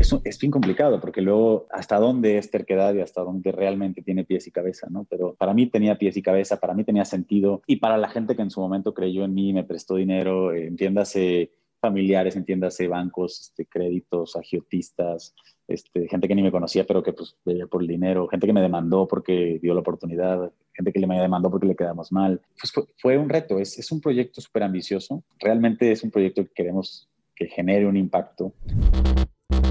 Es, es bien complicado porque luego hasta dónde es terquedad y hasta dónde realmente tiene pies y cabeza, ¿no? Pero para mí tenía pies y cabeza, para mí tenía sentido y para la gente que en su momento creyó en mí, me prestó dinero, eh, entiéndase familiares, entiéndase bancos, este, créditos, agiotistas, este, gente que ni me conocía pero que pues veía por el dinero, gente que me demandó porque dio la oportunidad, gente que le me demandó porque le quedamos mal. Pues fue, fue un reto, es, es un proyecto súper ambicioso, realmente es un proyecto que queremos que genere un impacto.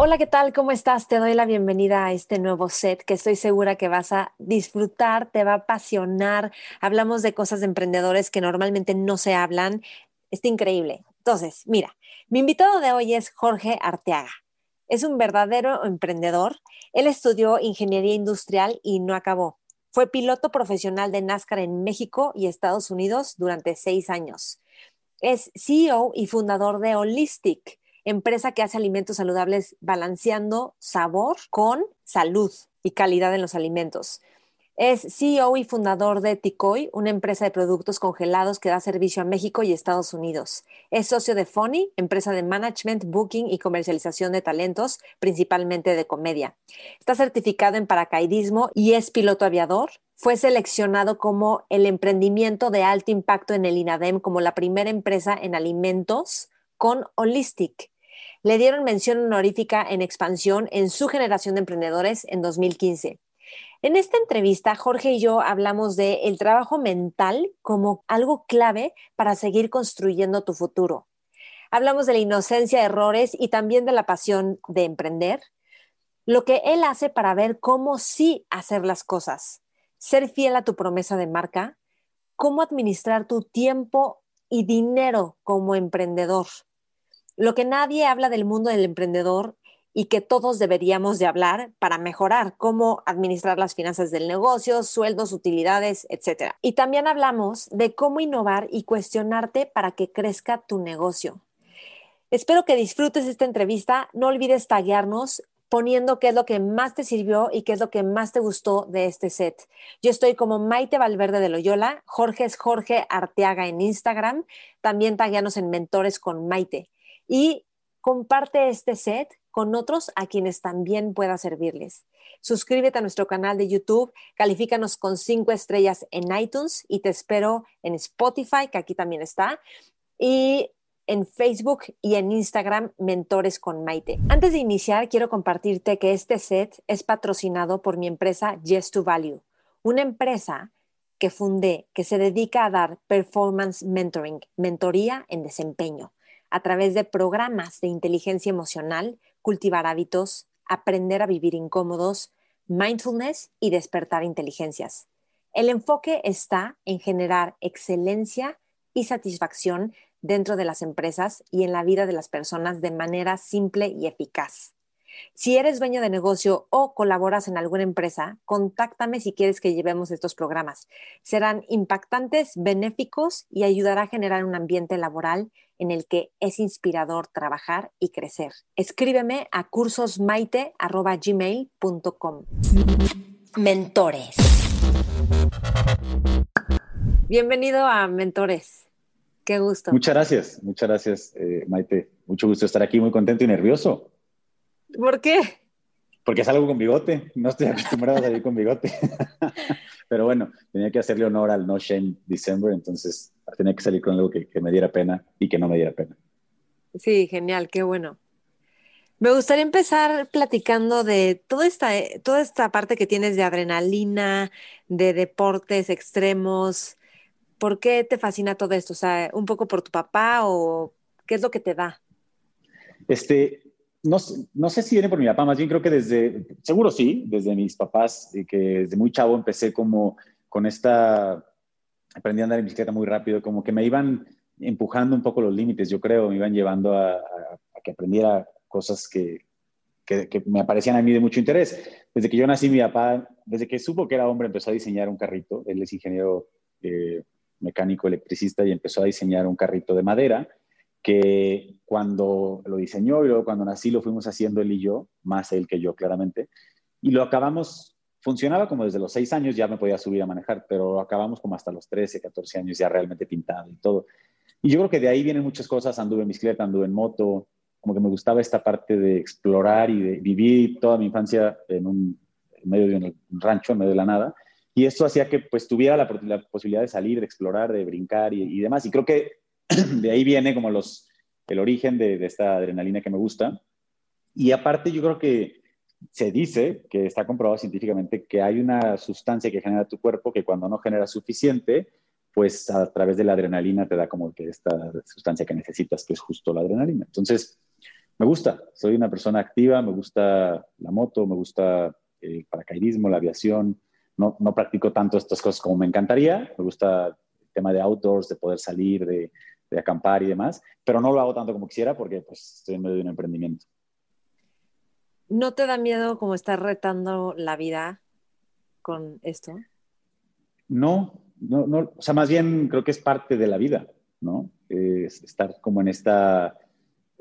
Hola, ¿qué tal? ¿Cómo estás? Te doy la bienvenida a este nuevo set que estoy segura que vas a disfrutar, te va a apasionar. Hablamos de cosas de emprendedores que normalmente no se hablan. Está increíble. Entonces, mira, mi invitado de hoy es Jorge Arteaga. Es un verdadero emprendedor. Él estudió ingeniería industrial y no acabó. Fue piloto profesional de NASCAR en México y Estados Unidos durante seis años. Es CEO y fundador de Holistic, empresa que hace alimentos saludables balanceando sabor con salud y calidad en los alimentos. Es CEO y fundador de Ticoy, una empresa de productos congelados que da servicio a México y Estados Unidos. Es socio de Funny, empresa de management, booking y comercialización de talentos, principalmente de comedia. Está certificado en paracaidismo y es piloto aviador. Fue seleccionado como el emprendimiento de alto impacto en el INADEM como la primera empresa en alimentos con Holistic le dieron mención honorífica en expansión en su generación de emprendedores en 2015. En esta entrevista, Jorge y yo hablamos de el trabajo mental como algo clave para seguir construyendo tu futuro. Hablamos de la inocencia, errores y también de la pasión de emprender, lo que él hace para ver cómo sí hacer las cosas, ser fiel a tu promesa de marca, cómo administrar tu tiempo y dinero como emprendedor lo que nadie habla del mundo del emprendedor y que todos deberíamos de hablar para mejorar cómo administrar las finanzas del negocio, sueldos, utilidades, etc. Y también hablamos de cómo innovar y cuestionarte para que crezca tu negocio. Espero que disfrutes esta entrevista. No olvides taguearnos poniendo qué es lo que más te sirvió y qué es lo que más te gustó de este set. Yo estoy como Maite Valverde de Loyola, Jorge es Jorge Arteaga en Instagram, también tagueanos en Mentores con Maite y comparte este set con otros a quienes también pueda servirles. Suscríbete a nuestro canal de YouTube, califícanos con cinco estrellas en iTunes y te espero en Spotify, que aquí también está, y en Facebook y en Instagram, Mentores con Maite. Antes de iniciar, quiero compartirte que este set es patrocinado por mi empresa Yes to Value, una empresa que fundé que se dedica a dar performance mentoring, mentoría en desempeño a través de programas de inteligencia emocional, cultivar hábitos, aprender a vivir incómodos, mindfulness y despertar inteligencias. El enfoque está en generar excelencia y satisfacción dentro de las empresas y en la vida de las personas de manera simple y eficaz. Si eres dueño de negocio o colaboras en alguna empresa, contáctame si quieres que llevemos estos programas. Serán impactantes, benéficos y ayudará a generar un ambiente laboral en el que es inspirador trabajar y crecer. Escríbeme a cursosmaite.gmail.com. Mentores. Bienvenido a Mentores. Qué gusto. Muchas gracias, muchas gracias, eh, Maite. Mucho gusto estar aquí, muy contento y nervioso. ¿Por qué? Porque es algo con bigote. No estoy acostumbrado a salir con bigote. Pero bueno, tenía que hacerle honor al No Shame December, entonces tenía que salir con algo que, me diera pena y que no me diera pena. Sí, genial, qué bueno. Me gustaría empezar platicando de toda esta, toda esta parte que tienes de adrenalina, de deportes extremos. ¿Por qué te fascina todo esto? O sea, un poco por tu papá o qué es lo que te da? Este, no, no, sé si viene por mi papá, más bien creo que desde, seguro sí, desde mis papás, y que desde muy chavo empecé como con esta, aprendí a andar en bicicleta muy rápido, como que me iban empujando un poco los límites, yo creo, me iban llevando a, que aprendiera cosas que, que, me aparecían a mí de mucho interés. Desde que yo nací, mi papá, desde que supo que era hombre, empezó a diseñar un carrito. Él es ingeniero eh, mecánico electricista y empezó a diseñar un carrito de madera que cuando lo diseñó y luego cuando nací lo fuimos haciendo él y yo, más él que yo claramente, y lo acabamos, funcionaba como desde los seis años, ya me podía subir a manejar, pero lo acabamos como hasta los 13, 14 años ya realmente pintado y todo. Y yo creo que de ahí vienen muchas cosas, anduve en bicicleta, anduve en moto, como que me gustaba esta parte de explorar y de vivir toda mi infancia en un medio de un rancho, en medio de la nada, y esto hacía que pues tuviera la, posibilidad de salir, de explorar, de brincar y demás. Y creo que de ahí viene como los, el origen de, esta adrenalina que me gusta. Y aparte yo creo que se dice, que está comprobado científicamente, que hay una sustancia que genera tu cuerpo que cuando no genera suficiente, pues a través de la adrenalina te da como que esta sustancia que necesitas, que es justo la adrenalina. Entonces, me gusta, soy una persona activa, me gusta la moto, me gusta el paracaidismo, la aviación. No, no practico tanto estas cosas como me encantaría, me gusta el tema de outdoors, de poder salir, de, de acampar y demás, pero no lo hago tanto como quisiera porque pues, estoy en medio de un emprendimiento. ¿No te da miedo como estar retando la vida con esto? No, no, no, o sea, más bien creo que es parte de la vida, ¿no? Es estar como en esta,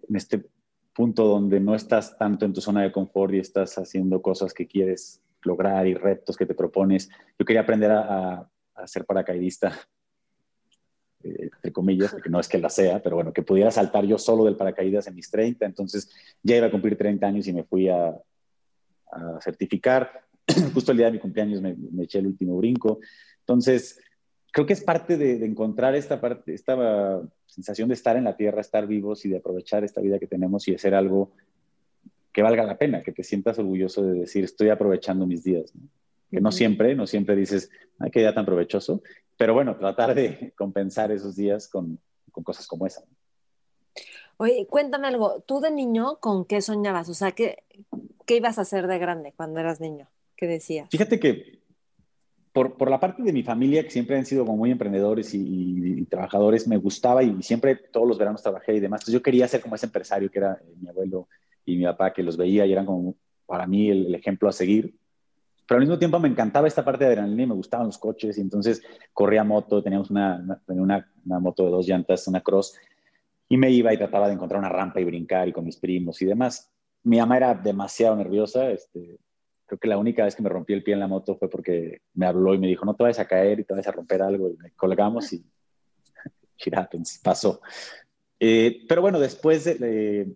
en este punto donde no estás tanto en tu zona de confort y estás haciendo cosas que quieres lograr y retos que te propones. Yo quería aprender a, a ser paracaidista eh, entre comillas, porque no es que la sea, pero bueno, que pudiera saltar yo solo del paracaídas en mis 30, entonces ya iba a cumplir 30 años y me fui a, certificar. Justo el día de mi cumpleaños me, eché el último brinco. Entonces, creo que es parte de, encontrar esta, parte, esta sensación de estar en la tierra, estar vivos y de aprovechar esta vida que tenemos y hacer algo que valga la pena, que te sientas orgulloso de decir, estoy aprovechando mis días. Que no siempre, no siempre dices, ay, qué día tan provechoso, pero bueno, tratar de compensar esos días con, con cosas como esa. Oye, cuéntame algo, ¿tú de niño con qué soñabas? O sea, ¿qué, qué ibas a hacer de grande cuando eras niño? ¿Qué decías? Fíjate que por, por, la parte de mi familia, que siempre han sido como muy emprendedores y, trabajadores, me gustaba y siempre todos los veranos trabajé y demás. Entonces yo quería ser como ese empresario que era mi abuelo y mi papá, que los veía y eran como para mí el ejemplo a seguir pero al mismo tiempo me encantaba esta parte de adrenalina y me gustaban los coches y entonces corría moto, teníamos una, una, una, moto de dos llantas, una cross, y me iba y trataba de encontrar una rampa y brincar y con mis primos y demás. Mi mamá era demasiado nerviosa, este, creo que la única vez que me rompí el pie en la moto fue porque me habló y me dijo, no te vayas a caer y te vayas a romper algo, y me colgamos y shit happens, pasó. Eh, pero bueno, después de,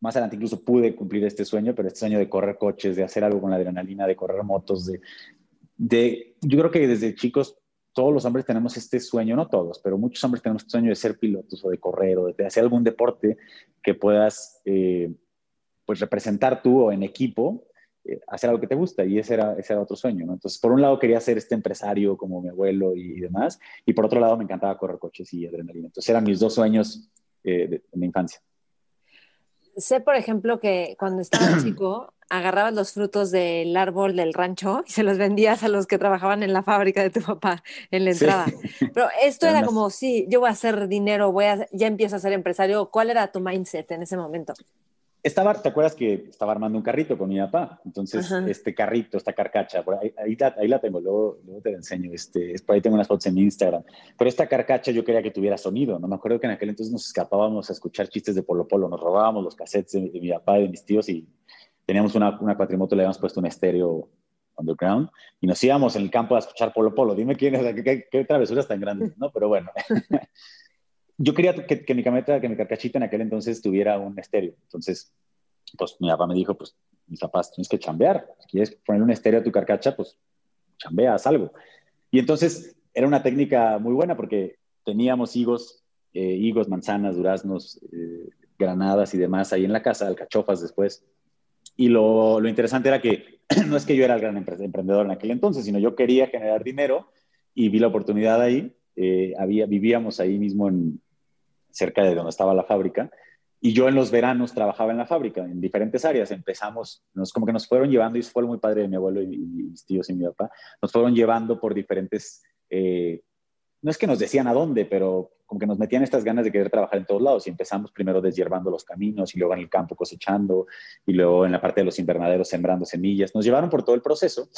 más adelante incluso pude cumplir este sueño, pero este sueño de correr coches, de hacer algo con la adrenalina, de correr motos, de, de yo creo que desde chicos todos los hombres tenemos este sueño, no todos, pero muchos hombres tenemos este sueño de ser pilotos o de correr o de, hacer algún deporte que puedas eh, pues representar tú o en equipo, eh, hacer algo que te gusta y ese era, ese era otro sueño, ¿no? Entonces, por un lado quería ser este empresario como mi abuelo y, demás, y por otro lado me encantaba correr coches y adrenalina. Entonces eran mis dos sueños eh, de mi infancia sé, por ejemplo, que cuando estabas chico, agarrabas los frutos del árbol del rancho y se los vendías a los que trabajaban en la fábrica de tu papá en la entrada. Pero esto era como, sí, yo voy a hacer dinero, voy a, ya empiezo a ser empresario. ¿Cuál era tu mindset en ese momento? Estaba, ¿te acuerdas que estaba armando un carrito con mi papá? Entonces, este carrito, esta carcacha, por ahí, ahí, la, tengo, luego, luego, te la enseño. Este, por ahí tengo unas fotos en mi Instagram. Pero esta carcacha yo quería que tuviera sonido, ¿no? Me acuerdo que en aquel entonces nos escapábamos a escuchar chistes de Polo Polo, nos robábamos los cassettes de, mi papá y de mis tíos y teníamos una, una cuatrimoto, le habíamos puesto un estéreo underground y nos íbamos en el campo a escuchar Polo Polo. Dime quién es, qué, qué, qué travesuras tan grandes, ¿no? Pero bueno. yo quería que, mi cameta, que mi carcachita en aquel entonces tuviera un estéreo. Entonces, pues mi papá me dijo, pues mis papás tienes que chambear. Si quieres poner un estéreo a tu carcacha, pues chambeas algo. Y entonces era una técnica muy buena porque teníamos higos, eh, higos, manzanas, duraznos, eh, granadas y demás ahí en la casa, alcachofas después. Y lo, lo, interesante era que no es que yo era el gran emprendedor en aquel entonces, sino yo quería generar dinero y vi la oportunidad ahí. Eh, había, vivíamos ahí mismo en, cerca de donde estaba la fábrica. Y yo en los veranos trabajaba en la fábrica, en diferentes áreas. Empezamos, nos, como que nos fueron llevando, y fue muy padre de mi abuelo y, mis tíos y mi papá, nos fueron llevando por diferentes eh, no es que nos decían a dónde, pero como que nos metían estas ganas de querer trabajar en todos lados y empezamos primero deshiervando los caminos y luego en el campo cosechando y luego en la parte de los invernaderos sembrando semillas. Nos llevaron por todo el proceso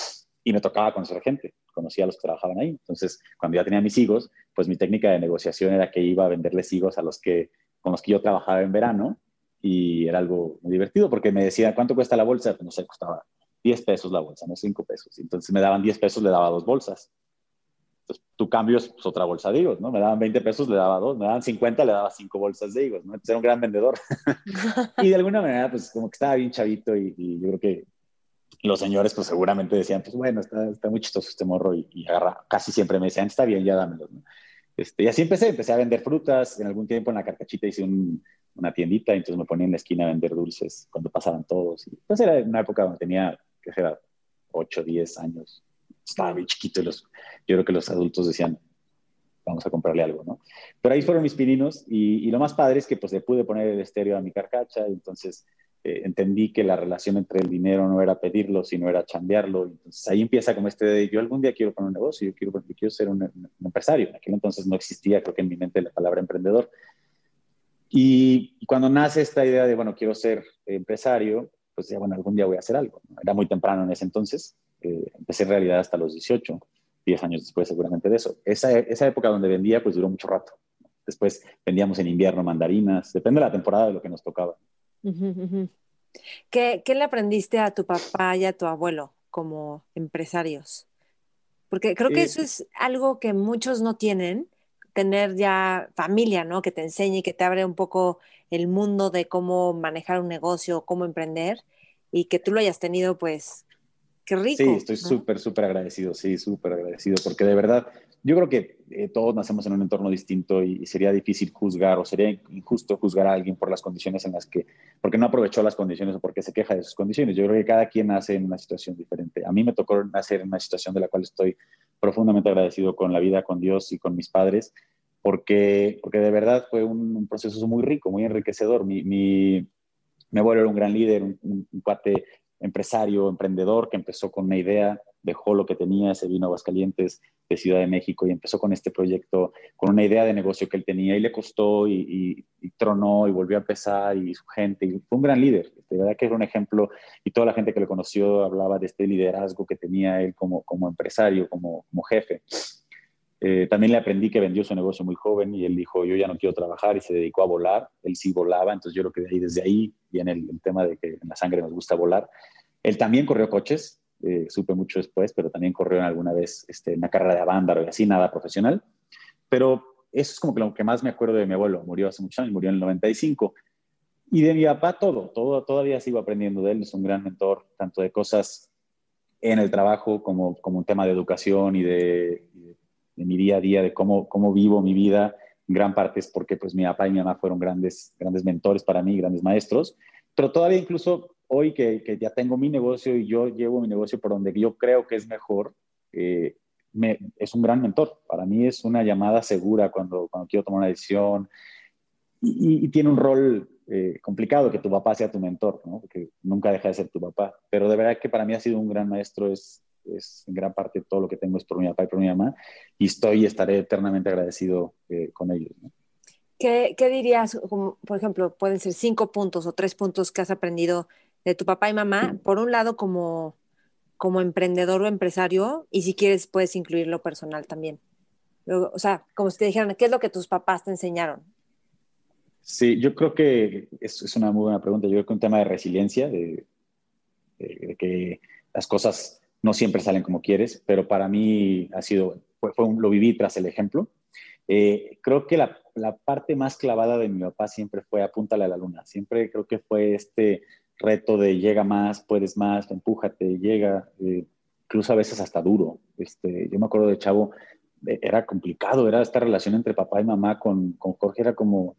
y me tocaba conocer gente, conocía a los que trabajaban ahí. Entonces, cuando ya tenía mis higos, pues mi técnica de negociación era que iba a venderles higos a los que, con los que yo trabajaba en verano y era algo muy divertido porque me decía, ¿cuánto cuesta la bolsa? Pues no sé, costaba 10 pesos la bolsa, no 5 pesos. Entonces me daban 10 pesos, le daba dos bolsas. Entonces tu cambio es pues, otra bolsa de higos, ¿no? Me daban 20 pesos, le daba dos, me daban 50, le daba cinco bolsas de higos, ¿no? Entonces era un gran vendedor. y de alguna manera, pues como que estaba bien chavito y, y yo creo que los señores pues seguramente decían, pues bueno, está, está muy chistoso este morro y, agarra, casi siempre me decían, está bien, ya dámelos. ¿no? Este, y así empecé, empecé a vender frutas, en algún tiempo en la carcachita hice una tiendita, entonces me ponía en la esquina a vender dulces cuando pasaban todos. Y, entonces era una época donde tenía, que era 8, 10 años, estaba bien chiquito y los, yo creo que los adultos decían, vamos a comprarle algo, ¿no? Pero ahí fueron mis pininos y, y, lo más padre es que pues le pude poner el estéreo a mi carcacha y entonces eh, entendí que la relación entre el dinero no era pedirlo, sino era chambearlo. Entonces ahí empieza como este de, yo algún día quiero poner un negocio, yo quiero, quiero ser un, empresario. En aquel entonces no existía, creo que en mi mente, la palabra emprendedor. Y, cuando nace esta idea de, bueno, quiero ser empresario, pues ya, bueno, algún día voy a hacer algo. Era muy temprano en ese entonces, eh, empecé en realidad hasta los 18, 10 años después seguramente de eso. Esa, esa época donde vendía, pues duró mucho rato. Después vendíamos en invierno mandarinas, depende de la temporada de lo que nos tocaba. ¿Qué, ¿Qué, le aprendiste a tu papá y a tu abuelo como empresarios? Porque creo que eso es algo que muchos no tienen, tener ya familia, ¿no? Que te enseñe y que te abre un poco el mundo de cómo manejar un negocio, cómo emprender, y que tú lo hayas tenido, pues, qué rico. Sí, estoy súper, súper agradecido, sí, súper agradecido, porque de verdad yo creo que eh, todos nacemos en un entorno distinto y, sería difícil juzgar o sería injusto juzgar a alguien por las condiciones en las que, porque no aprovechó las condiciones o porque se queja de sus condiciones. Yo creo que cada quien nace en una situación diferente. A mí me tocó nacer en una situación de la cual estoy profundamente agradecido con la vida, con Dios y con mis padres, porque, porque de verdad fue un, proceso muy rico, muy enriquecedor. Mi, mi, mi abuelo era un gran líder, un, un, un cuate empresario, emprendedor, que empezó con una idea, dejó lo que tenía, se vino a Aguascalientes de Ciudad de México y empezó con este proyecto, con una idea de negocio que él tenía y le costó y, tronó y volvió a empezar y su gente, y fue un gran líder, de verdad que era un ejemplo y toda la gente que lo conoció hablaba de este liderazgo que tenía él como, como empresario, como, como jefe. Eh, también le aprendí que vendió su negocio muy joven y él dijo, yo ya no quiero trabajar y se dedicó a volar. Él sí volaba, entonces yo creo que ahí, desde ahí viene el, el tema de que en la sangre nos gusta volar. Él también corrió coches, eh, supe mucho después, pero también corrió alguna vez este, una carrera de avándaro y así, nada profesional. Pero eso es como que lo que más me acuerdo de mi abuelo. Murió hace muchos años, murió en el 95. Y de mi papá todo, todo todavía sigo aprendiendo de él. Es un gran mentor, tanto de cosas en el trabajo como, como un tema de educación y de, mi día a día, de cómo, cómo vivo mi vida. Gran parte es porque pues mi papá y mi mamá fueron grandes, grandes mentores para mí, grandes maestros. Pero todavía incluso hoy que, que ya tengo mi negocio y yo llevo mi negocio por donde yo creo que es mejor, eh, me, es un gran mentor. Para mí es una llamada segura cuando, cuando quiero tomar una decisión y, y, tiene un rol eh, complicado que tu papá sea tu mentor, ¿no? porque nunca deja de ser tu papá. Pero de verdad que para mí ha sido un gran maestro, es es en gran parte todo lo que tengo es por mi papá y por mi mamá, y estoy y estaré eternamente agradecido eh, con ellos. ¿Qué, ¿Qué, dirías, por ejemplo, pueden ser cinco puntos o tres puntos que has aprendido de tu papá y mamá? Por un lado, como, como emprendedor o empresario, y si quieres, puedes incluir lo personal también. O sea, como si te dijeran, ¿qué es lo que tus papás te enseñaron? Sí, yo creo que es, es una muy buena pregunta. Yo creo que un tema de resiliencia, de, que las cosas no siempre salen como quieres, pero para mí ha sido, fue, lo viví tras el ejemplo. Eh, creo que la, la, parte más clavada de mi papá siempre fue apúntale a la luna. Siempre creo que fue este reto de llega más, puedes más, empújate, llega, eh, incluso a veces hasta duro. Este, yo me acuerdo de Chavo, eh, era complicado, era esta relación entre papá y mamá con, con Jorge, era como,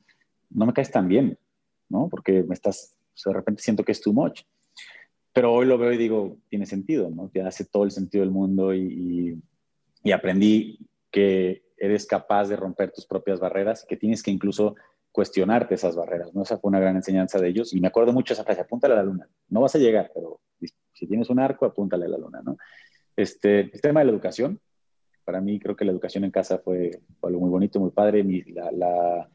no me caes tan bien, ¿no? Porque me estás, de repente siento que es too much pero hoy lo veo y digo, tiene sentido, ¿no? Te hace todo el sentido del mundo y, y, aprendí que eres capaz de romper tus propias barreras, que tienes que incluso cuestionarte esas barreras, ¿no? Esa fue una gran enseñanza de ellos y me acuerdo mucho esa frase, apúntale a la luna, no vas a llegar, pero si tienes un arco, apúntale a la luna, ¿no? Este, el tema de la educación, Para mí creo que la educación en casa fue, algo muy bonito, muy padre. la,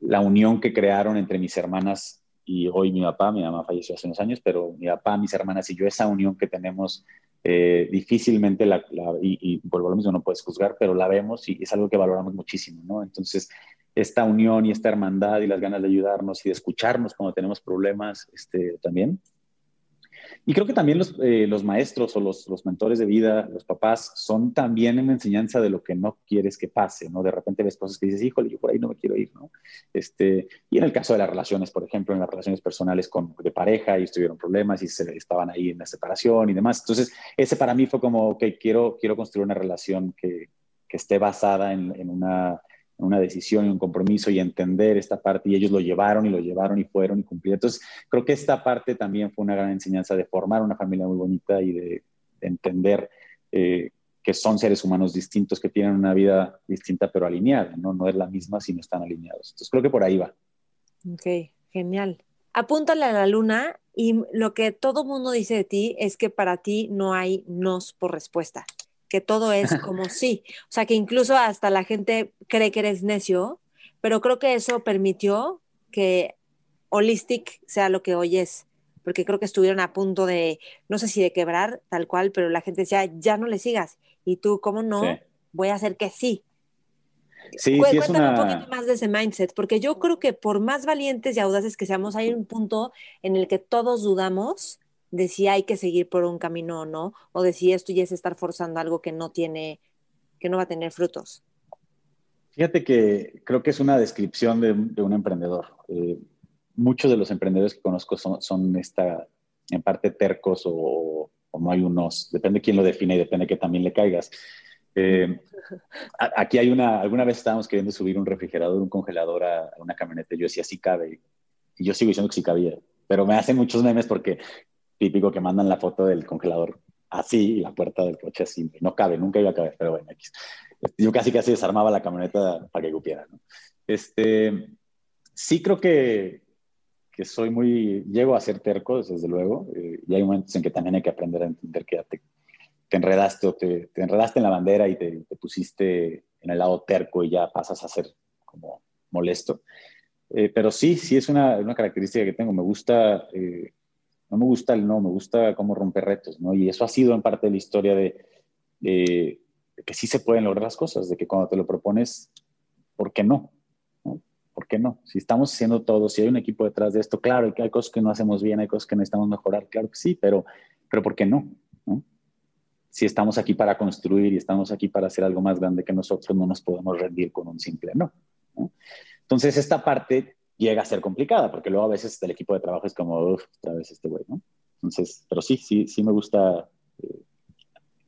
la, unión que crearon entre mis hermanas y hoy mi papá, mi mamá falleció hace unos años, pero mi papá, mis hermanas y yo, esa unión que tenemos, eh, difícilmente la, y, y, vuelvo a lo mismo, no puedes juzgar, pero la vemos y es algo que valoramos muchísimo, ¿no? Entonces, esta unión y esta hermandad y las ganas de ayudarnos y de escucharnos cuando tenemos problemas este, también, y creo que también los, eh, maestros o los, mentores de vida, los papás, son también una enseñanza de lo que no quieres que pase, ¿no? De repente ves cosas que dices, híjole, yo por ahí no me quiero ir, ¿no? Este, y en el caso de las relaciones, por ejemplo, en las relaciones personales con, de pareja, y tuvieron problemas y se, estaban ahí en la separación y demás. Entonces, ese para mí fue como, ok, quiero, quiero construir una relación que, que esté basada en, en una una decisión y un compromiso y entender esta parte y ellos lo llevaron y lo llevaron y fueron y cumplieron. Entonces, creo que esta parte también fue una gran enseñanza de formar una familia muy bonita y de, entender eh, que son seres humanos distintos, que tienen una vida distinta pero alineada, ¿no? No es la misma si no están alineados. Entonces, creo que por ahí va. Ok, genial. Apúntale a la luna y lo que todo mundo dice de ti es que para ti no hay nos por respuesta que todo es como sí. O sea, que incluso hasta la gente cree que eres necio, pero creo que eso permitió que Holistic sea lo que hoy es, porque creo que estuvieron a punto de, no sé si de quebrar tal cual, pero la gente decía, ya no le sigas. Y tú, ¿cómo no? Voy a hacer que sí. Sí, Cuéntame un poquito más de ese mindset, porque yo creo que por más valientes y audaces que seamos, hay un punto en el que todos dudamos de si hay que seguir por un camino o no, o de si esto ya es estar forzando algo que no tiene, que no va a tener frutos. Fíjate que creo que es una descripción de, un emprendedor. Eh, muchos de los emprendedores que conozco son, esta, en parte tercos o, no hay unos, depende quién lo define y depende que también le caigas. Eh, aquí hay una, alguna vez estábamos queriendo subir un refrigerador, un congelador a, a, una camioneta. Yo decía, sí cabe. Y yo sigo diciendo que sí cabía. Pero me hacen muchos memes porque típico que mandan la foto del congelador así y la puerta del coche así. No cabe, nunca iba a caber, pero bueno, yo casi casi desarmaba la camioneta para que cupiera. ¿no? Este, sí creo que, que soy muy, llego a ser terco, desde luego, eh, y hay momentos en que también hay que aprender a entender que te, te enredaste o te, te, enredaste en la bandera y te, te, pusiste en el lado terco y ya pasas a ser como molesto. Eh, pero sí, sí es una, una, característica que tengo. Me gusta eh, no me gusta el no, me gusta cómo romper retos, ¿no? Y eso ha sido en parte de la historia de, que sí se pueden lograr las cosas, de que cuando te lo propones, ¿por qué no? ¿Por qué no? Si estamos haciendo todo, si hay un equipo detrás de esto, claro, hay cosas que no hacemos bien, hay cosas que necesitamos mejorar, claro que sí, pero, pero ¿por qué no? Si estamos aquí para construir y estamos aquí para hacer algo más grande que nosotros, no nos podemos rendir con un simple no. ¿no? Entonces, esta parte llega a ser complicada, porque luego a veces el equipo de trabajo es como, uff, otra vez este güey, ¿no? Entonces, pero sí, sí, sí me gusta eh,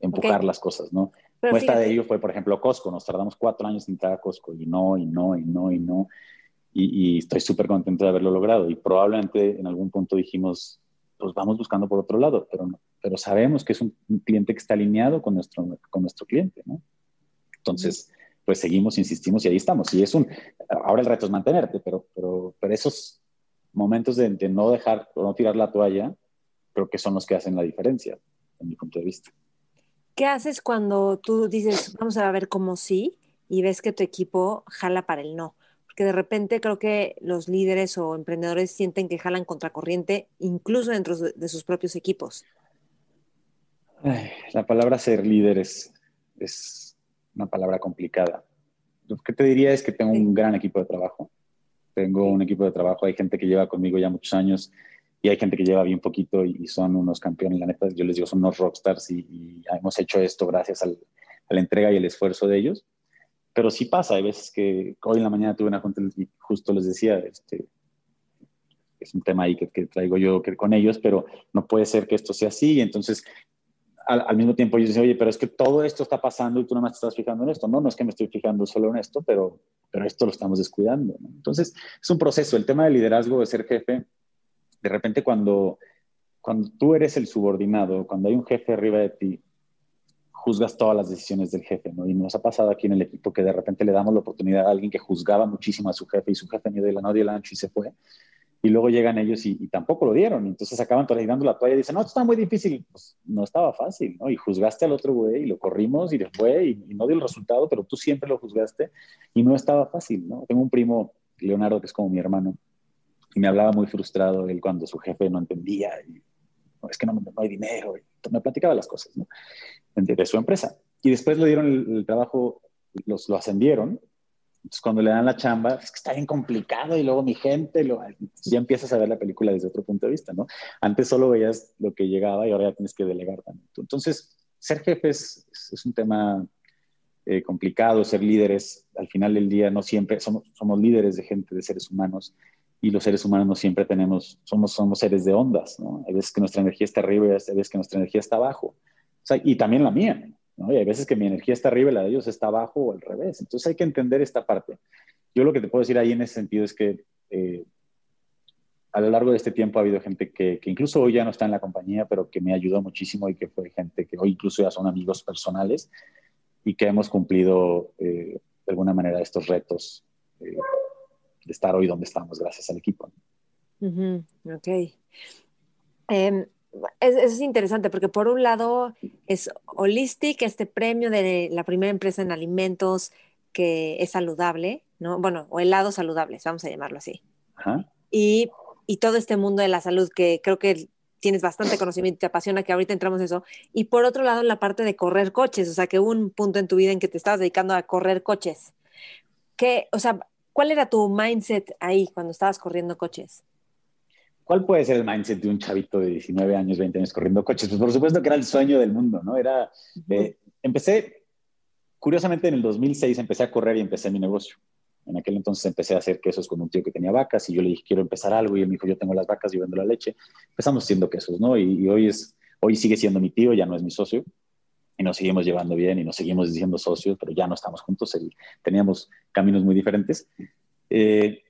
empujar las cosas, ¿no? Muestra de ello fue, por ejemplo, Costco. Nos tardamos cuatro años en entrar a Costco y no, y no, y no, y no. Y, estoy súper contento de haberlo logrado. Y probablemente en algún punto dijimos, pues vamos buscando por otro lado, pero, no, pero sabemos que es un, cliente que está alineado con nuestro, con nuestro cliente, ¿no? Entonces, pues seguimos, insistimos y ahí estamos. Y es un, ahora el reto es mantenerte, pero, pero, pero esos momentos de, no dejar o no tirar la toalla, creo que son los que hacen la diferencia, en mi punto de vista. ¿Qué haces cuando tú dices, vamos a ver cómo sí, y ves que tu equipo jala para el no? Porque de repente creo que los líderes o emprendedores sienten que jalan contracorriente, incluso dentro de sus propios equipos. la palabra ser líder es una palabra complicada. Lo que te diría es que tengo un gran equipo de trabajo. Tengo un equipo de trabajo, hay gente que lleva conmigo ya muchos años y hay gente que lleva bien poquito y, son unos campeones, la neta, yo les digo, son unos rockstars y, hemos hecho esto gracias a la entrega y el esfuerzo de ellos. Pero sí pasa, hay veces que hoy en la mañana tuve una junta y justo les decía, este, es un tema ahí que, que traigo yo que, con ellos, pero no puede ser que esto sea así. Entonces, al, mismo tiempo ellos dicen, oye, pero es que todo esto está pasando y tú no me estás fijando en esto. No, no es que me estoy fijando solo en esto, pero, pero esto lo estamos descuidando. Entonces, es un proceso. El tema del liderazgo, de ser jefe, de repente cuando, cuando tú eres el subordinado, cuando hay un jefe arriba de ti, juzgas todas las decisiones del jefe, ¿no? Y nos ha pasado aquí en el equipo que de repente le damos la oportunidad a alguien que juzgaba muchísimo a su jefe y su jefe ni de la no dio el ancho y se fue. Y luego llegan ellos y, tampoco lo dieron. Entonces acaban dando la toalla y dicen, no, esto está muy difícil. Pues no estaba fácil, ¿no? Y juzgaste al otro güey y lo corrimos y fue y, y, no dio el resultado, pero tú siempre lo juzgaste y no estaba fácil, ¿no? Tengo un primo, Leonardo, que es como mi hermano, y me hablaba muy frustrado él cuando su jefe no entendía y es que no, no hay dinero. Y me platicaba las cosas, ¿no? De, su empresa. Y después le dieron el, trabajo, los, lo ascendieron entonces, cuando le dan la chamba, es que está bien complicado y luego mi gente, lo, ya empiezas a ver la película desde otro punto de vista, ¿no? Antes solo veías lo que llegaba y ahora ya tienes que delegar también. Entonces, ser jefe es, es un tema eh, complicado, ser líderes, al final del día no siempre, somos, somos líderes de gente, de seres humanos, y los seres humanos no siempre tenemos, somos, somos seres de ondas, ¿no? Hay veces que nuestra energía está arriba y hay veces que nuestra energía está abajo. O sea, y también la mía, ¿no? Y hay veces que mi energía está arriba y la de ellos está abajo o al revés. Entonces hay que entender esta parte. Yo lo que te puedo decir ahí en ese sentido es que eh, a lo largo de este tiempo ha habido gente que, que, incluso hoy ya no está en la compañía, pero que me ayudó muchísimo y que fue gente que hoy incluso ya son amigos personales y que hemos cumplido eh, de alguna manera estos retos eh, de estar hoy donde estamos gracias al equipo. Ok. Em, es, es, interesante porque por un lado es Holistic, este premio de la primera empresa en alimentos que es saludable, ¿no? Bueno, o helados saludables, vamos a llamarlo así. Y, y, todo este mundo de la salud que creo que tienes bastante conocimiento y te apasiona, que ahorita entramos en eso. Y por otro lado, la parte de correr coches, o sea, que hubo un punto en tu vida en que te estabas dedicando a correr coches. ¿Qué, o sea, ¿cuál era tu mindset ahí cuando estabas corriendo coches? ¿Cuál puede ser el mindset de un chavito de 19 años, 20 años corriendo coches? Pues por supuesto que era el sueño del mundo, ¿no? Era, eh, empecé, curiosamente en el 2006 empecé a correr y empecé mi negocio. En aquel entonces empecé a hacer quesos con un tío que tenía vacas y yo le dije, quiero empezar algo y él me dijo, yo tengo las vacas, y vendo la leche. Empezamos haciendo quesos, ¿no? Y, hoy, es, hoy sigue siendo mi tío, ya no es mi socio y nos seguimos llevando bien y nos seguimos diciendo socios, pero ya no estamos juntos, y teníamos caminos muy diferentes. Eh,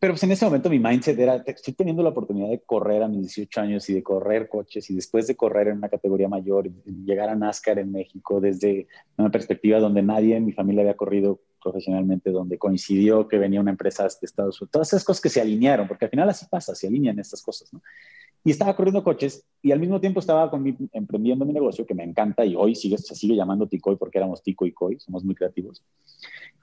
pero pues en ese momento mi mindset era, estoy teniendo la oportunidad de correr a mis 18 años y de correr coches y después de correr en una categoría mayor llegar a NASCAR en México desde una perspectiva donde nadie en mi familia había corrido profesionalmente, donde coincidió que venía una empresa de Estados Unidos, todas esas cosas que se alinearon, porque al final así pasa, se alinean estas cosas. Y estaba corriendo coches y al mismo tiempo estaba emprendiendo mi negocio que me encanta y hoy sigue, se sigue llamando Ticoy porque éramos Tico y Coy, somos muy creativos.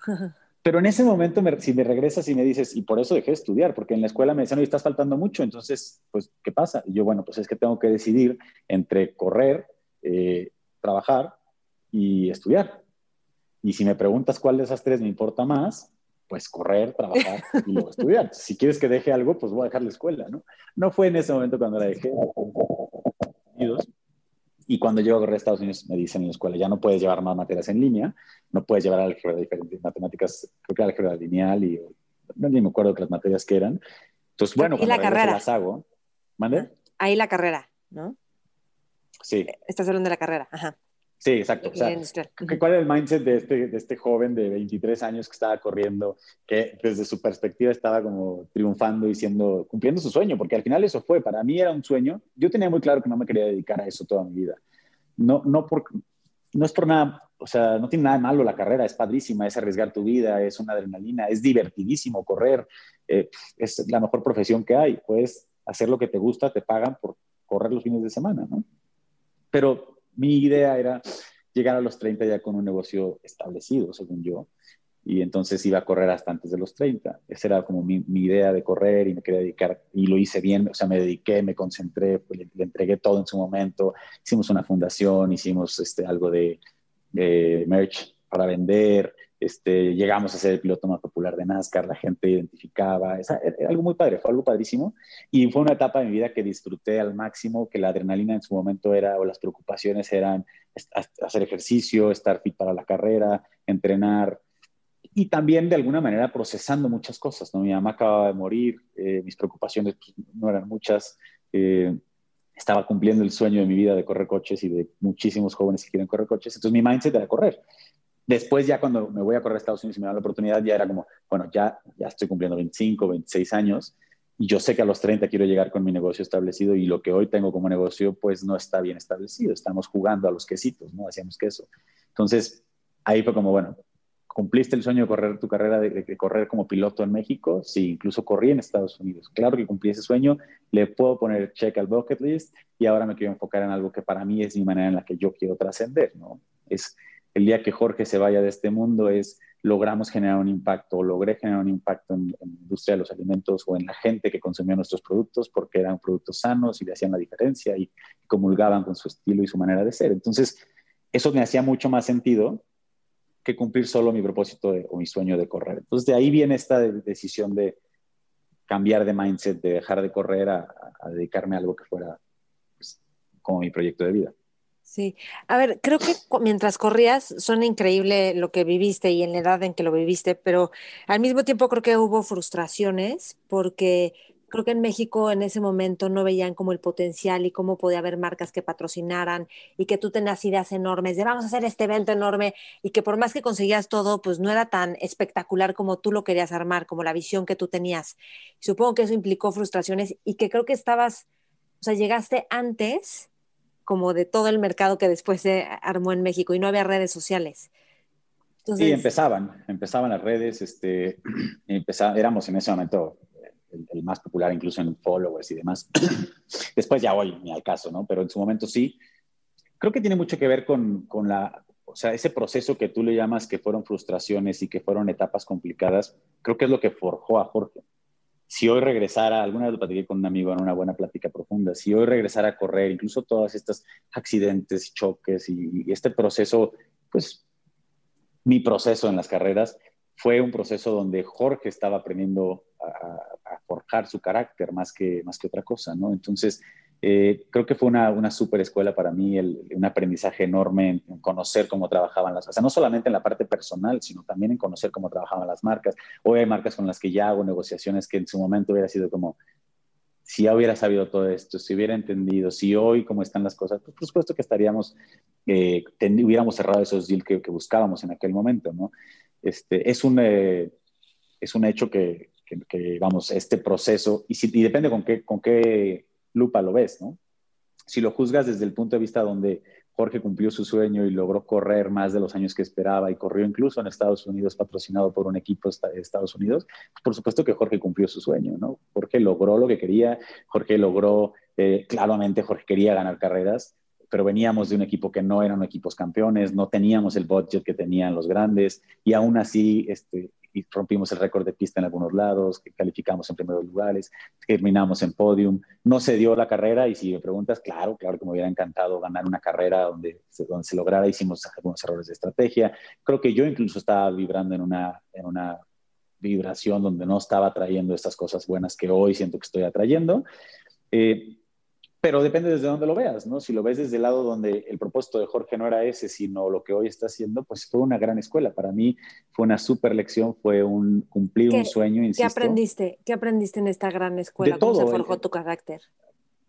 Pero en ese momento, si me regresas y me dices, y por eso dejé de estudiar, porque en la escuela me decían, oye, estás faltando mucho, entonces, pues, ¿qué pasa? Y yo, bueno, pues es que tengo que decidir entre correr, eh, trabajar y estudiar. Y si me preguntas cuál de esas tres me importa más, pues correr, trabajar y luego estudiar. Si quieres que deje algo, pues voy a dejar la escuela, ¿no? No fue en ese momento cuando la dejé. Y cuando llego a correr a Estados Unidos, me dicen en la escuela, ya no puedes llevar más materias en línea, no puedes llevar álgebra diferentes matemáticas, creo que álgebra lineal y no ni me acuerdo de las materias que eran. Entonces, bueno, y la carrera. las hago. ¿Mande? Ahí la carrera, ¿no? Sí. Estás hablando de la carrera, ajá. Sí, exacto. O sea, ¿Cuál es el mindset de este, de este joven de 23 años que estaba corriendo, que desde su perspectiva estaba como triunfando y siendo, cumpliendo su sueño? Porque al final eso fue, para mí era un sueño. Yo tenía muy claro que no me quería dedicar a eso toda mi vida. No, no, por, no es por nada, o sea, no tiene nada de malo la carrera, es padrísima, es arriesgar tu vida, es una adrenalina, es divertidísimo correr, eh, es la mejor profesión que hay. Puedes hacer lo que te gusta, te pagan por correr los fines de semana, ¿no? Pero mi idea era llegar a los 30 ya con un negocio establecido, según yo, y entonces iba a correr hasta antes de los 30. Esa era como mi, idea de correr y me quería dedicar, y lo hice bien, o sea, me dediqué, me concentré, le, entregué todo en su momento, hicimos una fundación, hicimos este, algo de, de merch para vender, este, llegamos a ser el piloto más popular de NASCAR, la gente identificaba, era, algo muy padre, fue algo padrísimo y fue una etapa de mi vida que disfruté al máximo, que la adrenalina en su momento era, o las preocupaciones eran hacer ejercicio, estar fit para la carrera, entrenar y también de alguna manera procesando muchas cosas, ¿no? Mi mamá acababa de morir, eh, mis preocupaciones pues, no eran muchas, eh, estaba cumpliendo el sueño de mi vida de correr coches y de muchísimos jóvenes que quieren correr coches, entonces mi mindset era correr. Después ya cuando me voy a correr a Estados Unidos y me dan la oportunidad, ya era como, bueno, ya, ya estoy cumpliendo 25, 26 años y yo sé que a los 30 quiero llegar con mi negocio establecido y lo que hoy tengo como negocio pues no está bien establecido. Estamos jugando a los quesitos, ¿no? Hacíamos queso. Entonces, ahí fue como, bueno, ¿Cumpliste el sueño de correr tu carrera, de, correr como piloto en México? Sí, incluso corrí en Estados Unidos. Claro que cumplí ese sueño, le puedo poner check al bucket list y ahora me quiero enfocar en algo que para mí es mi manera en la que yo quiero trascender, ¿no? Es el día que Jorge se vaya de este mundo, es logramos generar un impacto, logré generar un impacto en, en, la industria de los alimentos o en la gente que consumía nuestros productos porque eran productos sanos y le hacían la diferencia y comulgaban con su estilo y su manera de ser. Entonces, eso me hacía mucho más sentido que cumplir solo mi propósito o mi sueño de correr. Entonces, de ahí viene esta decisión de cambiar de mindset, de dejar de correr a, dedicarme a algo que fuera pues, como mi proyecto de vida. Sí, a ver, creo que mientras corrías suena increíble lo que viviste y en la edad en que lo viviste, pero al mismo tiempo creo que hubo frustraciones porque creo que en México en ese momento no veían como el potencial y cómo podía haber marcas que patrocinaran y que tú tenías ideas enormes de vamos a hacer este evento enorme y que por más que conseguías todo, pues no era tan espectacular como tú lo querías armar, como la visión que tú tenías. Supongo que eso implicó frustraciones y que creo que estabas, o sea, llegaste antes como de todo el mercado que después se armó en México y no había redes sociales. Sí, empezaban, empezaban las redes, este, éramos en ese momento el, más popular incluso en followers y demás. Después ya hoy, ni al caso, ¿no? Pero en su momento sí. Creo que tiene mucho que ver con, con la, o sea, ese proceso que tú le llamas que fueron frustraciones y que fueron etapas complicadas, creo que es lo que forjó a Jorge. Si hoy regresara, alguna vez lo platiqué con un amigo en una buena plática profunda, si hoy regresara a correr, incluso todos estos accidentes, choques y, este proceso, pues mi proceso en las carreras, fue un proceso donde Jorge estaba aprendiendo a, forjar su carácter más que, más que otra cosa, ¿no? Entonces, eh, creo que fue una, una super escuela para mí, un aprendizaje enorme en, conocer cómo trabajaban las, o sea, no solamente en la parte personal, sino también en conocer cómo trabajaban las marcas. Hoy hay marcas con las que ya hago negociaciones que en su momento hubiera sido como, si ya hubiera sabido todo esto, si hubiera entendido, si hoy cómo están las cosas, pues por supuesto que estaríamos, eh, hubiéramos cerrado esos deals que, que, buscábamos en aquel momento, ¿no? Este, es, un, eh, es un hecho que, que, vamos, este proceso, y, si, y depende con qué, con qué lupa lo ves, ¿no? Si lo juzgas desde el punto de vista donde Jorge cumplió su sueño y logró correr más de los años que esperaba y corrió incluso en Estados Unidos patrocinado por un equipo de Estados Unidos, por supuesto que Jorge cumplió su sueño, ¿no? Jorge logró lo que quería, Jorge logró, eh, claramente Jorge quería ganar carreras, pero veníamos de un equipo que no eran equipos campeones, no teníamos el budget que tenían los grandes y aún así este, rompimos el récord de pista en algunos lados, que calificamos en primeros lugares, terminamos en podium. No se dio la carrera y si me preguntas, claro, claro que me hubiera encantado ganar una carrera donde se, donde se lograra, hicimos algunos errores de estrategia. Creo que yo incluso estaba vibrando en una, en una vibración donde no estaba trayendo estas cosas buenas que hoy siento que estoy atrayendo. Eh, pero depende desde dónde lo veas, ¿no? Si lo ves desde el lado donde el propósito de Jorge no era ese, sino lo que hoy está haciendo, pues fue una gran escuela. Para mí fue una super lección, fue un cumplir un sueño, insisto. ¿Qué aprendiste? ¿Qué aprendiste en esta gran escuela? De ¿Cómo se forjó tu carácter?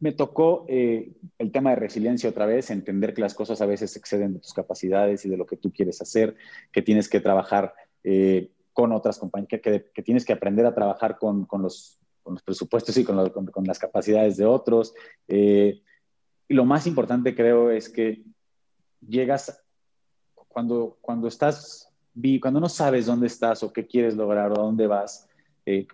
Me tocó eh, el tema de resiliencia otra vez, entender que las cosas a veces exceden de tus capacidades y de lo que tú quieres hacer, que tienes que trabajar eh, con otras compañías, que, que, tienes que aprender a trabajar con, con los con los presupuestos y con, las capacidades de otros. Eh, y lo más importante creo es que llegas cuando, cuando estás, cuando no sabes dónde estás o qué quieres lograr o dónde vas, eh,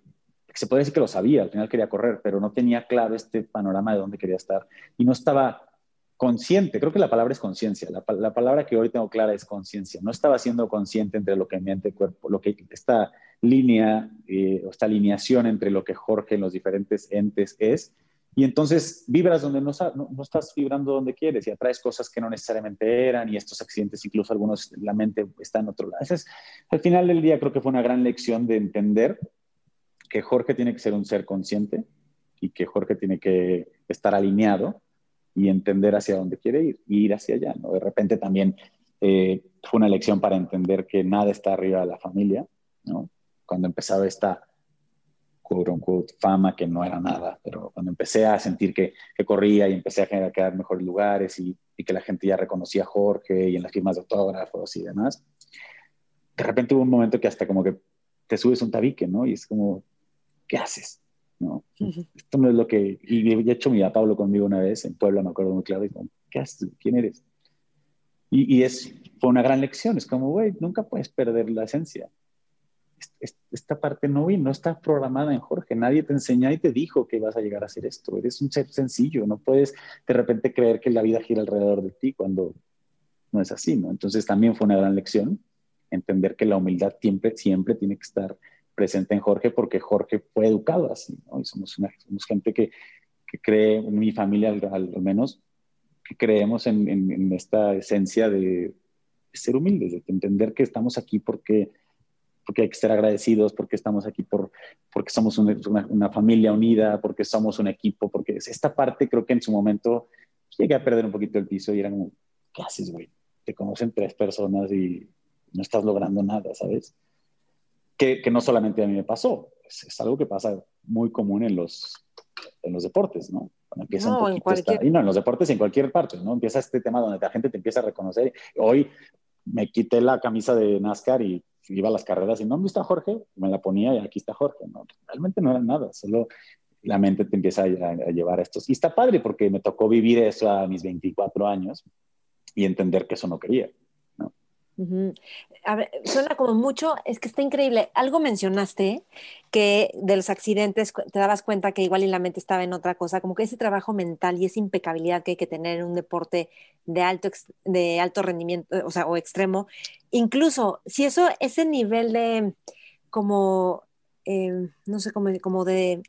se puede decir que lo sabía, al final quería correr, pero no tenía claro este panorama de dónde quería estar y no estaba consciente, creo que la palabra es conciencia, la, la, palabra que hoy tengo clara es conciencia, no estaba siendo consciente entre lo que mente, cuerpo, lo que está línea eh, o esta alineación entre lo que Jorge en los diferentes entes es. Y entonces vibras donde no, no, estás vibrando donde quieres y atraes cosas que no necesariamente eran y estos accidentes, incluso algunos, la mente está en otro lado. Entonces, al final del día creo que fue una gran lección de entender que Jorge tiene que ser un ser consciente y que Jorge tiene que estar alineado y entender hacia dónde quiere ir y ir hacia allá. ¿no? De repente también eh, fue una lección para entender que nada está arriba de la familia, ¿no? Cuando empezaba esta quote unquote fama que no era nada, pero cuando empecé a sentir que, que corría y empecé a quedar mejores lugares y, y, que la gente ya reconocía a Jorge y en las firmas de autógrafos y demás, de repente hubo un momento que hasta como que te subes un tabique, ¿no? Y es como, ¿qué haces? ¿No? Esto no es lo que... Y de hecho mi papá Pablo conmigo una vez en Puebla, me acuerdo muy claro, y como, ¿qué haces? ¿Quién eres? Y, y es fue una gran lección. Es como, güey, nunca puedes perder la esencia. Esta parte no, no está programada en Jorge. Nadie te enseñó y te dijo que vas a llegar a hacer esto. Eres un ser sencillo. No puedes de repente creer que la vida gira alrededor de ti cuando no es así, ¿no? Entonces también fue una gran lección entender que la humildad siempre, siempre tiene que estar presente en Jorge porque Jorge fue educado así, ¿no? Y somos, gente que, que, cree, en mi familia al, menos, que creemos en, esta esencia de, ser humildes, de entender que estamos aquí porque, porque hay que ser agradecidos, porque estamos aquí por, porque somos una, una, familia unida, porque somos un equipo, porque esta parte creo que en su momento llegué a perder un poquito el piso y era como, ¿qué haces, güey? Te conocen tres personas y no estás logrando nada, ¿sabes? Que, que no solamente a mí me pasó, es, algo que pasa muy común en los, en los deportes, ¿no? Cuando empieza no, en cualquier... y no, en los deportes en cualquier parte, ¿no? Empieza este tema donde la gente te empieza a reconocer. Hoy me quité la camisa de NASCAR y iba a las carreras y no, ¿dónde está Jorge? Me la ponía y aquí está Jorge, ¿no? Realmente no era nada, solo la mente te empieza a, a, llevar a estos. Y está padre porque me tocó vivir eso a mis 24 años y entender que eso no quería. A ver, suena como mucho, es que está increíble. Algo mencionaste que de los accidentes te dabas cuenta que igual y la mente estaba en otra cosa, como que ese trabajo mental y esa impecabilidad que hay que tener en un deporte de alto, de alto rendimiento, o sea, o extremo. Incluso si eso, ese nivel de como, em, no sé, como, como de,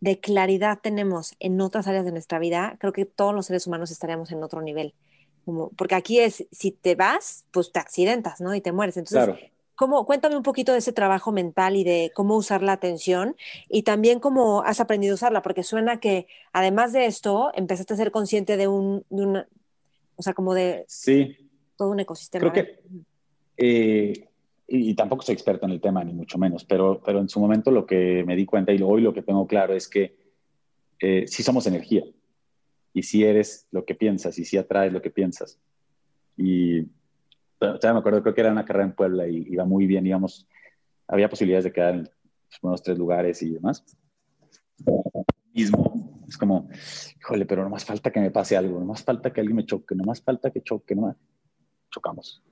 de claridad tenemos en otras áreas de nuestra vida, creo que todos los seres humanos estaríamos en otro nivel porque aquí es, si te vas, pues te accidentas, ¿no? Y te mueres. Entonces, ¿cómo, cuéntame un poquito de ese trabajo mental y de cómo usar la atención y también cómo has aprendido a usarla, porque suena que además de esto, empezaste a ser consciente de un, de una, o sea, como de sí. todo un ecosistema. Creo que, eh, y, tampoco soy experto en el tema, ni mucho menos, pero, pero en su momento lo que me di cuenta y hoy lo que tengo claro es que eh, sí somos energía y si eres lo que piensas y si atraes lo que piensas. Y ya me acuerdo, creo que era una carrera en Puebla y iba muy bien, íbamos, había posibilidades de quedar en los buenos tres lugares y demás. Mismo, es como, híjole, pero no más falta que me pase algo, no más falta que alguien me choque, no más falta que choque, no más. Chocamos.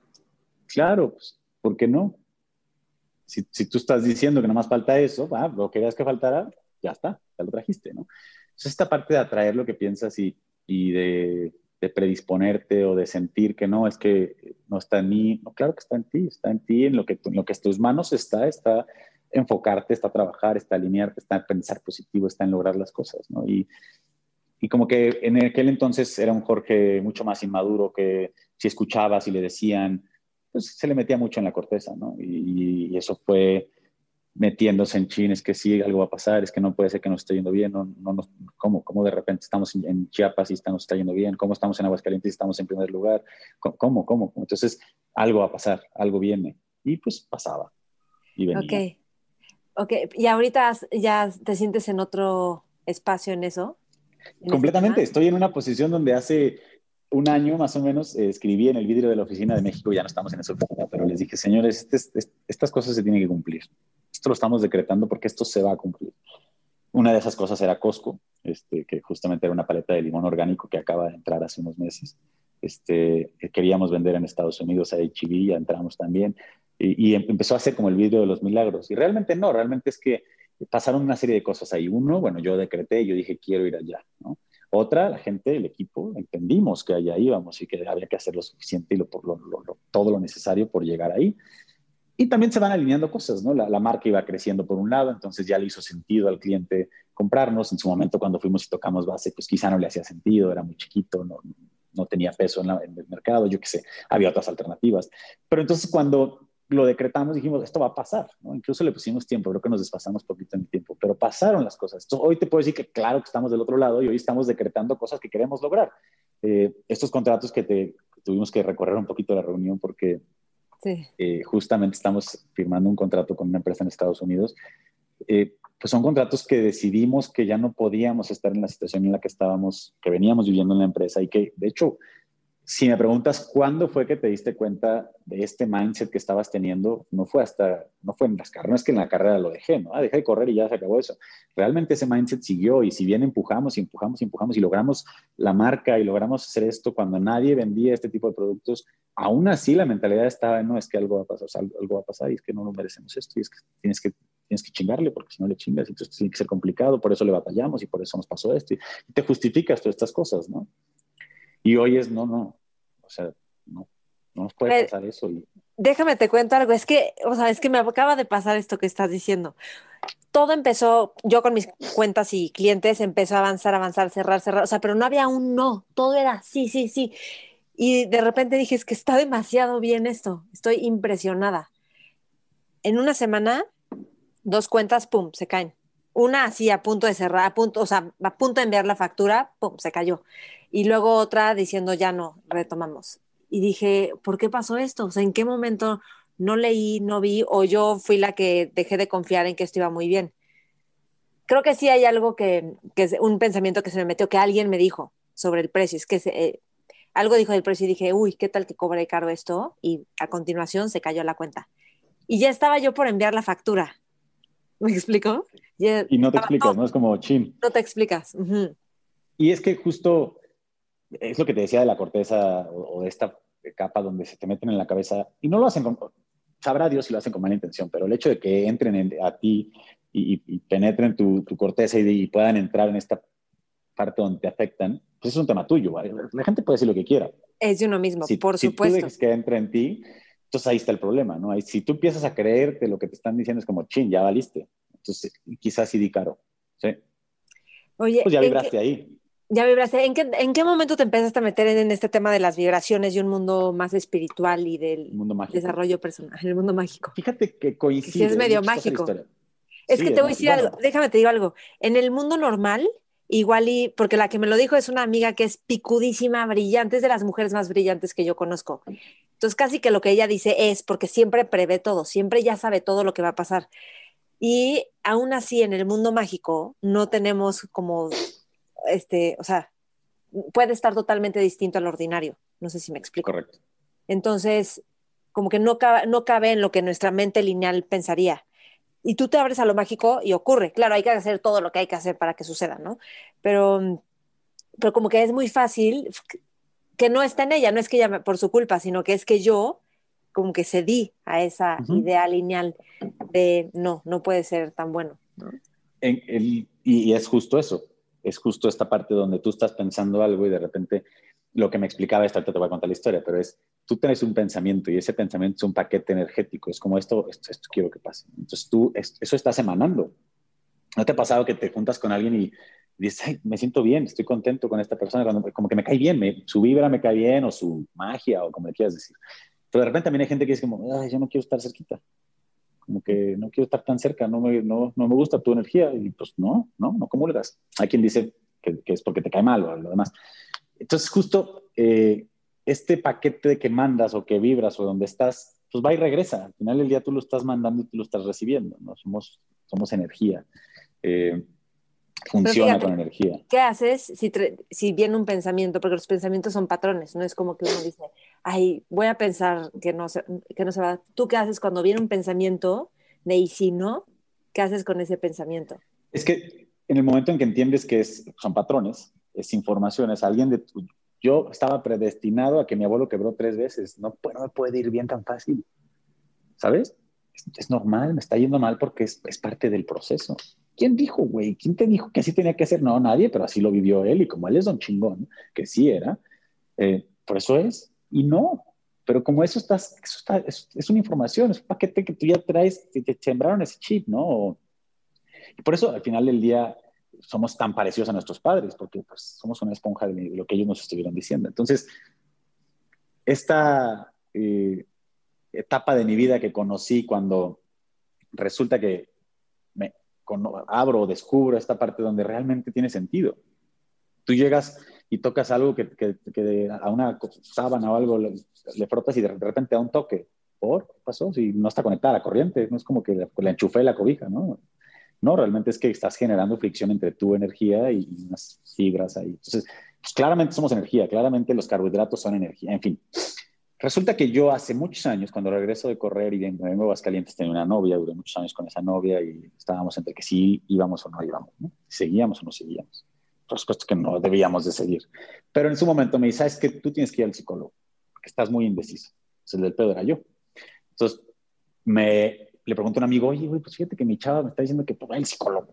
Claro, pues, ¿por qué no? Si, si tú estás diciendo que no más falta eso, ah, lo que veas que faltará, ya está, ya lo trajiste, ¿no? Entonces, esta parte de atraer lo que piensas y, y de, predisponerte o de sentir que no, es que no está en mí, no, claro que está en ti, está en ti, en lo que, en lo que tus manos está, está enfocarte, está trabajar, está alinearte, está en pensar positivo, está en lograr las cosas, ¿no? Y, y como que en aquel entonces era un Jorge mucho más inmaduro que si escuchabas y le decían, pues se le metía mucho en la corteza, ¿no? Y, y eso fue metiéndose en China, es que sí, algo va a pasar, es que no puede ser que nos esté yendo bien, no, no ¿cómo, ¿cómo, de repente estamos en, Chiapas y nos está yendo bien? ¿Cómo estamos en Aguascalientes y estamos en primer lugar? ¿Cómo, cómo? Entonces, algo va a pasar, algo viene. Y pues pasaba y venía. Ok, ok. ¿Y ahorita ya te sientes en otro espacio en eso? Completamente, estoy en una posición donde hace un año más o menos eh, escribí en el vidrio de la oficina de México, ya no estamos en esa oficina, pero les dije, señores, este estas cosas se tienen que cumplir esto lo estamos decretando porque esto se va a cumplir. Una de esas cosas era Costco, este, que justamente era una paleta de limón orgánico que acaba de entrar hace unos meses. Este, que queríamos vender en Estados Unidos a HB, ya entramos también, y, y, empezó a hacer como el vídeo de los milagros. Y realmente no, realmente es que pasaron una serie de cosas ahí. Uno, bueno, yo decreté, yo dije, quiero ir allá, ¿no? Otra, la gente, el equipo, entendimos que allá íbamos y que había que hacer lo suficiente y lo, lo, todo lo necesario por llegar ahí. Y también se van alineando cosas, ¿no? La, marca iba creciendo por un lado, entonces ya le hizo sentido al cliente comprarnos. En su momento, cuando fuimos y tocamos base, pues quizá no le hacía sentido, era muy chiquito, no, no tenía peso en, el mercado, yo qué sé, había otras alternativas. Pero entonces cuando lo decretamos, dijimos, esto va a pasar, ¿no? Incluso le pusimos tiempo, creo que nos desfasamos poquito en el tiempo, pero pasaron las cosas. Entonces, hoy te puedo decir que claro que estamos del otro lado y hoy estamos decretando cosas que queremos lograr. Eh, estos contratos que te, tuvimos que recorrer un poquito la reunión porque eh, justamente estamos firmando un contrato con una empresa en Estados Unidos. Eh, pues son contratos que decidimos que ya no podíamos estar en la situación en la que estábamos, que veníamos viviendo en la empresa y que de hecho si me preguntas cuándo fue que te diste cuenta de este mindset que estabas teniendo, no fue hasta, no fue en las carreras, no es que en la carrera lo dejé, ¿no? Ah, dejé de correr y ya se acabó eso. Realmente ese mindset siguió y si bien empujamos y empujamos y empujamos y logramos la marca y logramos hacer esto cuando nadie vendía este tipo de productos, aún así la mentalidad estaba, no, es que algo va a pasar, algo va a pasar y es que no lo merecemos esto y es que tienes que tienes que chingarle porque si no le chingas, entonces tiene que ser complicado, por eso le batallamos y por eso nos pasó esto y te justificas todas estas cosas, ¿no? Y hoy es, no, no, o sea, no, no nos puede pasar eso. Déjame te cuento algo, es que, o sea, es que me acaba de pasar esto que estás diciendo. Todo empezó, yo con mis cuentas y clientes empezó a avanzar, avanzar, cerrar, cerrar, o sea, pero no había un no, todo era sí, sí, sí. Y de repente dije, es que está demasiado bien esto, estoy impresionada. En una semana, dos cuentas, pum, se caen una así a punto de cerrar, a punto, o sea, a punto de enviar la factura, pum, se cayó. Y luego otra diciendo ya no, retomamos. Y dije, ¿por qué pasó esto? O sea, ¿en qué momento no leí, no vi o yo fui la que dejé de confiar en que esto iba muy bien? Creo que sí hay algo que, que es un pensamiento que se me metió, que alguien me dijo sobre el precio. Es que eh, algo dijo del precio y dije, uy, ¿qué tal que cobre caro esto? Y a continuación se cayó la cuenta. Y ya estaba yo por enviar la factura. ¿Me explico? y no te explicas, no. Es como chin. No te explicas. Y es que justo es lo que te decía de la corteza o, de esta capa donde se te meten en la cabeza y no lo hacen con, sabrá Dios si lo hacen con mala intención, pero el hecho de que entren a ti y, penetren tu, corteza y, puedan entrar en esta parte donde te afectan, pues es un tema tuyo. La gente puede decir lo que quiera. Es de uno mismo, por si supuesto. Si tú dejas que entre en ti, entonces ahí está el problema, ¿no? Si tú empiezas a creerte lo que te están diciendo es como, chin, ya valiste. Entonces, quizás sí di caro. ¿sí? Oye, pues ya vibraste ahí. Ya vibraste. ¿En qué, ¿En qué momento te empezaste a meter en, este tema de las vibraciones y un mundo más espiritual y del desarrollo personal, el mundo mágico? Fíjate que coincide. es medio mágico. Es que te voy a decir algo, déjame te digo algo. En el mundo normal, igual y, porque la que me lo dijo es una amiga que es picudísima, brillante, es de las mujeres más brillantes que yo conozco. Entonces, casi que lo que ella dice es porque siempre prevé todo, siempre ya sabe todo lo que va a pasar. Y aún así, en el mundo mágico, no tenemos como, este, o sea, puede estar totalmente distinto al ordinario. No sé si me explico. Correcto. Entonces, como que no cabe, no cabe en lo que nuestra mente lineal pensaría. Y tú te abres a lo mágico y ocurre. Claro, hay que hacer todo lo que hay que hacer para que suceda, ¿no? Pero, pero como que es muy fácil que no está en ella, no es que ella por su culpa, sino que es que yo como que cedí a esa idea lineal de no, no puede ser tan bueno. En el, y, es justo eso, es justo esta parte donde tú estás pensando algo y de repente lo que me explicaba esta, te voy a contar la historia, pero es, tú tienes un pensamiento y ese pensamiento es un paquete energético, es como esto, esto, quiero que pase. Entonces tú, eso estás emanando. ¿No te ha pasado que te juntas con alguien y dices, me siento bien, estoy contento con esta persona, como que me cae bien, me, su vibra me cae bien o su magia o como le quieras decir. Pero de repente también hay gente que es como, Ay, yo no quiero estar cerquita. Como que no quiero estar tan cerca, no me, no, no me gusta tu energía. Y pues no, no, no comulgas. Hay quien dice que, que es porque te cae mal o lo demás. Entonces, justo eh, este paquete que mandas o que vibras o donde estás, pues va y regresa. Al final del día tú lo estás mandando y tú lo estás recibiendo. ¿no? Somos, somos energía. Eh, funciona con energía. ¿Qué haces si, si viene un pensamiento? Porque los pensamientos son patrones, no es como que uno dice, ay, voy a pensar que no, se, que no se va. ¿Tú qué haces cuando viene un pensamiento de y si no? ¿Qué haces con ese pensamiento? Es que en el momento en que entiendes que es, son patrones, es información, es alguien de tu... Yo estaba predestinado a que mi abuelo quebró tres veces, no, no me puede ir bien tan fácil, ¿sabes? Es, es normal, me está yendo mal porque es, es parte del proceso. ¿Quién dijo, güey? ¿Quién te dijo que así tenía que ser? No, nadie, pero así lo vivió él y como él es don chingón, que sí era, eh, por eso es. Y no, pero como eso, estás, eso está, es, una información, es un paquete que tú ya traes, te, te sembraron ese chip, ¿no? Y por eso al final del día somos tan parecidos a nuestros padres, porque pues, somos una esponja de lo que ellos nos estuvieron diciendo. Entonces, esta eh, etapa de mi vida que conocí cuando resulta que abro o descubro esta parte donde realmente tiene sentido. Tú llegas y tocas algo que, a una sábana o algo le, frotas y de repente da un toque. ¿Por? ¿Qué pasó? Si no está conectada la corriente, no es como que le, enchufé la cobija, ¿no? No, realmente es que estás generando fricción entre tu energía y, unas fibras ahí. Entonces, claramente somos energía, claramente los carbohidratos son energía, en fin. Resulta que yo hace muchos años, cuando regreso de correr y vengo, a Aguascalientes, tenía una novia, duré muchos años con esa novia y estábamos entre que sí íbamos o no íbamos, ¿no? seguíamos o no seguíamos. Por supuesto que no debíamos de seguir. Pero en su momento me dice, sabes que tú tienes que ir al psicólogo, porque estás muy indeciso. Entonces el del pedo era yo. Entonces me, le pregunto a un amigo, oye, güey, pues fíjate que mi chava me está diciendo que pues, va al psicólogo.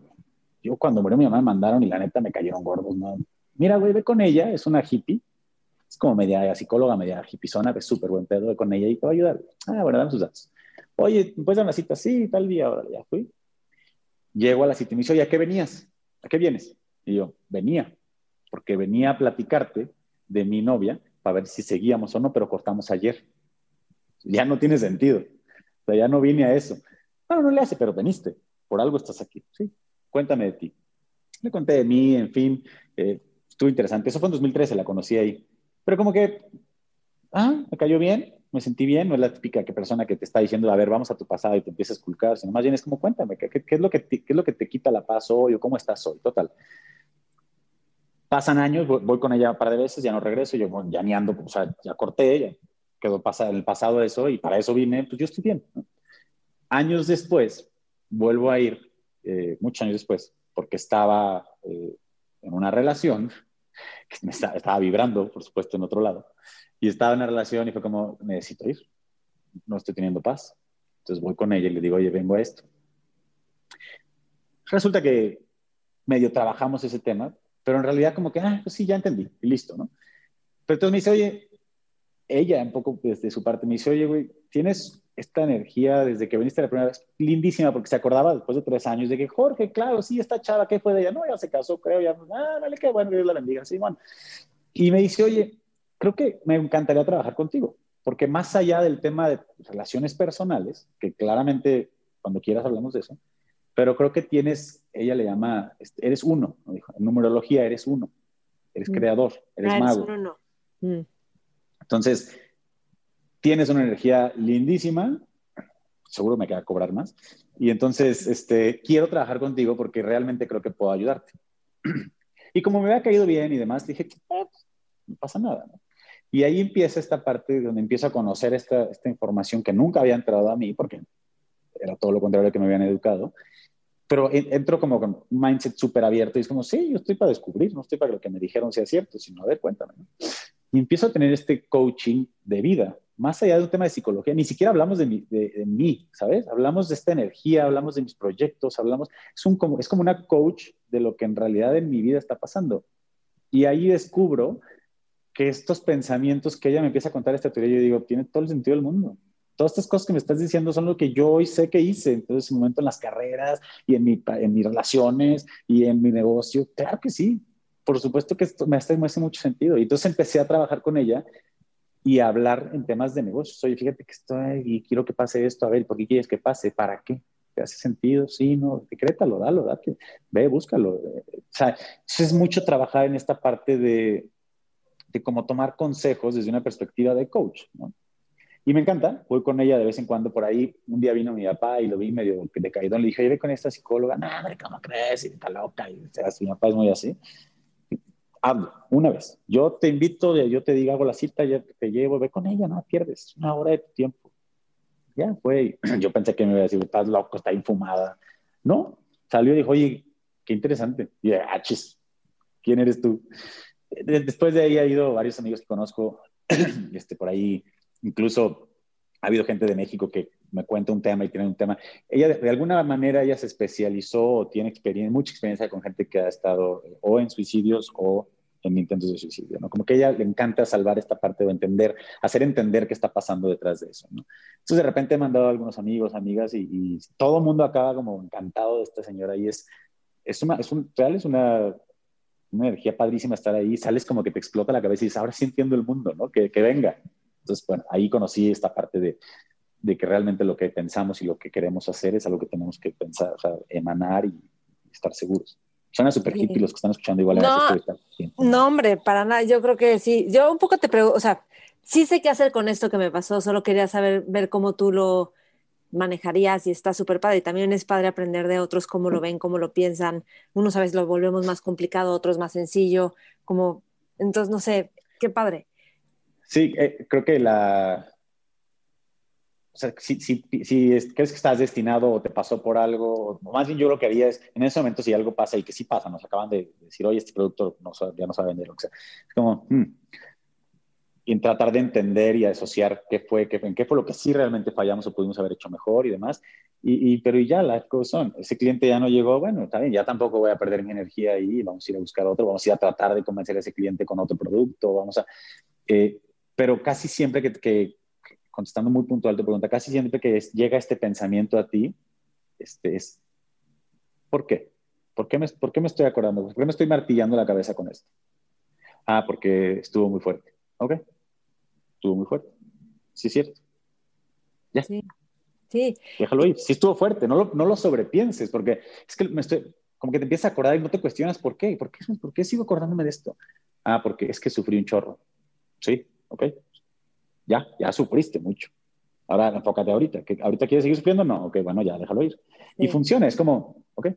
Yo cuando murió mi mamá me mandaron y la neta me cayeron gordos, ¿no? Mira, güey, ve con ella, es una hippie, es como media psicóloga, media hippiezona, es súper buen pedo, con ella y te va a ayudar. Ah, bueno, dame sus datos. Oye, ¿puedes dar una cita? Sí, tal día, ahora ya fui. Llego a la cita y me dice, oye, ¿a qué venías? ¿A qué vienes? Y yo, venía, porque venía a platicarte de mi novia para ver si seguíamos o no, pero cortamos ayer. Ya no tiene sentido. O sea, ya no vine a eso. Bueno, no le hace, pero veniste. Por algo estás aquí. Sí, cuéntame de ti. Le conté de mí, en fin. Eh, estuvo interesante. Eso fue en 2013, la conocí ahí. Pero como que, ah, me cayó bien, me sentí bien. No es la típica que persona que te está diciendo, a ver, vamos a tu pasado y te empieza a esculcar, sino más bien es como, cuéntame, ¿qué, qué, es, lo que te, qué es lo que te quita la paz hoy o cómo estás hoy? Total. Pasan años, voy, con ella un par de veces, ya no regreso, yo ya ni ando, o sea, ya corté, ya quedó pasa, el pasado eso y para eso vine, pues yo estoy bien. Años después, vuelvo a ir, eh, muchos años después, porque estaba eh, en una relación, me estaba, estaba, vibrando, por supuesto, en otro lado, y estaba en una relación y fue como, necesito ir, no estoy teniendo paz. Entonces voy con ella y le digo, oye, vengo a esto. Resulta que medio trabajamos ese tema, pero en realidad como que, ah, pues sí, ya entendí, y listo, ¿no? Pero entonces me dice, oye, ella un poco desde su parte me dice, oye, güey, tienes esta energía desde que viniste la primera vez, lindísima, porque se acordaba después de tres años de que, Jorge, claro, sí, esta chava, ¿qué fue de ella? No, ya se casó, creo, ya, ah, dale, qué bueno, Dios la bendiga, sí, bueno. Y me dice, oye, creo que me encantaría trabajar contigo, porque más allá del tema de relaciones personales, que claramente cuando quieras hablamos de eso, pero creo que tienes, ella le llama, este, eres uno, dijo, en numerología eres uno, eres mm. creador, eres ah, mago. Eres uno. Mm. Entonces, tienes una energía lindísima, seguro me queda cobrar más, y entonces este, quiero trabajar contigo porque realmente creo que puedo ayudarte. Y como me había caído bien y demás, dije, ah, pues, no pasa nada. Y ahí empieza esta parte donde empiezo a conocer esta, esta información que nunca había entrado a mí, porque era todo lo contrario que me habían educado, pero entro como con mindset súper abierto y es como, sí, yo estoy para descubrir, no estoy para que lo que me dijeron sea cierto, sino a ver, cuéntame. Y empiezo a tener este coaching de vida, más allá de un tema de psicología, ni siquiera hablamos de, mí, ¿sabes? Hablamos de esta energía, hablamos de mis proyectos, hablamos, es, un, como, es como una coach de lo que en realidad en mi vida está pasando. Y ahí descubro que estos pensamientos que ella me empieza a contar esta teoría, yo digo, tiene todo el sentido del mundo todas estas cosas que me estás diciendo son lo que yo hoy sé que hice. Entonces, en momento en las carreras y en, mi, en mis relaciones y en mi negocio, claro que sí. Por supuesto que esto me hace, me hace mucho sentido. Y entonces empecé a trabajar con ella y hablar en temas de negocios. Oye, fíjate que estoy y quiero que pase esto. A ver, ¿por qué quieres que pase? ¿Para qué? ¿Te hace sentido? Sí, no, decrétalo, dalo, date. Ve, búscalo. O sea, es mucho trabajar en esta parte de, de cómo tomar consejos desde una perspectiva de coach, ¿no? Y me encanta, voy con ella de vez en cuando por ahí. Un día vino mi papá y lo vi medio decaído. Le dije, ve con esta psicóloga. No, hombre, ¿cómo crees? Y está loca. Y, o sea, mi papá es muy así. Hablo, una vez. Yo te invito, yo te digo, hago la cita, ya te llevo, ve con ella, no pierdes una hora de tu tiempo. Ya, fue. Yo pensé que me iba a decir, estás loco, está infumada. No, salió y dijo, oye, qué interesante. Y yo, ah, chis, ¿quién eres tú? Después de ahí ha ido varios amigos que conozco, este, por ahí Incluso ha habido gente de México que me cuenta un tema y tiene un tema. Ella, de, alguna manera, ella se especializó o tiene mucha experiencia con gente que ha estado eh, o en suicidios o en intentos de suicidio, ¿no? Como que ella le encanta salvar esta parte o entender, hacer entender qué está pasando detrás de eso, ¿no? Entonces, de repente he mandado a algunos amigos, amigas y, todo el mundo acaba como encantado de esta señora y es, es una, un, real, es una energía padrísima estar ahí, sales como que te explota la cabeza y dices, ahora sí entiendo el mundo, ¿no? Que, que venga, entonces, bueno, ahí conocí esta parte de, de, que realmente lo que pensamos y lo que queremos hacer es algo que tenemos que pensar, o sea, emanar y estar seguros. Suena súper hippie los que están escuchando igual. No, no, hombre, para nada. Yo creo que sí. Yo un poco te pregunto, o sea, sí sé qué hacer con esto que me pasó, solo quería saber, ver cómo tú lo, manejarías y está súper padre. Y también es padre aprender de otros cómo lo ven, cómo lo piensan. Unos a veces lo volvemos más complicado, otros más sencillo, como, entonces, no sé, qué padre. Sí, eh, creo que la... O sea, si, si, si crees que estás destinado o te pasó por algo, o más bien yo lo que haría es, en ese momento si algo pasa y que sí pasa, nos acaban de decir, oye, este producto no, ya no sabe vender, o sea, es como, hmm, y tratar de entender y asociar qué fue, qué, en qué fue lo que sí realmente fallamos o pudimos haber hecho mejor y demás. Y, pero ya las cosas son, ese cliente ya no llegó, bueno, está bien, ya tampoco voy a perder mi energía ahí, vamos a ir a buscar otro, vamos a ir a tratar de convencer a ese cliente con otro producto, vamos a... Eh, pero casi siempre que, que, contestando muy puntual tu pregunta, casi siempre que llega este pensamiento a ti, este es, ¿por qué? ¿Por qué, me, ¿Por qué me estoy acordando? ¿Por qué me estoy martillando la cabeza con esto? Ah, porque estuvo muy fuerte. Ok, estuvo muy fuerte. Sí, es cierto. Ya. Sí. sí. Déjalo ir. Sí estuvo fuerte, no lo, no lo sobrepienses, porque es que me estoy, como que te empiezas a acordar y no te cuestionas por qué. ¿Por qué, ¿Por qué sigo acordándome de esto? Ah, porque es que sufrí un chorro. Sí, ok. Ya, ya sufriste mucho. Ahora enfócate ahorita. ¿Que ¿Ahorita quieres seguir sufriendo? No, ok, bueno, ya déjalo ir. Y funciona, es como, ok,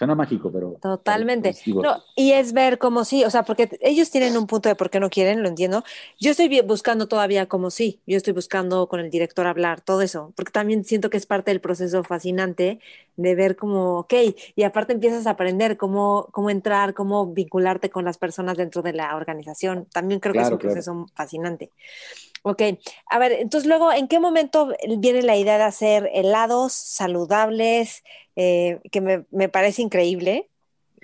Suena mágico, pero... Totalmente. no, y es ver cómo sí, o sea, porque ellos tienen un punto de por qué no quieren, lo entiendo. Yo estoy buscando todavía como sí, yo estoy buscando con el director hablar, todo eso, porque también siento que es parte del proceso fascinante de ver cómo, ok, y aparte empiezas a aprender cómo, cómo entrar, cómo vincularte con las personas dentro de la organización. También creo que es un proceso fascinante. Ok, a ver, entonces luego, ¿en qué momento viene la idea de hacer helados saludables? Eh, que me, me, parece increíble,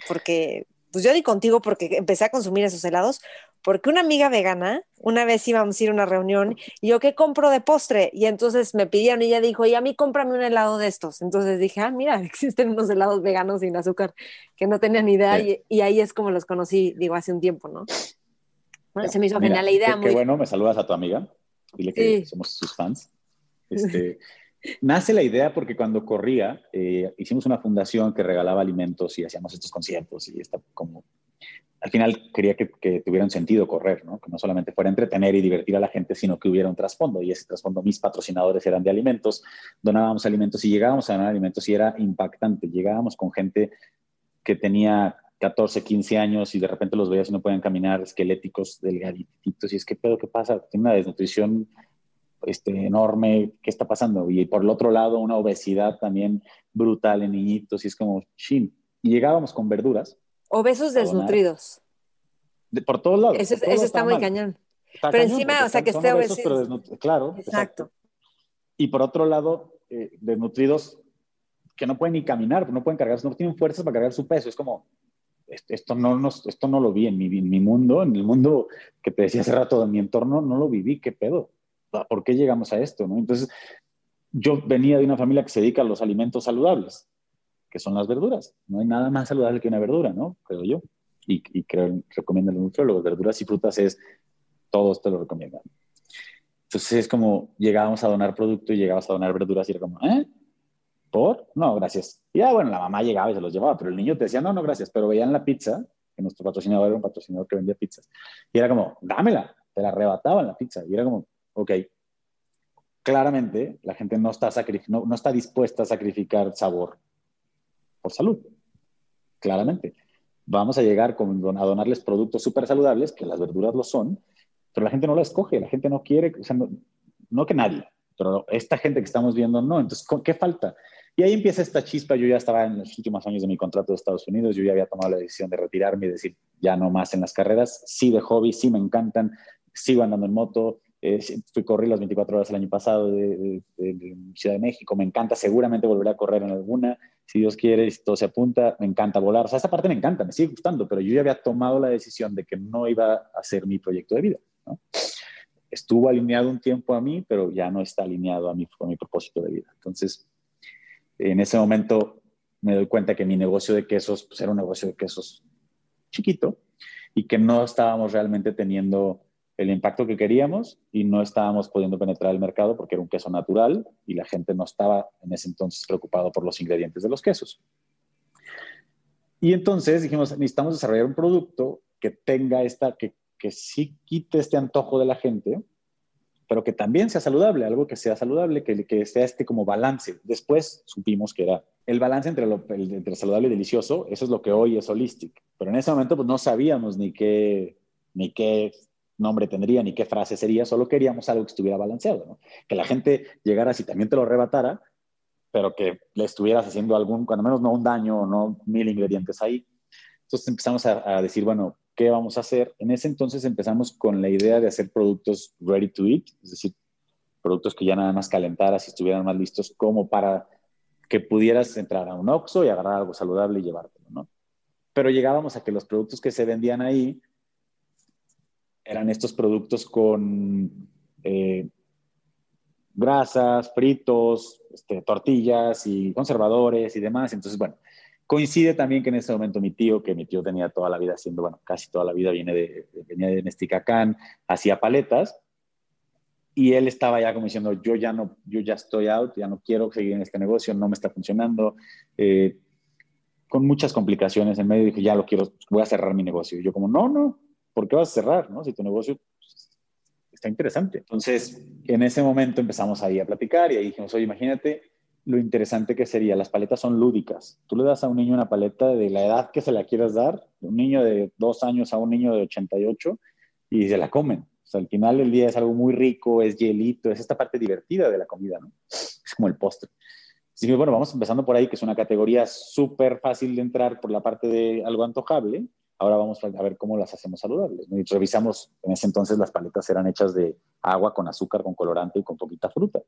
porque pues yo di contigo porque empecé a consumir esos helados, porque una amiga vegana, una vez íbamos a ir a una reunión, y yo, ¿qué compro de postre? Y entonces me pidieron y ella dijo, y a mí cómprame un helado de estos. Entonces dije, ah, mira, existen unos helados veganos sin azúcar, que no tenía ni idea, y, y, ahí es como los conocí, digo, hace un tiempo, ¿no? Bueno, se me hizo genial la idea. Qué, muy... bueno, me saludas a tu amiga, dile que somos sus fans. Este, Nace la idea porque cuando corría, eh, hicimos una fundación que regalaba alimentos y hacíamos estos conciertos y está como... Al final quería que, que tuviera un sentido correr, ¿no? que no solamente fuera entretener y divertir a la gente, sino que hubiera un trasfondo. Y ese trasfondo, mis patrocinadores eran de alimentos, donábamos alimentos y llegábamos a donar alimentos y era impactante. Llegábamos con gente que tenía 14, 15 años y de repente los veías y no podían caminar, esqueléticos, delgaditos, y es que pedo, ¿qué pasa? Tiene una desnutrición este, enorme, ¿qué está pasando? Y por el otro lado, una obesidad también brutal en niñitos, y es como, chin. Y llegábamos con verduras. Obesos desnutridos. por todos lados. Ese, está muy cañón. pero encima, o sea, que esté obeso. Claro. Exacto. Y por otro lado, eh, desnutridos que no pueden ni caminar, no pueden cargar, no tienen fuerzas para cargar su peso. Es como, esto no, esto no lo vi en mi, mundo, en el mundo que te decía hace rato, en mi entorno, no lo viví, ¿qué pedo? ¿por qué llegamos a esto? ¿no? Entonces, yo venía de una familia que se dedica a los alimentos saludables, que son las verduras. No hay nada más saludable que una verdura, ¿no? Creo yo. Y, y creo, recomiendo los verduras y frutas es, todos te lo recomiendan. Entonces es como, llegábamos a donar producto y llegábamos a donar verduras y era como, ¿eh? ¿Por? No, gracias. Y ya, bueno, la mamá llegaba y se los llevaba, pero el niño te decía, no, no, gracias. Pero veían la pizza, que nuestro patrocinador era un patrocinador que vendía pizzas, y era como, dámela, te la arrebataban la pizza. Y era como, ok, claramente la gente no está, no, no está dispuesta a sacrificar sabor por salud. Claramente. Vamos a llegar con, a donarles productos súper saludables, que las verduras lo son, pero la gente no lo escoge, la gente no quiere, o sea, no, que nadie, pero esta gente que estamos viendo no. Entonces, ¿qué falta? Y ahí empieza esta chispa. Yo ya estaba en los últimos años de mi contrato de Estados Unidos, yo ya había tomado la decisión de retirarme y decir, ya no más en las carreras, sí de hobby, sí me encantan, sigo andando en moto, eh, fui correr las 24 horas el año pasado de, Ciudad de México. Me encanta, seguramente volveré a correr en alguna. Si Dios quiere, si todo se apunta, me encanta volar. O sea, esa parte me encanta, me sigue gustando, pero yo ya había tomado la decisión de que no iba a ser mi proyecto de vida. Estuvo alineado un tiempo a mí, pero ya no está alineado a mi, a mi propósito de vida. Entonces, en ese momento me doy cuenta que mi negocio de quesos pues, era un negocio de quesos chiquito y que no estábamos realmente teniendo el impacto que queríamos y no estábamos pudiendo penetrar el mercado porque era un queso natural y la gente no estaba en ese entonces preocupado por los ingredientes de los quesos. Y entonces dijimos, necesitamos desarrollar un producto que tenga esta, que, que sí quite este antojo de la gente, pero que también sea saludable, algo que sea saludable, que, que sea este como balance. Después supimos que era el balance entre lo entre saludable y delicioso, eso es lo que hoy es holistic, pero en ese momento pues no sabíamos ni qué, ni qué nombre tendría, ni qué frase sería, solo queríamos algo que estuviera balanceado, que la gente llegara si también te lo arrebatara, pero que le estuvieras haciendo algún, cuando menos no un daño no mil ingredientes ahí. Entonces empezamos a decir, bueno, ¿qué vamos a hacer? En ese entonces empezamos con la idea de hacer productos ready to eat, es decir, productos que ya nada más calentaras y estuvieran más listos como para que pudieras entrar a un Oxxo y agarrar algo saludable y llevártelo, ¿no? Pero llegábamos a que los productos que se vendían ahí eran estos productos con eh, grasas, fritos, este, tortillas y conservadores y demás. Entonces, bueno, Coincide también que en ese momento mi tío, que mi tío tenía toda la vida haciendo, bueno, casi toda la vida viene de, venía de Mesticacán, hacía paletas, y él estaba ya como diciendo, yo ya no, yo ya estoy out, ya no quiero seguir en este negocio, no me está funcionando, eh, con muchas complicaciones en medio, dije, ya lo quiero, voy a cerrar mi negocio. Y yo como, no, no, ¿por qué vas a cerrar? No? Si tu negocio está interesante. Entonces, en ese momento empezamos ahí a platicar y ahí dijimos, oye, imagínate lo interesante que sería. Las paletas son lúdicas. Tú le das a un niño una paleta de la edad que se la quieras dar, de un niño de dos años a un niño de 88, y se la comen. O sea, al final del día es algo muy rico, es hielito, es esta parte divertida de la comida, ¿no? Es como el postre. Así que bueno, vamos empezando por ahí, que es una categoría súper fácil de entrar por la parte de algo antojable. Ahora vamos a ver cómo las hacemos saludables. Y revisamos, en ese entonces las paletas eran hechas de agua con azúcar, con colorante y con poquita fruta.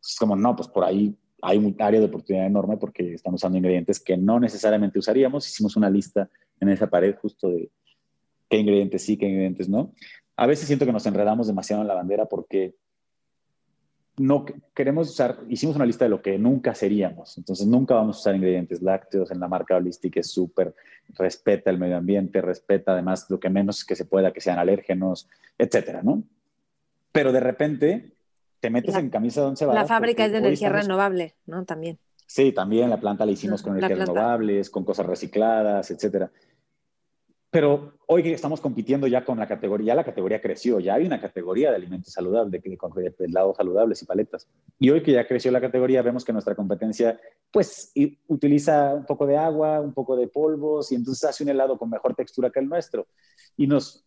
Es como, no, pues por ahí hay un área de oportunidad enorme porque estamos usando ingredientes que no necesariamente usaríamos. Hicimos una lista en esa pared justo de qué ingredientes sí, qué ingredientes no. A veces siento que nos enredamos demasiado en la bandera porque no queremos usar, hicimos una lista de lo que nunca seríamos, entonces nunca vamos a usar ingredientes lácteos en la marca Holistic, es súper, respeta el medio ambiente, respeta además lo que menos que se pueda, que sean alérgenos, etcétera, ¿no? Pero de repente te metes en camisa de once varas. La fábrica es de energía renovable, ¿no? También. Sí, también la planta la hicimos con energías renovables, con cosas recicladas, etcétera. Pero hoy que estamos compitiendo ya con la categoría, ya la categoría creció, ya hay una categoría de alimentos saludables, de, de, saludables y paletas. Y hoy que ya creció la categoría, vemos que nuestra competencia, pues, utiliza un poco de agua, un poco de polvos, y entonces hace un helado con mejor textura que el nuestro. Y nos...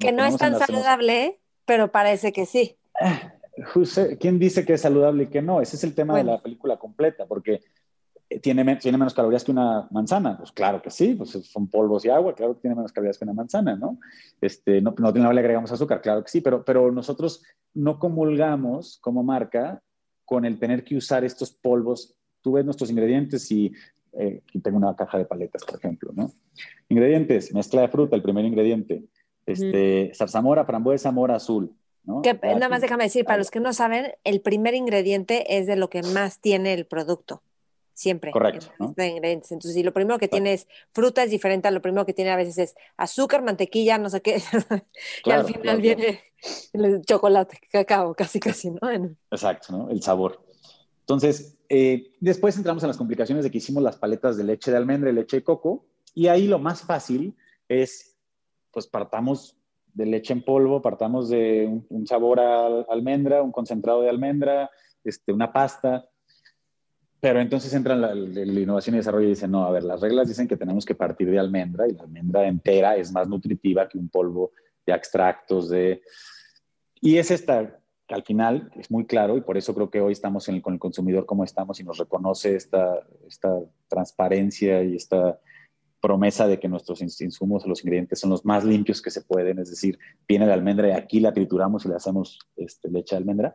que no es tan saludable, pero parece que sí. ¿Quién dice que es saludable y que no? Ese es el tema de la película completa, porque eh, tiene, tiene menos calorías que una manzana. Pues claro que sí, pues son polvos y agua, claro que tiene menos calorías que una manzana, ¿no? Este, no, no, le agregamos azúcar, claro que sí, pero, pero nosotros no comulgamos como marca con el tener que usar estos polvos. Tú ves nuestros ingredientes y eh, aquí tengo una caja de paletas, por ejemplo, ¿no? Ingredientes, mezcla de fruta, el primer ingrediente. Este, zarzamora, frambuesa, mora azul nada más déjame decir, para los que no saben, el primer ingrediente es de lo que más tiene el producto. Siempre. Correcto. ingredientes. Entonces, si lo primero que tiene es fruta es diferente a lo primero que tiene a veces es azúcar, mantequilla, no sé qué. y al final viene el chocolate, cacao, casi, casi, ¿no? Exacto, ¿no? El sabor. Entonces, eh, después entramos en las complicaciones de que hicimos las paletas de leche de almendra y leche de coco. Y ahí lo más fácil es, pues partamos de leche en polvo, partamos de un, sabor a almendra, un concentrado de almendra, este, una pasta. Pero entonces entra la, innovación y desarrollo y dicen, no, a ver, las reglas dicen que tenemos que partir de almendra y la almendra entera es más nutritiva que un polvo de extractos de... Y es esta, que al final es muy claro y por eso creo que hoy estamos con el consumidor como estamos y nos reconoce esta, esta transparencia y esta promesa de que nuestros insumos, los ingredientes son los más limpios que se pueden, es decir, viene la almendra y aquí la trituramos y le hacemos este, leche de almendra,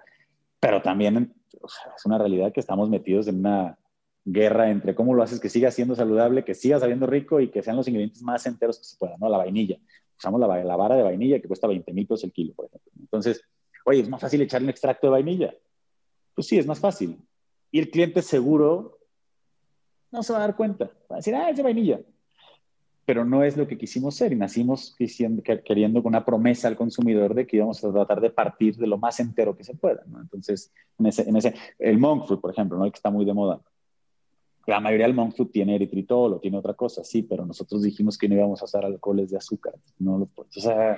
pero también es una realidad que estamos metidos en una guerra entre cómo lo haces que siga siendo saludable, que siga sabiendo rico y que sean los ingredientes más enteros que se puedan, ¿no? La vainilla. Usamos la, la vara de vainilla que cuesta 20 mil pesos el kilo, por ejemplo. Entonces, oye, ¿es más fácil echarle un extracto de vainilla? Pues sí, es más fácil. Y el cliente seguro no se va a dar cuenta. Va a decir, ah, es de vainilla pero no es lo que quisimos ser y nacimos queriendo con una promesa al consumidor de que íbamos a tratar de partir de lo más entero que se pueda. ¿no? Entonces, en ese, en ese, el monk fruit, por ejemplo, ¿no? que está muy de moda. la mayoría del monk food tiene eritritol o tiene otra cosa, sí, pero nosotros dijimos que no íbamos a usar alcoholes de azúcar, no lo o sea,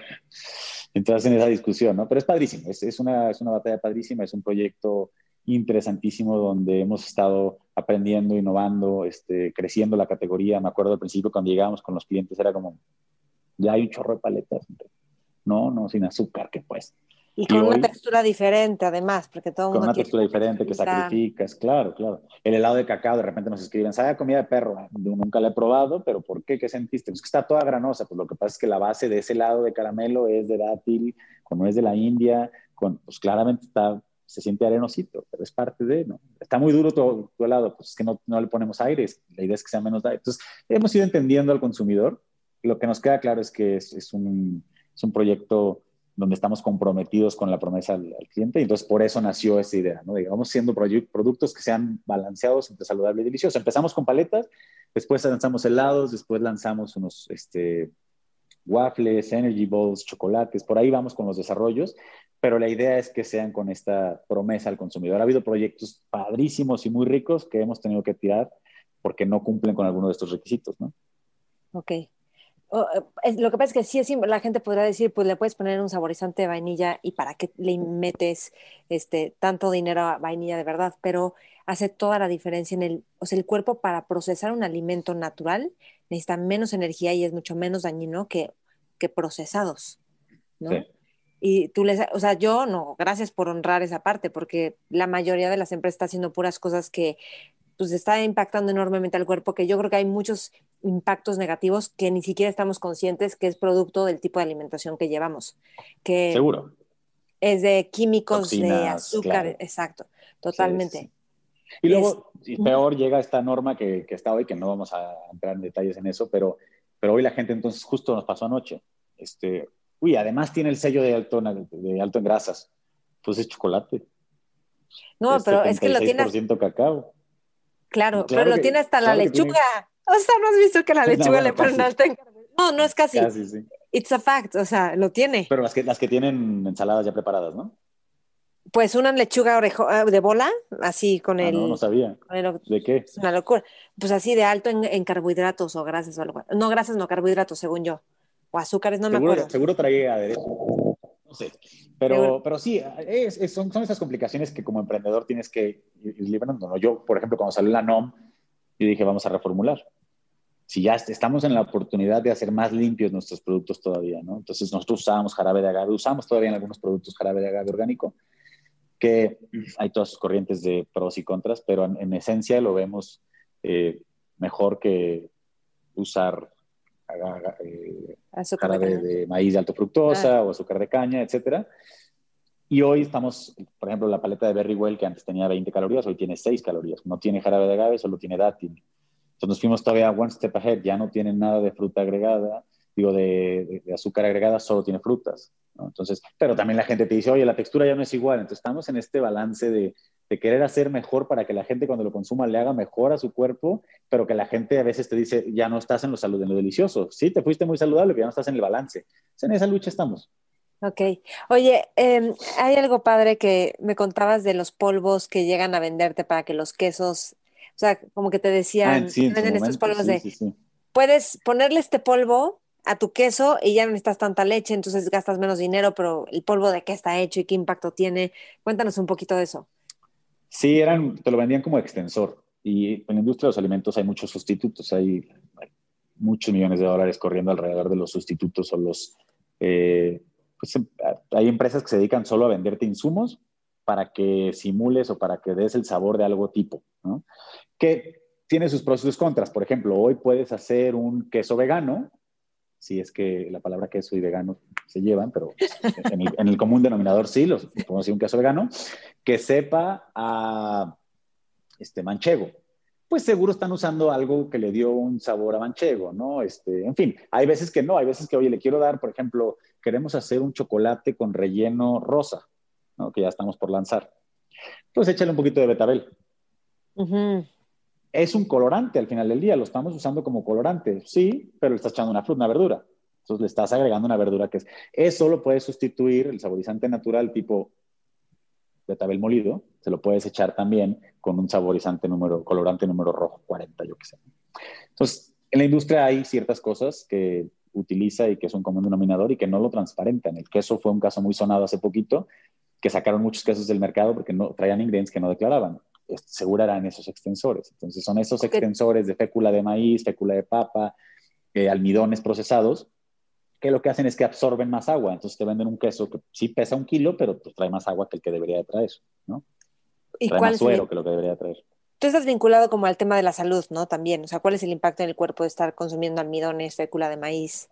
entras en esa discusión, ¿no? Pero es padrísimo, es, es, una, es una batalla padrísima, es un proyecto interesantísimo donde hemos estado aprendiendo, innovando, este, creciendo la categoría. Me acuerdo al principio cuando llegábamos con los clientes era como, ya hay un chorro de paletas, no, no, sin azúcar, que pues. Y con una textura diferente, además, porque todo Con una textura diferente que sacrificas, claro, claro. El helado de cacao, de repente nos escriben, ¿sabe comida de perro? Nunca la he probado, pero ¿por qué? ¿Qué sentiste? Pues que está toda granosa. Pues lo que pasa es que la base de ese helado de caramelo es de dátil, como es de la India, con, pues claramente está, se siente arenosito, pero es parte de, ¿no? Está muy duro tu, tu helado, pues es que no, no le ponemos aire, la idea es que sea menos aire. Entonces, hemos ido entendiendo al consumidor. Lo que nos queda claro es que es, es un, es un proyecto donde estamos comprometidos con la promesa al, cliente. Y entonces por eso nació esa idea, ¿no? Digamos, siendo productos que sean balanceados entre saludable y delicioso. Empezamos con paletas, después lanzamos helados, después lanzamos unos este, waffles, energy balls, chocolates, por ahí vamos con los desarrollos, pero la idea es que sean con esta promesa al consumidor. Ha habido proyectos padrísimos y muy ricos que hemos tenido que tirar porque no cumplen con alguno de estos requisitos, ¿no? Ok, eh, lo que pasa es que sí, es, la gente podrá decir, pues le puedes poner un saborizante de vainilla y para qué le metes este, tanto dinero a vainilla de verdad, pero hace toda la diferencia en el, o sea, el cuerpo para procesar un alimento natural necesita menos energía y es mucho menos dañino que, que procesados, ¿no? Y tú les, o sea, yo no, gracias por honrar esa parte, porque la mayoría de las empresas está haciendo puras cosas que pues está impactando enormemente al cuerpo, que yo creo que hay muchos impactos negativos que ni siquiera estamos conscientes que es producto del tipo de alimentación que llevamos. Que Seguro. Es de químicos, de azúcar, exacto, totalmente. Y luego, peor, llega esta norma que, que, está hoy, que no vamos a entrar en detalles en eso, pero, pero hoy la gente entonces justo nos pasó anoche. Este, uy, además tiene el sello de alto, de alto en grasas. Pues es chocolate. No, pero es que lo tiene... cacao. Claro, pero lo tiene hasta la lechuga. O sea, ¿no has visto que la lechuga le ponen alta en No, no es casi. Casi, sí. It's a fact, o sea, lo tiene. Pero las que, las que tienen ensaladas ya preparadas, ¿no? Pues una lechuga orejo, ah, de bola, así con ah, el. No, no sabía. ¿De qué? Es una locura. Pues así de alto en, carbohidratos o grasas o algo. No, grasas, no carbohidratos, según yo. O azúcares, no me acuerdo. Seguro traía aderezo. Pero, pero sí, son, son esas complicaciones que como emprendedor tienes que ir librando. ¿no? Yo, por ejemplo, cuando salió la NOM, yo dije, vamos a reformular. Si ya estamos en la oportunidad de hacer más limpios nuestros productos todavía, ¿no? Entonces nosotros usábamos jarabe de agave, usamos todavía en algunos productos jarabe de agave orgánico, que hay todas sus corrientes de pros y contras, pero en, esencia lo vemos eh, mejor que usar eh, jarabe de, maíz de alto fructosa o azúcar de caña, etcétera. Y hoy estamos, por ejemplo, la paleta de Berry Well, que antes tenía 20 calorías, hoy tiene 6 calorías. No tiene jarabe de agave, solo tiene dátil. Entonces nos fuimos todavía one step ahead, ya no tiene nada de fruta agregada, digo, de, azúcar agregada, solo tiene frutas. Entonces, pero también la gente te dice, oye, la textura ya no es igual. Entonces estamos en este balance de, de querer hacer mejor para que la gente cuando lo consuma le haga mejor a su cuerpo, pero que la gente a veces te dice, ya no estás en lo, salud, en lo delicioso. Sí, te fuiste muy saludable, pero ya no estás en el balance. en esa lucha estamos. Ok. Oye, em, hay algo padre que me contabas de los polvos que llegan a venderte para que los quesos, o sea, como que te decían, ah, venden estos polvos de, puedes ponerle este polvo a tu queso y ya no necesitas tanta leche, entonces gastas menos dinero, pero el polvo de qué está hecho y qué impacto tiene. Cuéntanos un poquito de eso. Sí, eran, te lo vendían como extensor. Y en la industria de los alimentos hay muchos sustitutos, hay, muchos millones de dólares corriendo alrededor de los sustitutos o los eh, pues, em, hay empresas que se dedican solo a venderte insumos para que simules o para que des el sabor de algo tipo. Que tiene sus pros y sus contras. Por ejemplo, hoy puedes hacer un queso vegano, si es que la palabra queso y vegano se llevan, pero en el, común denominador sí, los podemos decir un queso vegano, que sepa a este manchego. Pues seguro están usando algo que le dio un sabor a manchego, ¿no? Este, en fin, hay veces que no, hay veces que, oye, le quiero dar, por ejemplo, queremos hacer un chocolate con relleno rosa, ¿no? que ya estamos por lanzar. Pues échale un poquito de betabel. Es un colorante al final del día, lo estamos usando como colorante, sí, pero le estás echando una fruta, una verdura. Entonces le estás agregando una verdura que es. Eso lo puedes sustituir, el saborizante natural tipo betabel molido, se lo puedes echar también con un saborizante número, colorante número rojo 40, yo qué sé. Entonces, en la industria hay ciertas cosas que utiliza y que es un común denominador y que no lo transparentan. El queso fue un caso muy sonado hace poquito, que sacaron muchos quesos del mercado porque no traían ingredientes que no declaraban. Seguro eran esos extensores. Entonces son esos extensores de fécula de maíz, fécula de papa, eh, almidones procesados, que lo que hacen es que absorben más agua. Entonces te venden un queso que sí pesa un kilo, pero pues trae más agua que el que debería de traer, ¿no? ¿Y trae más suero que lo que debería traer. Tú estás vinculado como al tema de la salud, ¿no? También, o sea, ¿cuál es el impacto en el cuerpo de estar consumiendo almidones, fécula de maíz?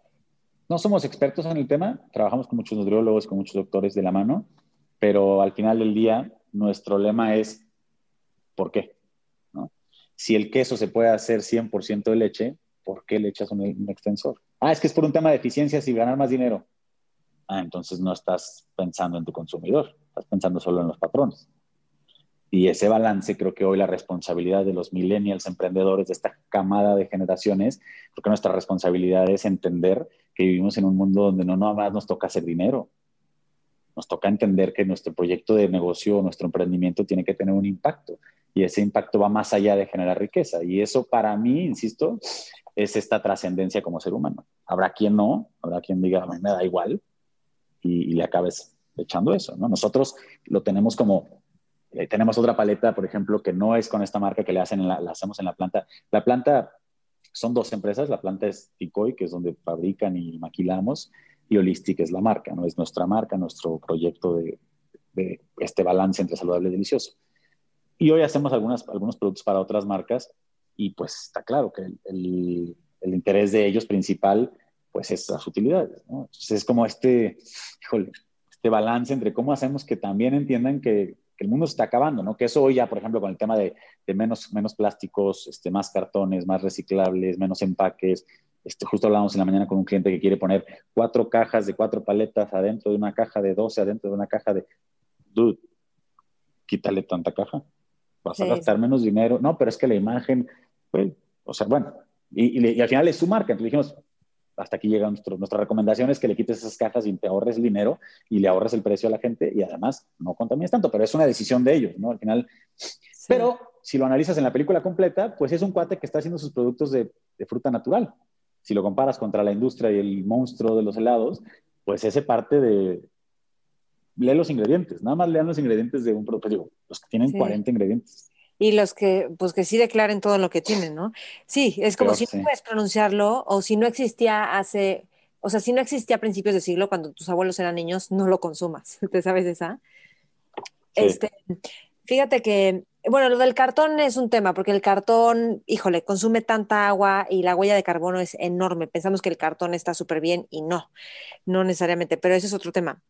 No somos expertos en el tema, trabajamos con muchos nutriólogos, con muchos doctores de la mano, pero al final del día nuestro lema es ¿por qué? Si el queso se puede hacer 100% de leche, ¿por qué le echas un, un, extensor? Ah, es que es por un tema de eficiencias y ganar más dinero. Ah, entonces no estás pensando en tu consumidor, estás pensando solo en los patrones. Y ese balance creo que hoy la responsabilidad de los millennials emprendedores, de esta camada de generaciones, creo que nuestra responsabilidad es entender que vivimos en un mundo donde no nada más nos toca hacer dinero, nos toca entender que nuestro proyecto de negocio, nuestro emprendimiento tiene que tener un impacto y ese impacto va más allá de generar riqueza. Y eso para mí, insisto, es esta trascendencia como ser humano. Habrá quien no, habrá quien diga, me da igual y, le acabes echando eso, ¿no? Nosotros lo tenemos como eh, tenemos otra paleta, por ejemplo, que no es con esta marca que le hacen la, hacemos en la planta. La planta son dos empresas, la planta es Ticoy, que es donde fabrican y maquilamos, y Holistic es la marca, ¿no? Es nuestra marca, nuestro proyecto de, este balance entre saludable y delicioso. Y hoy hacemos algunas, algunos productos para otras marcas y pues está claro que el, el, interés de ellos principal pues es las utilidades. Entonces es como este, este balance entre cómo hacemos que también entiendan que el mundo se está acabando, ¿no? Que eso hoy ya, por ejemplo, con el tema de, menos, menos plásticos, este, más cartones, más reciclables, menos empaques. Este, justo hablábamos en la mañana con un cliente que quiere poner cuatro cajas de cuatro paletas adentro de una caja de 12, adentro de una caja de... Dude, quítale tanta caja. Vas a gastar menos dinero. No, pero es que la imagen, pues, o sea, bueno, y, y, al final es su marca. Entonces dijimos, hasta aquí llega nuestro, nuestra recomendación es que le quites esas cajas y te ahorres el dinero y le ahorres el precio a la gente y además no contamines tanto, pero es una decisión de ellos, ¿no? Al final. Pero si lo analizas en la película completa, pues es un cuate que está haciendo sus productos de, de, fruta natural. Si lo comparas contra la industria y el monstruo de los helados, pues ese parte de... Lee los ingredientes, nada más lean los ingredientes de un producto, digo, los que tienen 40 ingredientes y los que, pues que sí declaren todo lo que tienen, ¿no? Sí, es como si no puedes pronunciarlo o si no existía hace, o sea, si no existía a principios de siglo cuando tus abuelos eran niños, no lo consumas. ¿Te sabes esa? Este, fíjate que, bueno, lo del cartón es un tema, porque el cartón, híjole, consume tanta agua y la huella de carbono es enorme. Pensamos que el cartón está súper bien y no, no necesariamente, pero ese es otro tema.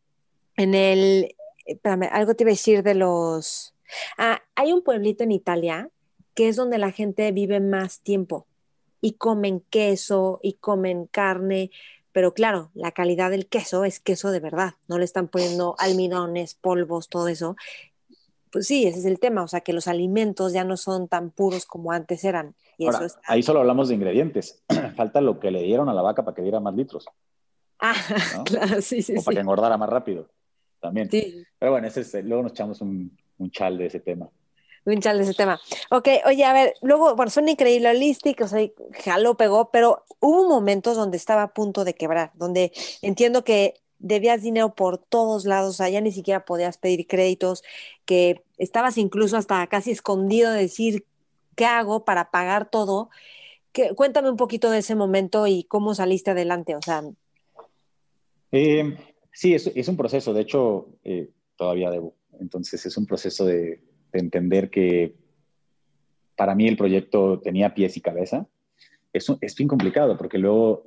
En el, espérame, algo te iba a decir de los Ah, hay un pueblito en Italia que es donde la gente vive más tiempo y comen queso y comen carne, pero claro, la calidad del queso es queso de verdad, no le están poniendo almidones, polvos, todo eso. Pues sí, ese es el tema, o sea que los alimentos ya no son tan puros como antes eran. Y eso Ahí solo hablamos de ingredientes, falta lo que le dieron a la vaca para que diera más litros. Ah, claro, sí, sí. O para que engordara más rápido, también. Sí. Pero bueno, ese luego nos echamos un, un chal de ese tema. Un chal de ese tema. Ok, oye, a ver, luego, bueno, son increíbles o sea, jaló, pegó, pero hubo momentos donde estaba a punto de quebrar, donde entiendo que debías dinero por todos lados, o sea, ya ni siquiera podías pedir créditos, que estabas incluso hasta casi escondido de decir, ¿qué hago para pagar todo? Que, cuéntame un poquito de ese momento y cómo saliste adelante, o sea. Eh, sí, es, un proceso, de hecho, eh, todavía debo entonces es un proceso de, entender que para mí el proyecto tenía pies y cabeza. Es, es bien complicado porque luego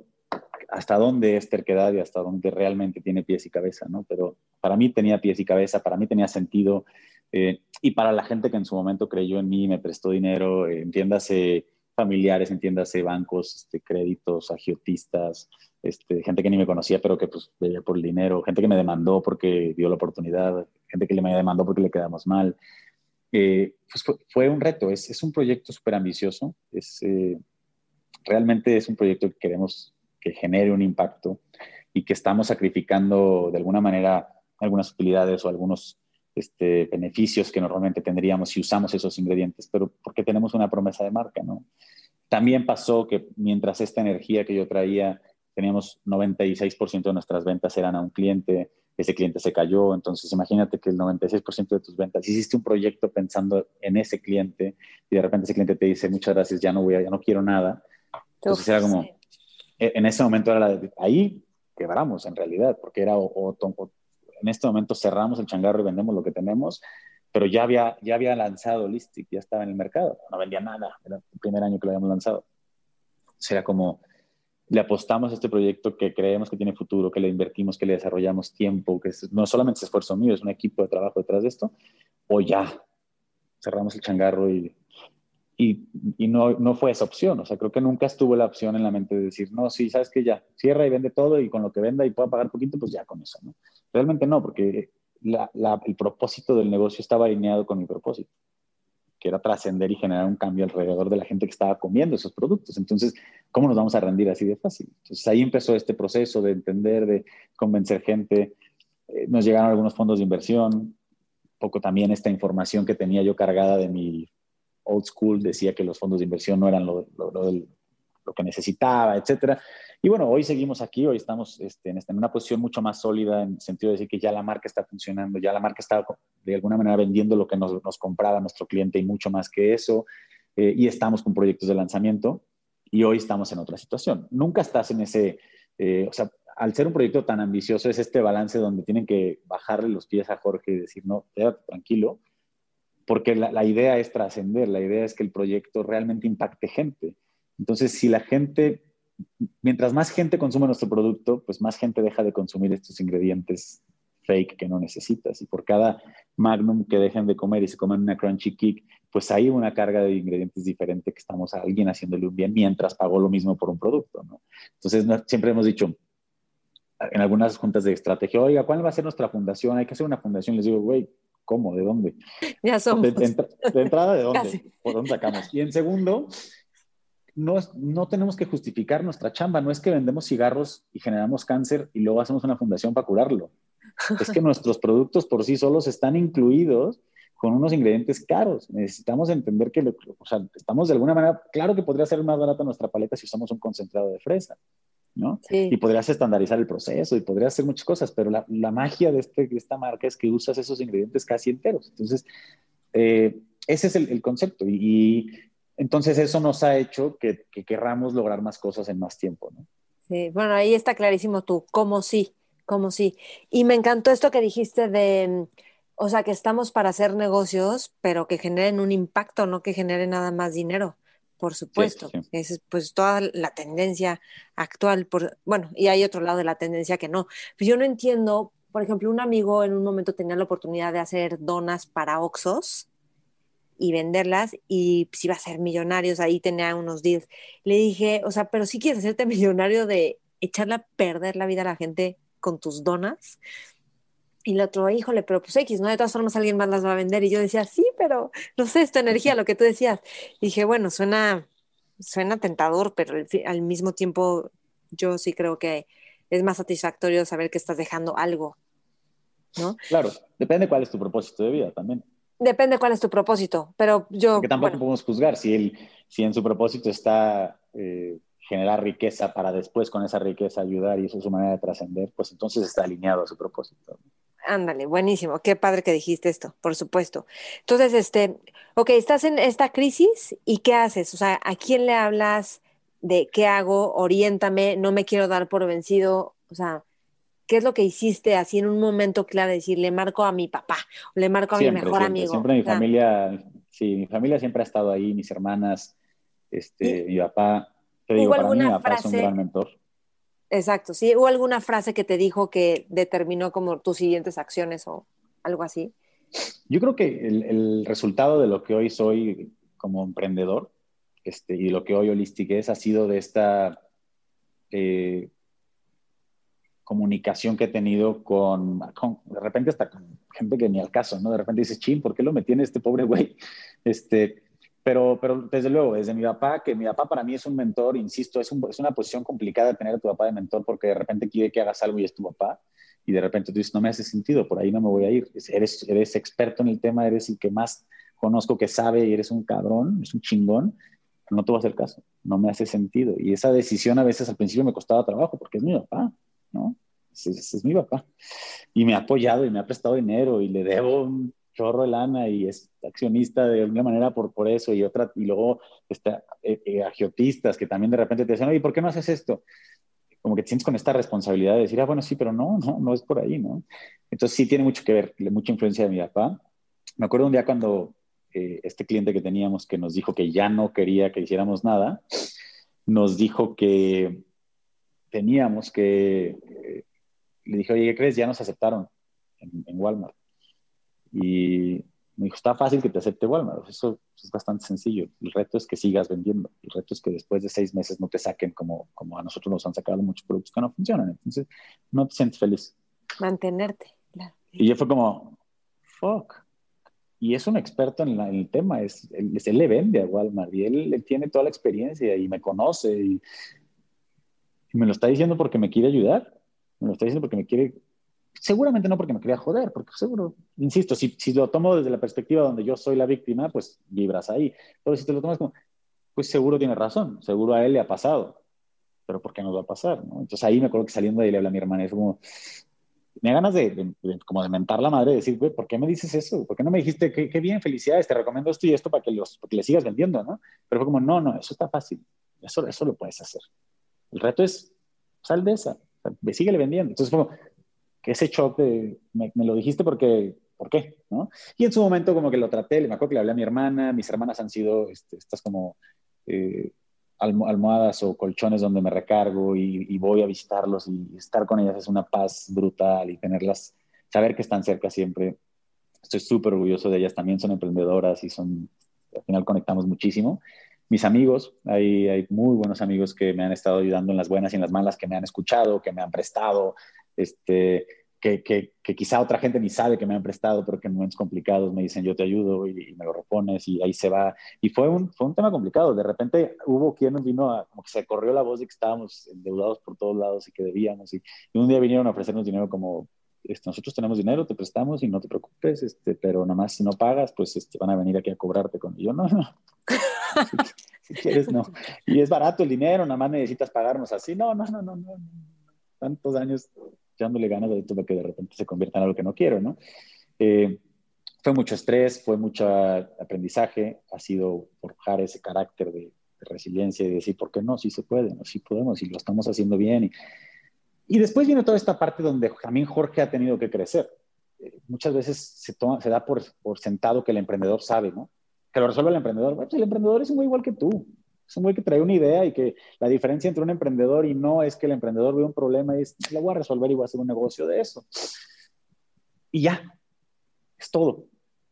hasta dónde es terquedad y hasta dónde realmente tiene pies y cabeza, ¿no? Pero para mí tenía pies y cabeza, para mí tenía sentido. Eh, y para la gente que en su momento creyó en mí, me prestó dinero, eh, entiéndase familiares, entiéndase bancos, este, créditos, agiotistas, este, gente que ni me conocía, pero que pues veía por el dinero, gente que me demandó porque dio la oportunidad, gente que le me demandó porque le quedamos mal. Eh, pues fue, un reto, es, es un proyecto súper ambicioso, es, eh, realmente es un proyecto que queremos que genere un impacto y que estamos sacrificando de alguna manera algunas utilidades o algunos este, beneficios que normalmente tendríamos si usamos esos ingredientes, pero porque tenemos una promesa de marca, ¿no? También pasó que mientras esta energía que yo traía, teníamos 96% de nuestras ventas eran a un cliente, ese cliente se cayó, entonces imagínate que el 96% de tus ventas, hiciste un proyecto pensando en ese cliente y de repente ese cliente te dice, muchas gracias, ya no voy a, ya no quiero nada. Entonces era como, e, en ese momento era la, ahí quebramos en realidad, porque era o, en este momento cerramos el changarro y vendemos lo que tenemos, pero ya había, ya había lanzado Listic, ya estaba en el mercado, no vendía nada, era el primer año que lo habíamos lanzado. Entonces era como, le apostamos a este proyecto que creemos que tiene futuro, que le invertimos, que le desarrollamos tiempo, que no solamente es esfuerzo mío, es un equipo de trabajo detrás de esto, o ya cerramos el changarro y, y, y no, no, fue esa opción. O sea, creo que nunca estuvo la opción en la mente de decir, no, sí, sabes que ya, cierra y vende todo y con lo que venda y pueda pagar poquito, pues ya con eso, ¿no? Realmente no, porque el propósito del negocio estaba alineado con mi propósito que era trascender y generar un cambio alrededor de la gente que estaba comiendo esos productos. Entonces, ¿cómo nos vamos a rendir así de fácil? Entonces, ahí empezó este proceso de entender, de convencer gente. Eh, nos llegaron algunos fondos de inversión, poco también esta información que tenía yo cargada de mi old school, decía que los fondos de inversión no eran lo, lo, lo que necesitaba, etcétera. Y bueno, hoy seguimos aquí, hoy estamos este, en, una posición mucho más sólida en el sentido de decir que ya la marca está funcionando, ya la marca está de alguna manera vendiendo lo que nos, nos compraba nuestro cliente y mucho más que eso, eh, y estamos con proyectos de lanzamiento y hoy estamos en otra situación. Nunca estás en ese, eh, o sea, al ser un proyecto tan ambicioso es este balance donde tienen que bajarle los pies a Jorge y decir, no, quédate tranquilo, porque la, la idea es trascender, la idea es que el proyecto realmente impacte gente. Entonces, si la gente mientras más gente consume nuestro producto, pues más gente deja de consumir estos ingredientes fake que no necesitas. Y por cada Magnum que dejen de comer y se comen una Crunchy Kick, pues hay una carga de ingredientes diferente que estamos a alguien haciéndole un bien mientras pagó lo mismo por un producto. ¿no? Entonces, siempre hemos dicho en algunas juntas de estrategia, oiga, ¿cuál va a ser nuestra fundación? Hay que hacer una fundación. Les digo, güey, ¿cómo? ¿De dónde? Ya somos. De, entrada, ¿de dónde? ¿Por dónde sacamos? Y en segundo, no, no tenemos que justificar nuestra chamba, no es que vendemos cigarros y generamos cáncer y luego hacemos una fundación para curarlo. Es que nuestros productos por sí solos están incluidos con unos ingredientes caros. Necesitamos entender que o sea, estamos de alguna manera, claro que podría ser más barata nuestra paleta si usamos un concentrado de fresa, ¿no? Y podrías estandarizar el proceso y podrías hacer muchas cosas, pero la, la magia de, este, de, esta marca es que usas esos ingredientes casi enteros. Entonces, eh, ese es el, el concepto. Y, y, entonces eso nos ha hecho que, que querramos lograr más cosas en más tiempo, ¿no? Sí, bueno, ahí está clarísimo tú, cómo sí, cómo sí. Y me encantó esto que dijiste de, o sea, que estamos para hacer negocios, pero que generen un impacto, no que generen nada más dinero, por supuesto. Sí, Esa es pues toda la tendencia actual, por, bueno, y hay otro lado de la tendencia que no. Pues yo no entiendo, por ejemplo, un amigo en un momento tenía la oportunidad de hacer donas para Oxos y venderlas y si iba a ser millonarios, ahí tenía unos deals. Le dije, o sea, pero si quieres hacerte millonario de echarle a perder la vida a la gente con tus donas. Y el otro, híjole, pero pues X, ¿no? De todas formas alguien más las va a vender. Y yo decía, sí, pero no sé, esta energía, lo que tú decías. Y dije, bueno, suena, suena tentador, pero al mismo tiempo yo sí creo que es más satisfactorio saber que estás dejando algo, ¿no? Claro, depende cuál es tu propósito de vida también. Depende cuál es tu propósito, pero yo... Porque tampoco bueno. podemos juzgar si, él, si en su propósito está eh, generar riqueza para después con esa riqueza ayudar y eso es su manera de trascender, pues entonces está alineado a su propósito. Ándale, buenísimo, qué padre que dijiste esto, por supuesto. Entonces, este, ok, estás en esta crisis y ¿qué haces? O sea, ¿a quién le hablas de qué hago? Oriéntame, no me quiero dar por vencido, o sea, ¿Qué es lo que hiciste así en un momento clave? Decir, le marco a mi papá, o le marco a siempre, mi mejor siempre, amigo. Siempre mi familia, sí, mi familia siempre ha estado ahí, mis hermanas, este, mi papá. Te digo, para mí mi papá frase, es un gran mentor. Exacto, sí. ¿Hubo alguna frase que te dijo que determinó como tus siguientes acciones o algo así? Yo creo que el, el resultado de lo que hoy soy como emprendedor este, y lo que hoy Holistic es ha sido de esta eh, comunicación que he tenido con, con, de repente hasta con gente que ni al caso, ¿no? De repente dices, chin, ¿por qué lo metí en este pobre güey? Este, pero, pero desde luego, desde mi papá, que mi papá para mí es un mentor, insisto, es, un, es una posición complicada tener a tu papá de mentor porque de repente quiere que hagas algo y es tu papá. y de repente tú dices, no me hace sentido, por ahí no me voy a ir. Eres, eres experto en el tema, eres el que más conozco que sabe y eres un cabrón, es un chingón, no te voy a hacer caso, no me hace sentido. Y esa decisión a veces al principio me costaba trabajo porque es mi papá, ¿no? Es, es, mi papá. Y me ha apoyado y me ha prestado dinero y le debo un chorro de lana y es accionista de alguna manera por, por eso y otra, y luego está, eh, eh, agiotistas que también de repente te dicen, oye, ¿por qué no haces esto? como que te sientes con esta responsabilidad de decir, ah, bueno, sí, pero no, no, no es por ahí, ¿no? Entonces sí tiene mucho que ver, mucha influencia de mi papá. Me acuerdo un día cuando eh, este cliente que teníamos que nos dijo que ya no quería que hiciéramos nada, nos dijo que teníamos que, eh, le dije, oye, ¿qué crees? Ya nos aceptaron en, en Walmart. Y me dijo, está fácil que te acepte Walmart, eso es bastante sencillo. El reto es que sigas vendiendo. El reto es que después de seis meses no te saquen como, como a nosotros nos han sacado muchos productos que no funcionan. Entonces, no te sientes feliz. Mantenerte. Y yo fue como, fuck. Y es un experto en, el tema, es, él, él, le vende a Walmart y él, él, tiene toda la experiencia y me conoce y me lo está diciendo porque me quiere ayudar. Me lo está diciendo porque me quiere Seguramente no porque me quería joder, porque seguro, insisto, si, si lo tomo desde la perspectiva donde yo soy la víctima, pues vibras ahí. Pero si te lo tomas como, pues seguro tiene razón, seguro a él le ha pasado, pero ¿por qué no va a pasar? ¿no? Entonces ahí me acuerdo que saliendo de ahí le habla a mi hermana es como, me ganas de, como de mentar la madre, de decir, güey, ¿por qué me dices eso? ¿Por qué no me dijiste, qué, qué bien, felicidades, te recomiendo esto y esto para que, los, para que le sigas vendiendo, ¿no? Pero fue como, no, no, eso está fácil, eso, eso lo puedes hacer. El reto es, sal de esa, síguele vendiendo. Entonces, como, que ese shock de, me, me, lo dijiste porque, ¿por qué? ¿no? Y en su momento como que lo traté, me acuerdo que le hablé a mi hermana, mis hermanas han sido este, estas como eh, almohadas o colchones donde me recargo y, y, voy a visitarlos y estar con ellas es una paz brutal y tenerlas, saber que están cerca siempre. Estoy súper orgulloso de ellas, también son emprendedoras y son, al final conectamos muchísimo mis amigos, hay, hay, muy buenos amigos que me han estado ayudando en las buenas y en las malas, que me han escuchado, que me han prestado, este, que, que, quizá otra gente ni sabe que me han prestado, pero que en momentos complicados me dicen yo te ayudo y, me lo repones y ahí se va. Y fue un, fue un tema complicado. De repente hubo quien vino a, como que se corrió la voz de que estábamos endeudados por todos lados y que debíamos. Y un día vinieron a ofrecernos dinero como, este, nosotros tenemos dinero, te prestamos y no te preocupes, este, pero nada más si no pagas, pues este, van a venir aquí a cobrarte con... Y yo, no, no. si, si quieres, no. Y es barato el dinero, nada más necesitas pagarnos así. No, no, no, no, no. Tantos años echándole ganas de esto que de repente se convierta en algo que no quiero, ¿no? Eh, fue mucho estrés, fue mucho aprendizaje, ha sido forjar ese carácter de, de, resiliencia y decir, ¿por qué no? Sí se puede, no, sí podemos y lo estamos haciendo bien. Y, y después viene toda esta parte donde también Jorge ha tenido que crecer. Eh, muchas veces se, toma, se da por, por, sentado que el emprendedor sabe, ¿no? Que lo resuelve el emprendedor. Bueno, pues el emprendedor es muy igual que tú. Es un güey que trae una idea y que la diferencia entre un emprendedor y no es que el emprendedor ve un problema y es, la voy a resolver y voy a hacer un negocio de eso. Y ya, es todo.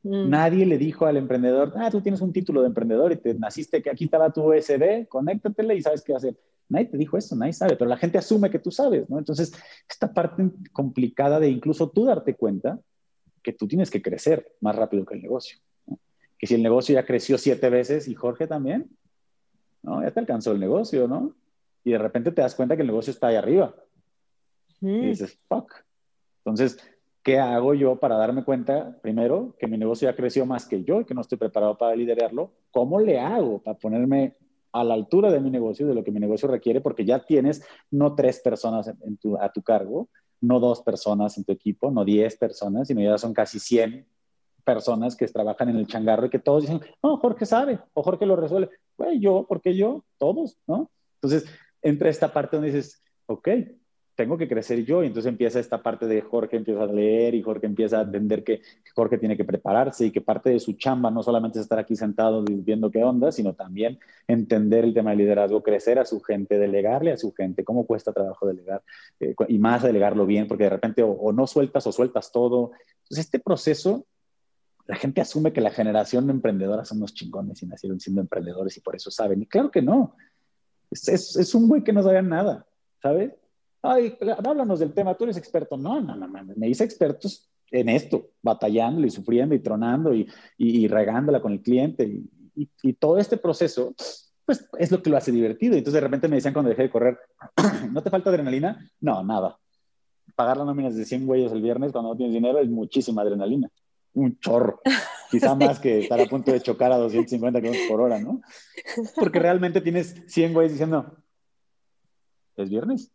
Mm. Nadie le dijo al emprendedor, ah, tú tienes un título de emprendedor y te naciste que aquí estaba tu USB, conéctatele y sabes qué hacer. Nadie te dijo eso, nadie sabe, pero la gente asume que tú sabes, ¿no? Entonces, esta parte complicada de incluso tú darte cuenta que tú tienes que crecer más rápido que el negocio. ¿no? Que si el negocio ya creció siete veces y Jorge también, ¿no? Ya te alcanzó el negocio, ¿no? Y de repente te das cuenta que el negocio está ahí arriba. Mm. Y dices, fuck. Entonces, ¿qué hago yo para darme cuenta, primero, que mi negocio ya creció más que yo y que no estoy preparado para liderarlo? ¿Cómo le hago para ponerme a la altura de mi negocio, de lo que mi negocio requiere? Porque ya tienes no tres personas en tu, a tu cargo, no dos personas en tu equipo, no diez personas, sino ya son casi cien personas que trabajan en el changarro y que todos dicen, no, Jorge sabe, o Jorge lo resuelve. Güey, yo, ¿por qué yo? Todos, ¿no? Entonces, entra esta parte donde dices, ok, tengo que crecer yo, y entonces empieza esta parte de Jorge empieza a leer y Jorge empieza a entender que Jorge tiene que prepararse y que parte de su chamba no solamente es estar aquí sentado viendo qué onda, sino también entender el tema de liderazgo, crecer a su gente, delegarle a su gente, cómo cuesta trabajo delegar, eh, y más delegarlo bien, porque de repente o, o no sueltas o sueltas todo. Entonces, este proceso la gente asume que la generación emprendedora son unos chingones y nacieron siendo emprendedores y por eso saben. Y claro que no. Es, es, es un güey que no sabe nada, ¿sabes? Ay, háblanos del tema, tú eres experto. No, no, no, no. me hice expertos en esto, batallando y sufriendo y tronando y, y, y regándola con el cliente. Y, y, y, todo este proceso, pues es lo que lo hace divertido. Entonces de repente me decían cuando dejé de correr, ¿no te falta adrenalina? No, nada. pagar las nóminas de 100 güeyes el viernes cuando no tienes dinero es muchísima adrenalina. Un chorro. Quizá más que estar a punto de chocar a 250 kilómetros por hora, ¿no? Porque realmente tienes 100 güeyes diciendo, es viernes.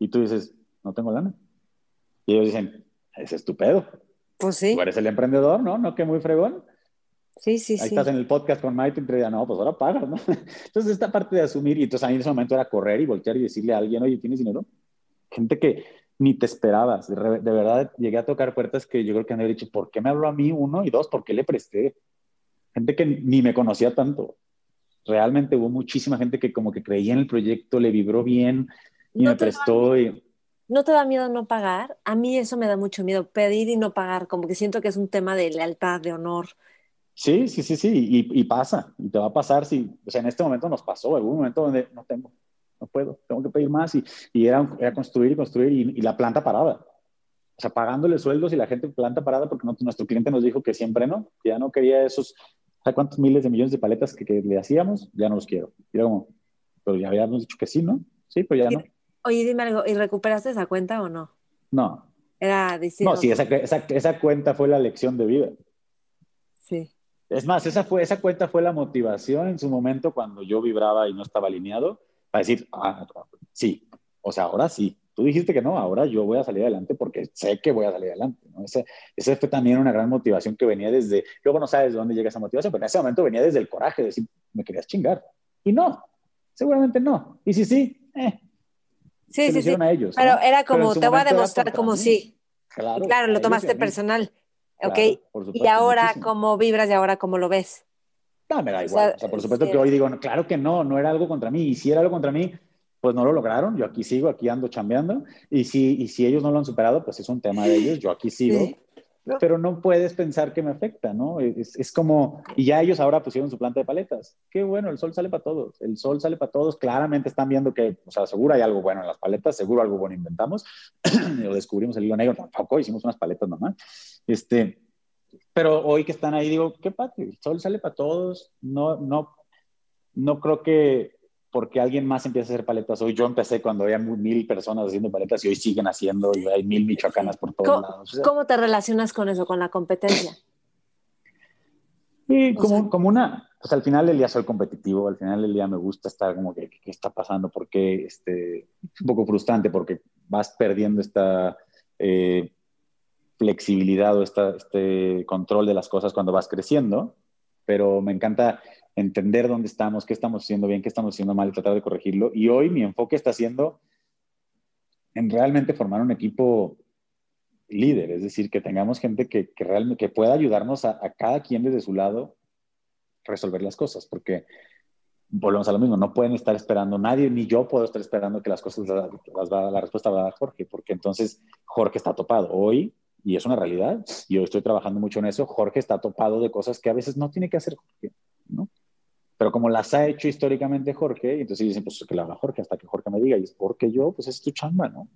Y tú dices, no tengo lana. Y ellos dicen, es estupendo. Pues sí. Tú eres el emprendedor, ¿no? No que muy fregón. Sí, sí, Ahí estás en el podcast con Mike y te no, pues ahora pagas, ¿no? Entonces, esta parte de asumir, y entonces ahí en ese momento era correr y voltear y decirle a alguien, oye, ¿tienes dinero? Gente que ni te esperabas. De, verdad, llegué a tocar puertas que yo creo que han dicho, ¿por qué me habló a mí? Uno y dos, ¿por qué le presté? Gente que ni me conocía tanto. Realmente hubo muchísima gente que como que creía en el proyecto, le vibró bien y me prestó. Y... ¿No te da miedo no pagar? A mí eso me da mucho miedo, pedir y no pagar, como que siento que es un tema de lealtad, de honor. Sí, sí, sí, sí, y, pasa, y te va a pasar si, o sea, en este momento nos pasó, algún momento donde no tengo, no puedo, tengo que pedir más, y, y era, era, construir y construir, y, la planta parada, o sea, pagándole sueldos y la gente planta parada porque nuestro cliente nos dijo que siempre no, que ya no quería esos, ¿sabes cuántos miles de millones de paletas que, le hacíamos? Ya no los quiero. Y era como, pero ya habíamos dicho que sí, ¿no? Sí, pero ya no. Oye, dime algo, ¿y recuperaste esa cuenta o no? No. Era decir. No, sí, esa, esa, esa cuenta fue la lección de vida. Sí. Es más, esa, fue, esa cuenta fue la motivación en su momento cuando yo vibraba y no estaba alineado para decir, ah, sí, o sea, ahora sí. Tú dijiste que no, ahora yo voy a salir adelante porque sé que voy a salir adelante. ¿no? Ese, ese fue también una gran motivación que venía desde, luego no sabes de dónde llega esa motivación, pero en ese momento venía desde el coraje de decir, me querías chingar. Y no, seguramente no. Y sí, sí, eh. Sí, sí, sí. A ellos, pero era como, te voy a demostrar como sí. Claro, claro lo tomaste personal. ok. y ahora, ¿cómo vibras y ahora cómo lo ves? No, me da igual. O sea, por supuesto que hoy digo, claro que no, no era algo contra mí. Y si era algo contra mí, pues no lo lograron. Yo aquí sigo, aquí ando chambeando. Y si, y si ellos no lo han superado, pues es un tema de ellos. Yo aquí sigo. Pero no puedes pensar que me afecta, ¿no? Es, es, como, y ya ellos ahora pusieron su planta de paletas. Qué bueno, el sol sale para todos. El sol sale para todos. Claramente están viendo que, o sea, seguro hay algo bueno en las paletas, seguro algo bueno inventamos. lo descubrimos el hilo negro, tampoco hicimos unas paletas nomás. Este, pero hoy que están ahí, digo, qué padre, el sol sale para todos. No, no, no creo que porque alguien más empiece a hacer paletas. Hoy yo empecé cuando había mil personas haciendo paletas y hoy siguen haciendo y hay mil michoacanas por todos lados. ¿Cómo te relacionas con eso, con la competencia? Sí, como, como una, pues al final del día soy competitivo, al final del día me gusta estar como que, ¿qué está pasando? Porque este, es un poco frustrante porque vas perdiendo esta eh, flexibilidad o esta, este control de las cosas cuando vas creciendo, pero me encanta entender dónde estamos, qué estamos haciendo bien, qué estamos haciendo mal y tratar de corregirlo. Y hoy mi enfoque está siendo en realmente formar un equipo líder, es decir, que tengamos gente que, que realmente que pueda ayudarnos a, cada quien desde su lado resolver las cosas, porque volvemos a lo mismo, no pueden estar esperando nadie, ni yo puedo estar esperando que las cosas, las, la respuesta va a dar Jorge, porque entonces Jorge está topado. Hoy y es una realidad. Yo estoy trabajando mucho en eso. Jorge está topado de cosas que a veces no tiene que hacer Jorge, ¿no? Pero como las ha hecho históricamente Jorge, entonces dicen, pues que lo haga Jorge hasta que Jorge me diga, y es porque yo, pues es tu chamba, ¿no?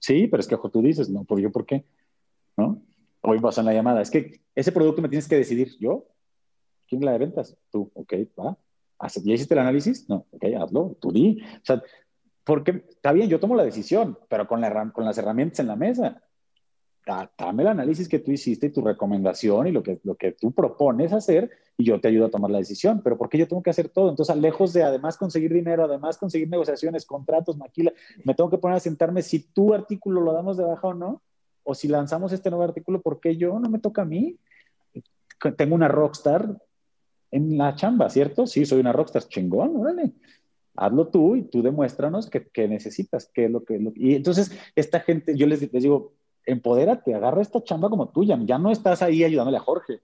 Sí, pero es que tú dices, no, ¿por yo por qué? ¿No? Hoy vas en la llamada, es que ese producto me tienes que decidir yo. ¿Quién la de ventas? Tú, ok, va. ¿Ya hiciste el análisis? No, ok, hazlo, tú di. O sea, porque está bien, yo tomo la decisión, pero con, la, con las herramientas en la mesa dame el análisis que tú hiciste y tu recomendación y lo que, lo que tú propones hacer y yo te ayudo a tomar la decisión. Pero ¿por qué yo tengo que hacer todo? Entonces, lejos de además conseguir dinero, además conseguir negociaciones, contratos, maquila, me tengo que poner a sentarme si tu artículo lo damos de baja o no, o si lanzamos este nuevo artículo, ¿por qué yo? No me toca a mí. Tengo una rockstar en la chamba, ¿cierto? Sí, soy una rockstar, chingón, órale hazlo tú y tú demuéstranos que, necesitas, qué es lo que... Lo, y entonces, esta gente, yo les, les digo, empodérate, agarra esta chamba como tuya, ya no estás ahí ayudándole a Jorge,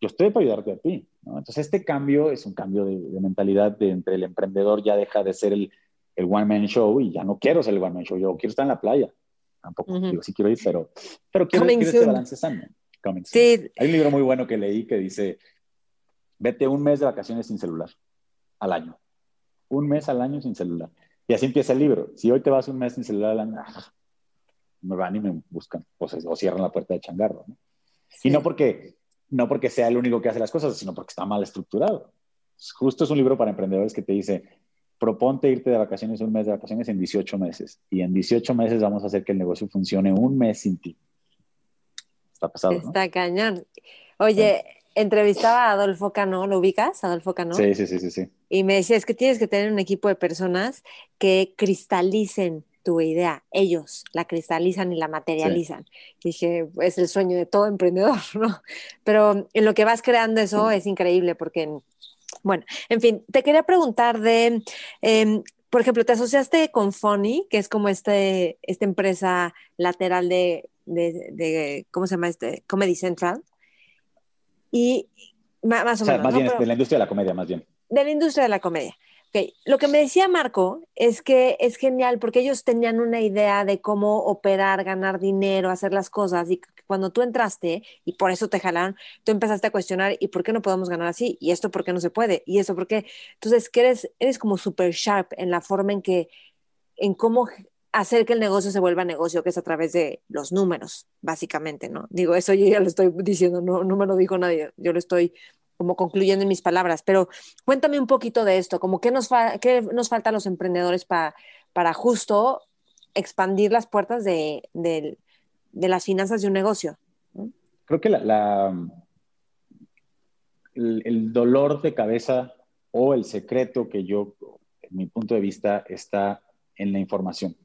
yo estoy para ayudarte a ti. Entonces, este cambio es un cambio de, mentalidad de entre el emprendedor ya deja de ser el, el one-man show y ya no quiero ser el one-man show, yo quiero estar en la playa. Tampoco, digo, sí quiero ir, pero, pero quiero, quiero este balance sano. Sí. Hay un libro muy bueno que leí que dice, vete un mes de vacaciones sin celular al año. Un mes al año sin celular. Y así empieza el libro. Si hoy te vas un mes sin celular al año, ah, me van y me buscan, pues, o cierran la puerta de changarro. ¿no? Y no porque, no porque sea el único que hace las cosas, sino porque está mal estructurado. Justo es un libro para emprendedores que te dice, proponte irte de vacaciones un mes de vacaciones en 18 meses. Y en 18 meses vamos a hacer que el negocio funcione un mes sin ti. Está pasado. Está cañón. Oye, entrevistaba a Adolfo Cano, ¿lo ubicas, Adolfo Cano? Sí, sí, sí, sí, sí. Y me decía, es que tienes que tener un equipo de personas que cristalicen tu idea, ellos la cristalizan y la materializan. Dije, es el sueño de todo emprendedor, ¿no? Pero en lo que vas creando eso es increíble porque, bueno, en fin, te quería preguntar de, em, por ejemplo, te asociaste con Funny, que es como este, esta empresa lateral de, de, ¿cómo se llama este? Comedy Central. Y más o, menos. Más bien de la industria de la comedia, más bien. De la industria de la comedia. Lo que me decía Marco es que es genial porque ellos tenían una idea de cómo operar, ganar dinero, hacer las cosas y cuando tú entraste y por eso te jalaron, tú empezaste a cuestionar y por qué no podemos ganar así y esto por qué no se puede y eso por qué. Entonces, eres, eres como super sharp en la forma en que, en cómo hacer que el negocio se vuelva negocio, que es a través de los números, básicamente, ¿no? Digo, eso yo ya lo estoy diciendo, no, no me lo dijo nadie, yo lo estoy como concluyendo en mis palabras, pero cuéntame un poquito de esto, como qué nos, qué nos falta a los emprendedores para justo expandir las puertas de, las finanzas de un negocio. Creo que la, el, dolor de cabeza o el secreto que yo, en mi punto de vista, está en la información.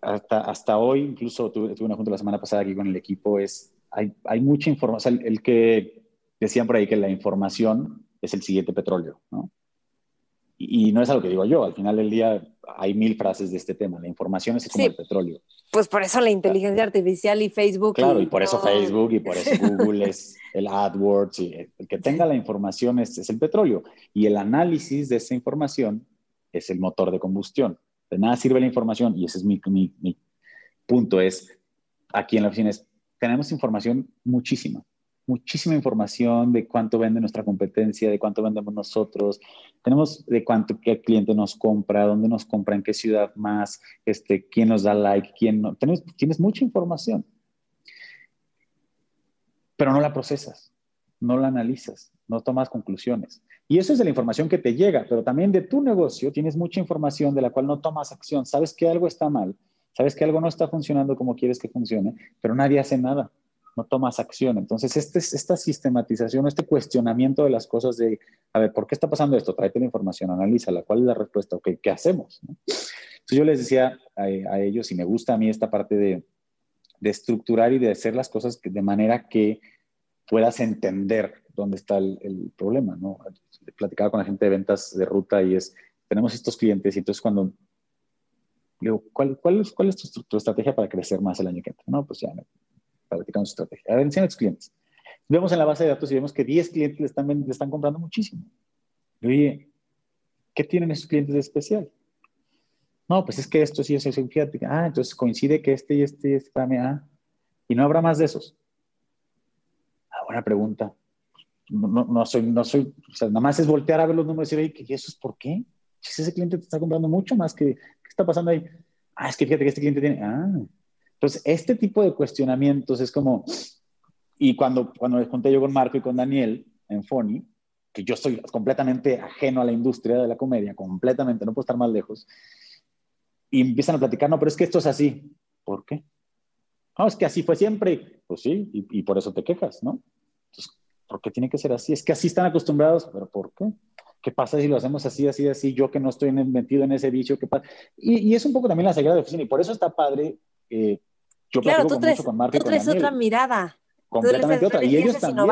Hasta, hasta hoy, incluso tuve, una junta la semana pasada aquí con el equipo, es, hay, hay mucha información. el que decían por ahí que la información es el siguiente petróleo, ¿no? Y, no es algo que digo yo, al final del día hay mil frases de este tema, la información es como el petróleo. Pues por eso la inteligencia artificial y Facebook. Claro, y, por eso Facebook y por eso Google es el AdWords, y el que tenga la información es, es el petróleo. Y el análisis de esa información es el motor de combustión. De nada sirve la información, y ese es mi, mi, mi punto, es aquí en la oficina, es, tenemos información muchísima, muchísima información de cuánto vende nuestra competencia, de cuánto vendemos nosotros, tenemos de cuánto qué cliente nos compra, dónde nos compra, en qué ciudad más, este, quién nos da like, quién no. tienes mucha información, pero no la procesas, no la analizas, no tomas conclusiones. Y eso es de la información que te llega, pero también de tu negocio tienes mucha información de la cual no tomas acción. Sabes que algo está mal, sabes que algo no está funcionando como quieres que funcione, pero nadie hace nada no tomas acción. Entonces, este, esta sistematización, este cuestionamiento de las cosas de, a ver, ¿por qué está pasando esto? Tráete la información, analízala, ¿cuál es la respuesta? Okay, ¿Qué hacemos? Entonces, yo les decía a, ellos, y me gusta a mí esta parte de, de estructurar y de hacer las cosas de manera que puedas entender dónde está el, problema, ¿no? Platicaba con la gente de ventas de ruta y es, tenemos estos clientes y entonces cuando digo, ¿cuál, cuál, es, cuál es tu, tu, estrategia para crecer más el año que entra? No, pues ya practicando su estrategia. A ver, enseña a tus clientes. Vemos en la base de datos y vemos que 10 clientes le están, comprando muchísimo. Y oye, ¿qué tienen esos clientes de especial? No, pues es que esto sí es fíjate. Ah, entonces coincide que este y este y este también. Ah, y no habrá más de esos. Ah, buena pregunta. No, no, soy, no soy, o sea, nada más es voltear a ver los números y decir, ¿y eso es por qué? Si ese cliente te está comprando mucho más que, ¿qué está pasando ahí? Ah, es que fíjate que este cliente tiene, ah, entonces, este tipo de cuestionamientos es como, y cuando, cuando me junté yo con Marco y con Daniel en Foni, que yo soy completamente ajeno a la industria de la comedia, completamente, no puedo estar más lejos, y empiezan a platicar, no, pero es que esto es así. ¿Por qué? No, es que así fue siempre. Pues sí, y, por eso te quejas, ¿no? Entonces, ¿por qué tiene que ser así? Es que así están acostumbrados, pero ¿por qué? ¿Qué pasa si lo hacemos así, así, así? Yo que no estoy metido en ese vicio, ¿qué pasa? Y, es un poco también la sagrada de oficina, y por eso está padre eh, claro, tú traes, otra mirada. Completamente otra. Y ellos también.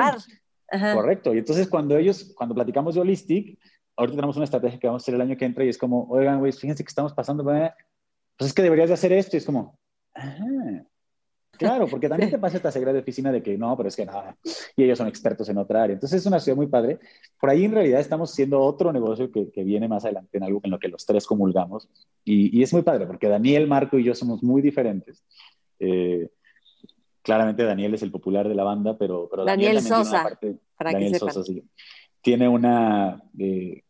Correcto. Y entonces cuando ellos, cuando platicamos de Holistic, ahorita tenemos una estrategia que vamos a hacer el año que entra y es como, oigan, güey, fíjense que estamos pasando, pues es que deberías de hacer esto. Y es como, ah, claro, porque también te pasa esta seguridad de oficina de que no, pero es que nada. Y ellos son expertos en otra área. Entonces es una ciudad muy padre. Por ahí en realidad estamos siendo otro negocio que, que viene más adelante en algo en lo que los tres comulgamos. Y, y es muy padre porque Daniel, Marco y yo somos muy diferentes. Eh, claramente Daniel es el popular de la banda, pero, Daniel, Sosa, Daniel Sosa, sí. Tiene una... Eh,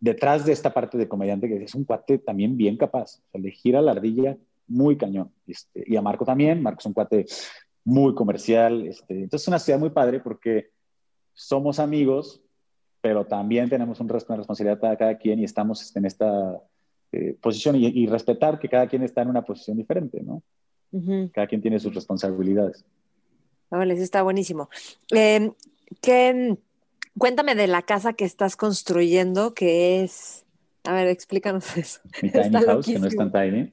detrás de esta parte de comediante que es un cuate también bien capaz, o sea, le gira la ardilla muy cañón. Este, y a Marco también, Marco es un cuate muy comercial. Este, entonces es una ciudad muy padre porque somos amigos, pero también tenemos una responsabilidad para cada quien y estamos en esta eh, posición y, respetar que cada quien está en una posición diferente, ¿no? Cada quien tiene sus responsabilidades. Vale, eso está buenísimo. Eh, cuéntame de la casa que estás construyendo, que es, a ver, explícanos eso. Mi tiny house, que no es tan tiny.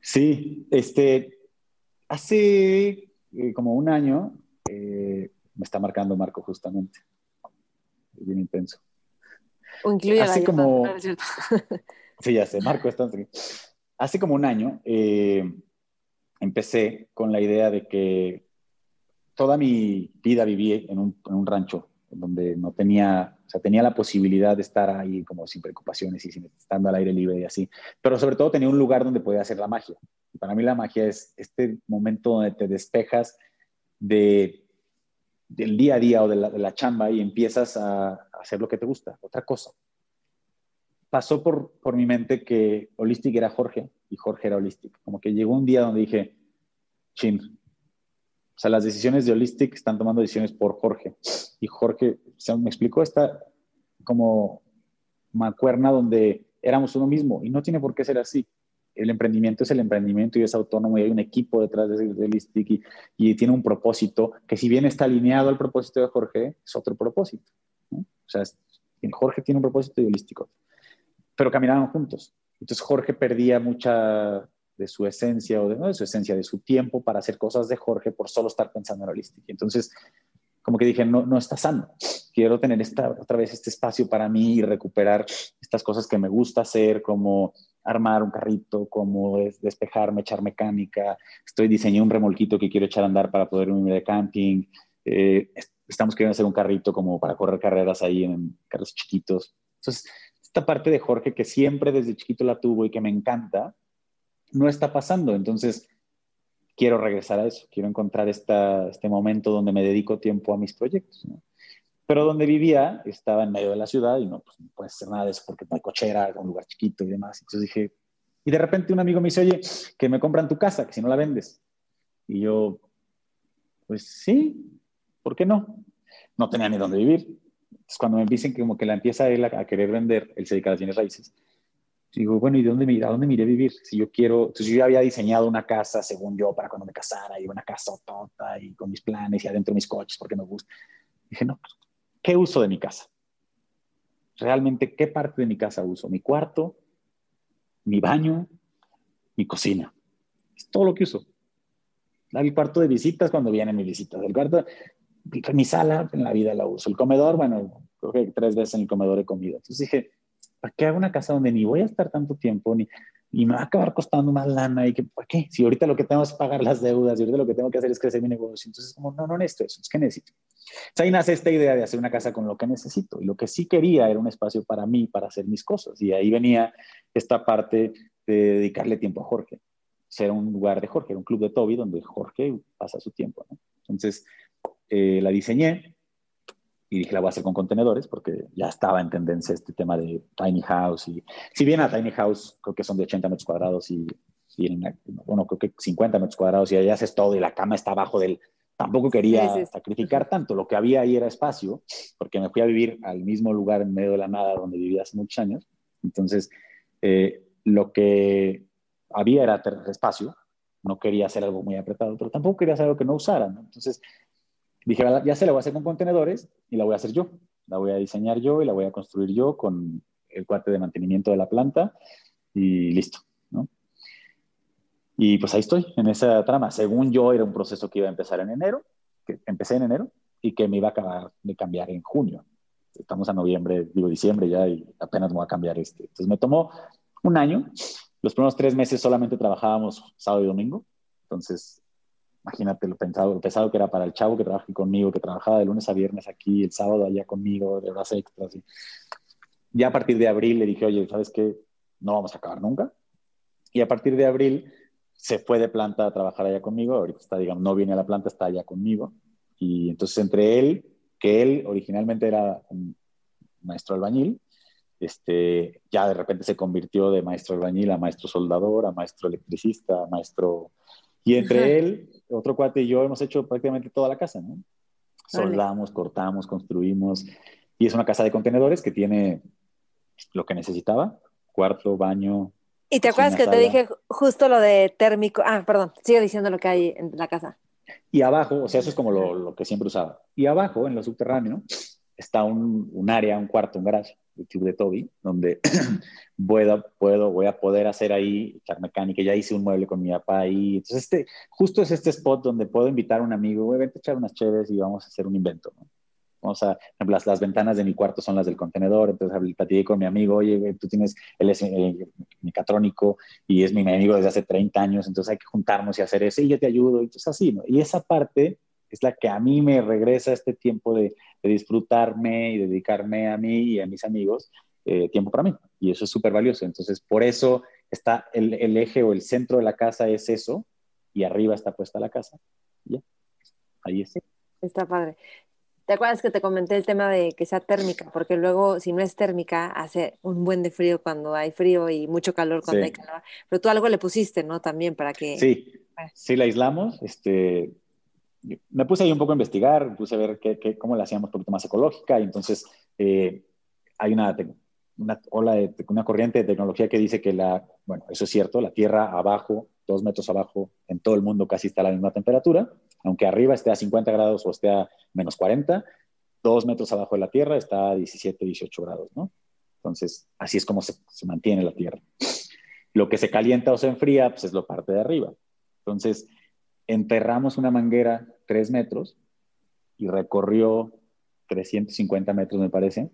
Sí, este, hace eh, como un año eh, me está marcando Marco justamente. Es bien intenso. O incluye Así como... sí, ya sé, Marco está... Hace como un año eh, empecé con la idea de que toda mi vida viví en un, rancho donde no tenía, o sea, tenía la posibilidad de estar ahí como sin preocupaciones y sin, estando al aire libre y así, pero sobre todo tenía un lugar donde podía hacer la magia. para mí la magia es este momento donde te despejas de, del día a día o de la chamba y empiezas a, hacer lo que te gusta, otra cosa. Pasó por, por mi mente que Holistic era Jorge y Jorge era Holistic. Como que llegó un día donde dije, chin, o sea, las decisiones de Holistic están tomando decisiones por Jorge. Y Jorge, me explicó, esta como macuerna donde éramos uno mismo y no tiene por qué ser así. El emprendimiento es el emprendimiento y es autónomo y hay un equipo detrás de Holistic y, y tiene un propósito que si bien está alineado al propósito de Jorge, es otro propósito. O sea, Jorge tiene un propósito y Holístico, pero caminaban juntos. Entonces Jorge perdía mucha de su esencia o de, no de su esencia, de su tiempo para hacer cosas de Jorge por solo estar pensando en holística. Entonces, como que dije, no, no está sano. Quiero tener esta, otra vez este espacio para mí y recuperar estas cosas que me gusta hacer, como armar un carrito, como despejarme, echar mecánica. Estoy diseñando un remolquito que quiero echar a andar para poder irme de camping. Eh, estamos queriendo hacer un carrito como para correr carreras ahí en carros chiquitos. Entonces, esta parte de Jorge que siempre desde chiquito la tuvo y que me encanta, no está pasando. Entonces, quiero regresar a eso, quiero encontrar esta, este momento donde me dedico tiempo a mis proyectos. Pero donde vivía estaba en medio de la ciudad y no, pues, no puede hacer nada de eso porque no hay cochera, un lugar chiquito y demás. Entonces dije, y de repente un amigo me dice, oye, que me compran tu casa, que si no la vendes. Y yo, pues sí, ¿por qué no? No tenía ni dónde vivir. Entonces, cuando me dicen que como que la empieza él a, querer vender, él se dedica a las bienes raíces digo, bueno, ¿y dónde a dónde me iré a vivir? Si yo quiero, entonces yo ya había diseñado una casa, según yo, para cuando me casara, y una casa tota y con mis planes y adentro mis coches, porque me gusta. Dije, no, pues, ¿qué uso de mi casa? Realmente, ¿qué parte de mi casa uso? Mi cuarto, mi baño, mi cocina. Es todo lo que uso. El cuarto de visitas cuando vienen mis visitas. El cuarto, mi sala, en la vida la uso. El comedor, bueno, creo que tres veces en el comedor he comido. Entonces dije, ¿para qué hago una casa donde ni voy a estar tanto tiempo, ni, me va a acabar costando más lana? ¿Y que, ¿Para qué? Si ahorita lo que tengo es pagar las deudas, y ahorita lo que tengo que hacer es crecer mi negocio. Entonces, como, no, no necesito eso, es que necesito. Entonces, ahí nace esta idea de hacer una casa con lo que necesito. Y lo que sí quería era un espacio para mí, para hacer mis cosas. Y ahí venía esta parte de dedicarle tiempo a Jorge. Ser un lugar de Jorge, era un club de Toby donde Jorge pasa su tiempo. Entonces, eh, la diseñé, y dije, la voy a hacer con contenedores porque ya estaba en tendencia este tema de tiny house. Y si bien a tiny house creo que son de 80 metros cuadrados y, bueno, creo que 50 metros cuadrados y allá haces todo y la cama está abajo del... Tampoco quería sacrificar tanto. Lo que había ahí era espacio porque me fui a vivir al mismo lugar en medio de la nada donde vivía hace muchos años. Entonces, eh, lo que había era espacio. No quería hacer algo muy apretado, pero tampoco quería hacer algo que no usara. Entonces, dije, ya se la voy a hacer con contenedores y la voy a hacer yo. La voy a diseñar yo y la voy a construir yo con el cuate de mantenimiento de la planta y listo, ¿no? Y pues ahí estoy, en esa trama. Según yo, era un proceso que iba a empezar en enero, que empecé en enero y que me iba a acabar de cambiar en junio. Estamos a noviembre, digo diciembre ya y apenas me voy a cambiar este. Entonces me tomó un año. Los primeros tres meses solamente trabajábamos sábado y domingo. Entonces imagínate lo pesado, lo pesado que era para el chavo que trabaja conmigo, que trabajaba de lunes a viernes aquí, el sábado allá conmigo, de horas extras. Y ya a partir de abril le dije, oye, ¿sabes qué? No vamos a acabar nunca. Y a partir de abril se fue de planta a trabajar allá conmigo. Ahorita está, digamos, no viene a la planta, está allá conmigo. Y entonces entre él, que él originalmente era un maestro albañil, este, ya de repente se convirtió de maestro albañil a maestro soldador, a maestro electricista, a maestro y entre él, otro cuate y yo hemos hecho prácticamente toda la casa, ¿no? Soldamos, cortamos, construimos. Y es una casa de contenedores que tiene lo que necesitaba, cuarto, baño. ¿Y te acuerdas que te dije justo lo de térmico? Ah, perdón, sigue diciendo lo que hay en la casa. Y abajo, o sea, eso es como lo, lo que siempre usaba. Y abajo, en lo subterráneo, está un, un área, un cuarto, un garage, el club de Toby, donde puedo, puedo, voy a poder hacer ahí, echar mecánica. Ya hice un mueble con mi papá ahí. Entonces, este, justo es este spot donde puedo invitar a un amigo, voy a echar unas chéves y vamos a hacer un invento. ¿no? Vamos a, las, las ventanas de mi cuarto son las del contenedor, entonces platiqué con mi amigo, oye, tú tienes, él es eh, mecatrónico y es mi amigo desde hace 30 años, entonces hay que juntarnos y hacer eso, y yo te ayudo, entonces así, ¿no? Y esa parte es la que a mí me regresa este tiempo de, de disfrutarme y dedicarme a mí y a mis amigos, eh, tiempo para mí, y eso es súper valioso, entonces por eso está el, el, eje o el centro de la casa es eso, y arriba está puesta la casa, ya, ahí está. Está padre. ¿Te acuerdas que te comenté el tema de que sea térmica? Porque luego, si no es térmica, hace un buen de frío cuando hay frío y mucho calor cuando hay calor. Pero tú algo le pusiste, ¿no? También para que... Sí, sí la aislamos. Este, me puse ahí un poco a investigar, puse a ver qué, cómo la hacíamos un poquito más ecológica. Y entonces eh, hay una, una ola de una corriente de tecnología que dice que la, bueno, eso es cierto, la Tierra abajo, dos metros abajo, en todo el mundo casi está a la misma temperatura aunque arriba esté a 50 grados o esté a menos 40, dos metros abajo de la Tierra está a 17, 18 grados, ¿no? Entonces, así es como se, se mantiene la Tierra. Lo que se calienta o se enfría, pues es lo parte de arriba. Entonces, enterramos una manguera 3 metros y recorrió 350 metros, me parece,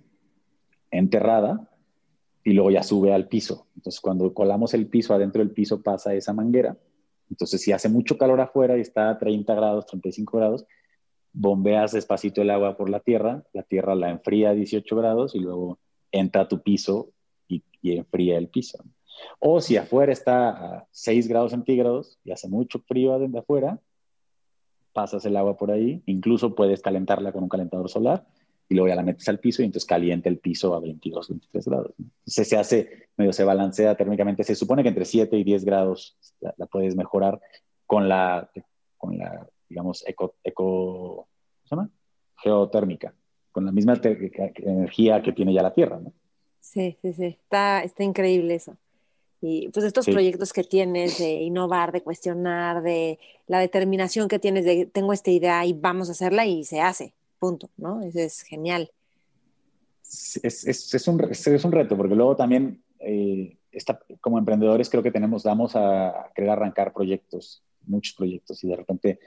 enterrada, y luego ya sube al piso. Entonces, cuando colamos el piso, adentro del piso pasa esa manguera entonces, si hace mucho calor afuera y está a 30 grados, 35 grados, bombeas despacito el agua por la tierra, la tierra la enfría a 18 grados y luego entra a tu piso y, enfría el piso. O si afuera está a 6 grados centígrados y hace mucho frío adentro afuera, pasas el agua por ahí, incluso puedes calentarla con un calentador solar y luego ya la metes al piso y entonces calienta el piso a 22, 23 grados. Entonces se hace, medio se balancea térmicamente. Se supone que entre 7 y 10 grados la, la puedes mejorar con la, con la digamos, eco, eco ¿cómo se llama? geotérmica, con la misma energía que tiene ya la Tierra. ¿no? Sí, sí, sí. Está, está increíble eso. Y pues estos sí. proyectos que tienes de innovar, de cuestionar, de la determinación que tienes de tengo esta idea y vamos a hacerla y se hace punto, ¿no? Eso es genial. Es, es, es, un, es un, reto, porque luego también, eh, está, como emprendedores, creo que tenemos, damos a querer arrancar proyectos, muchos proyectos, y de repente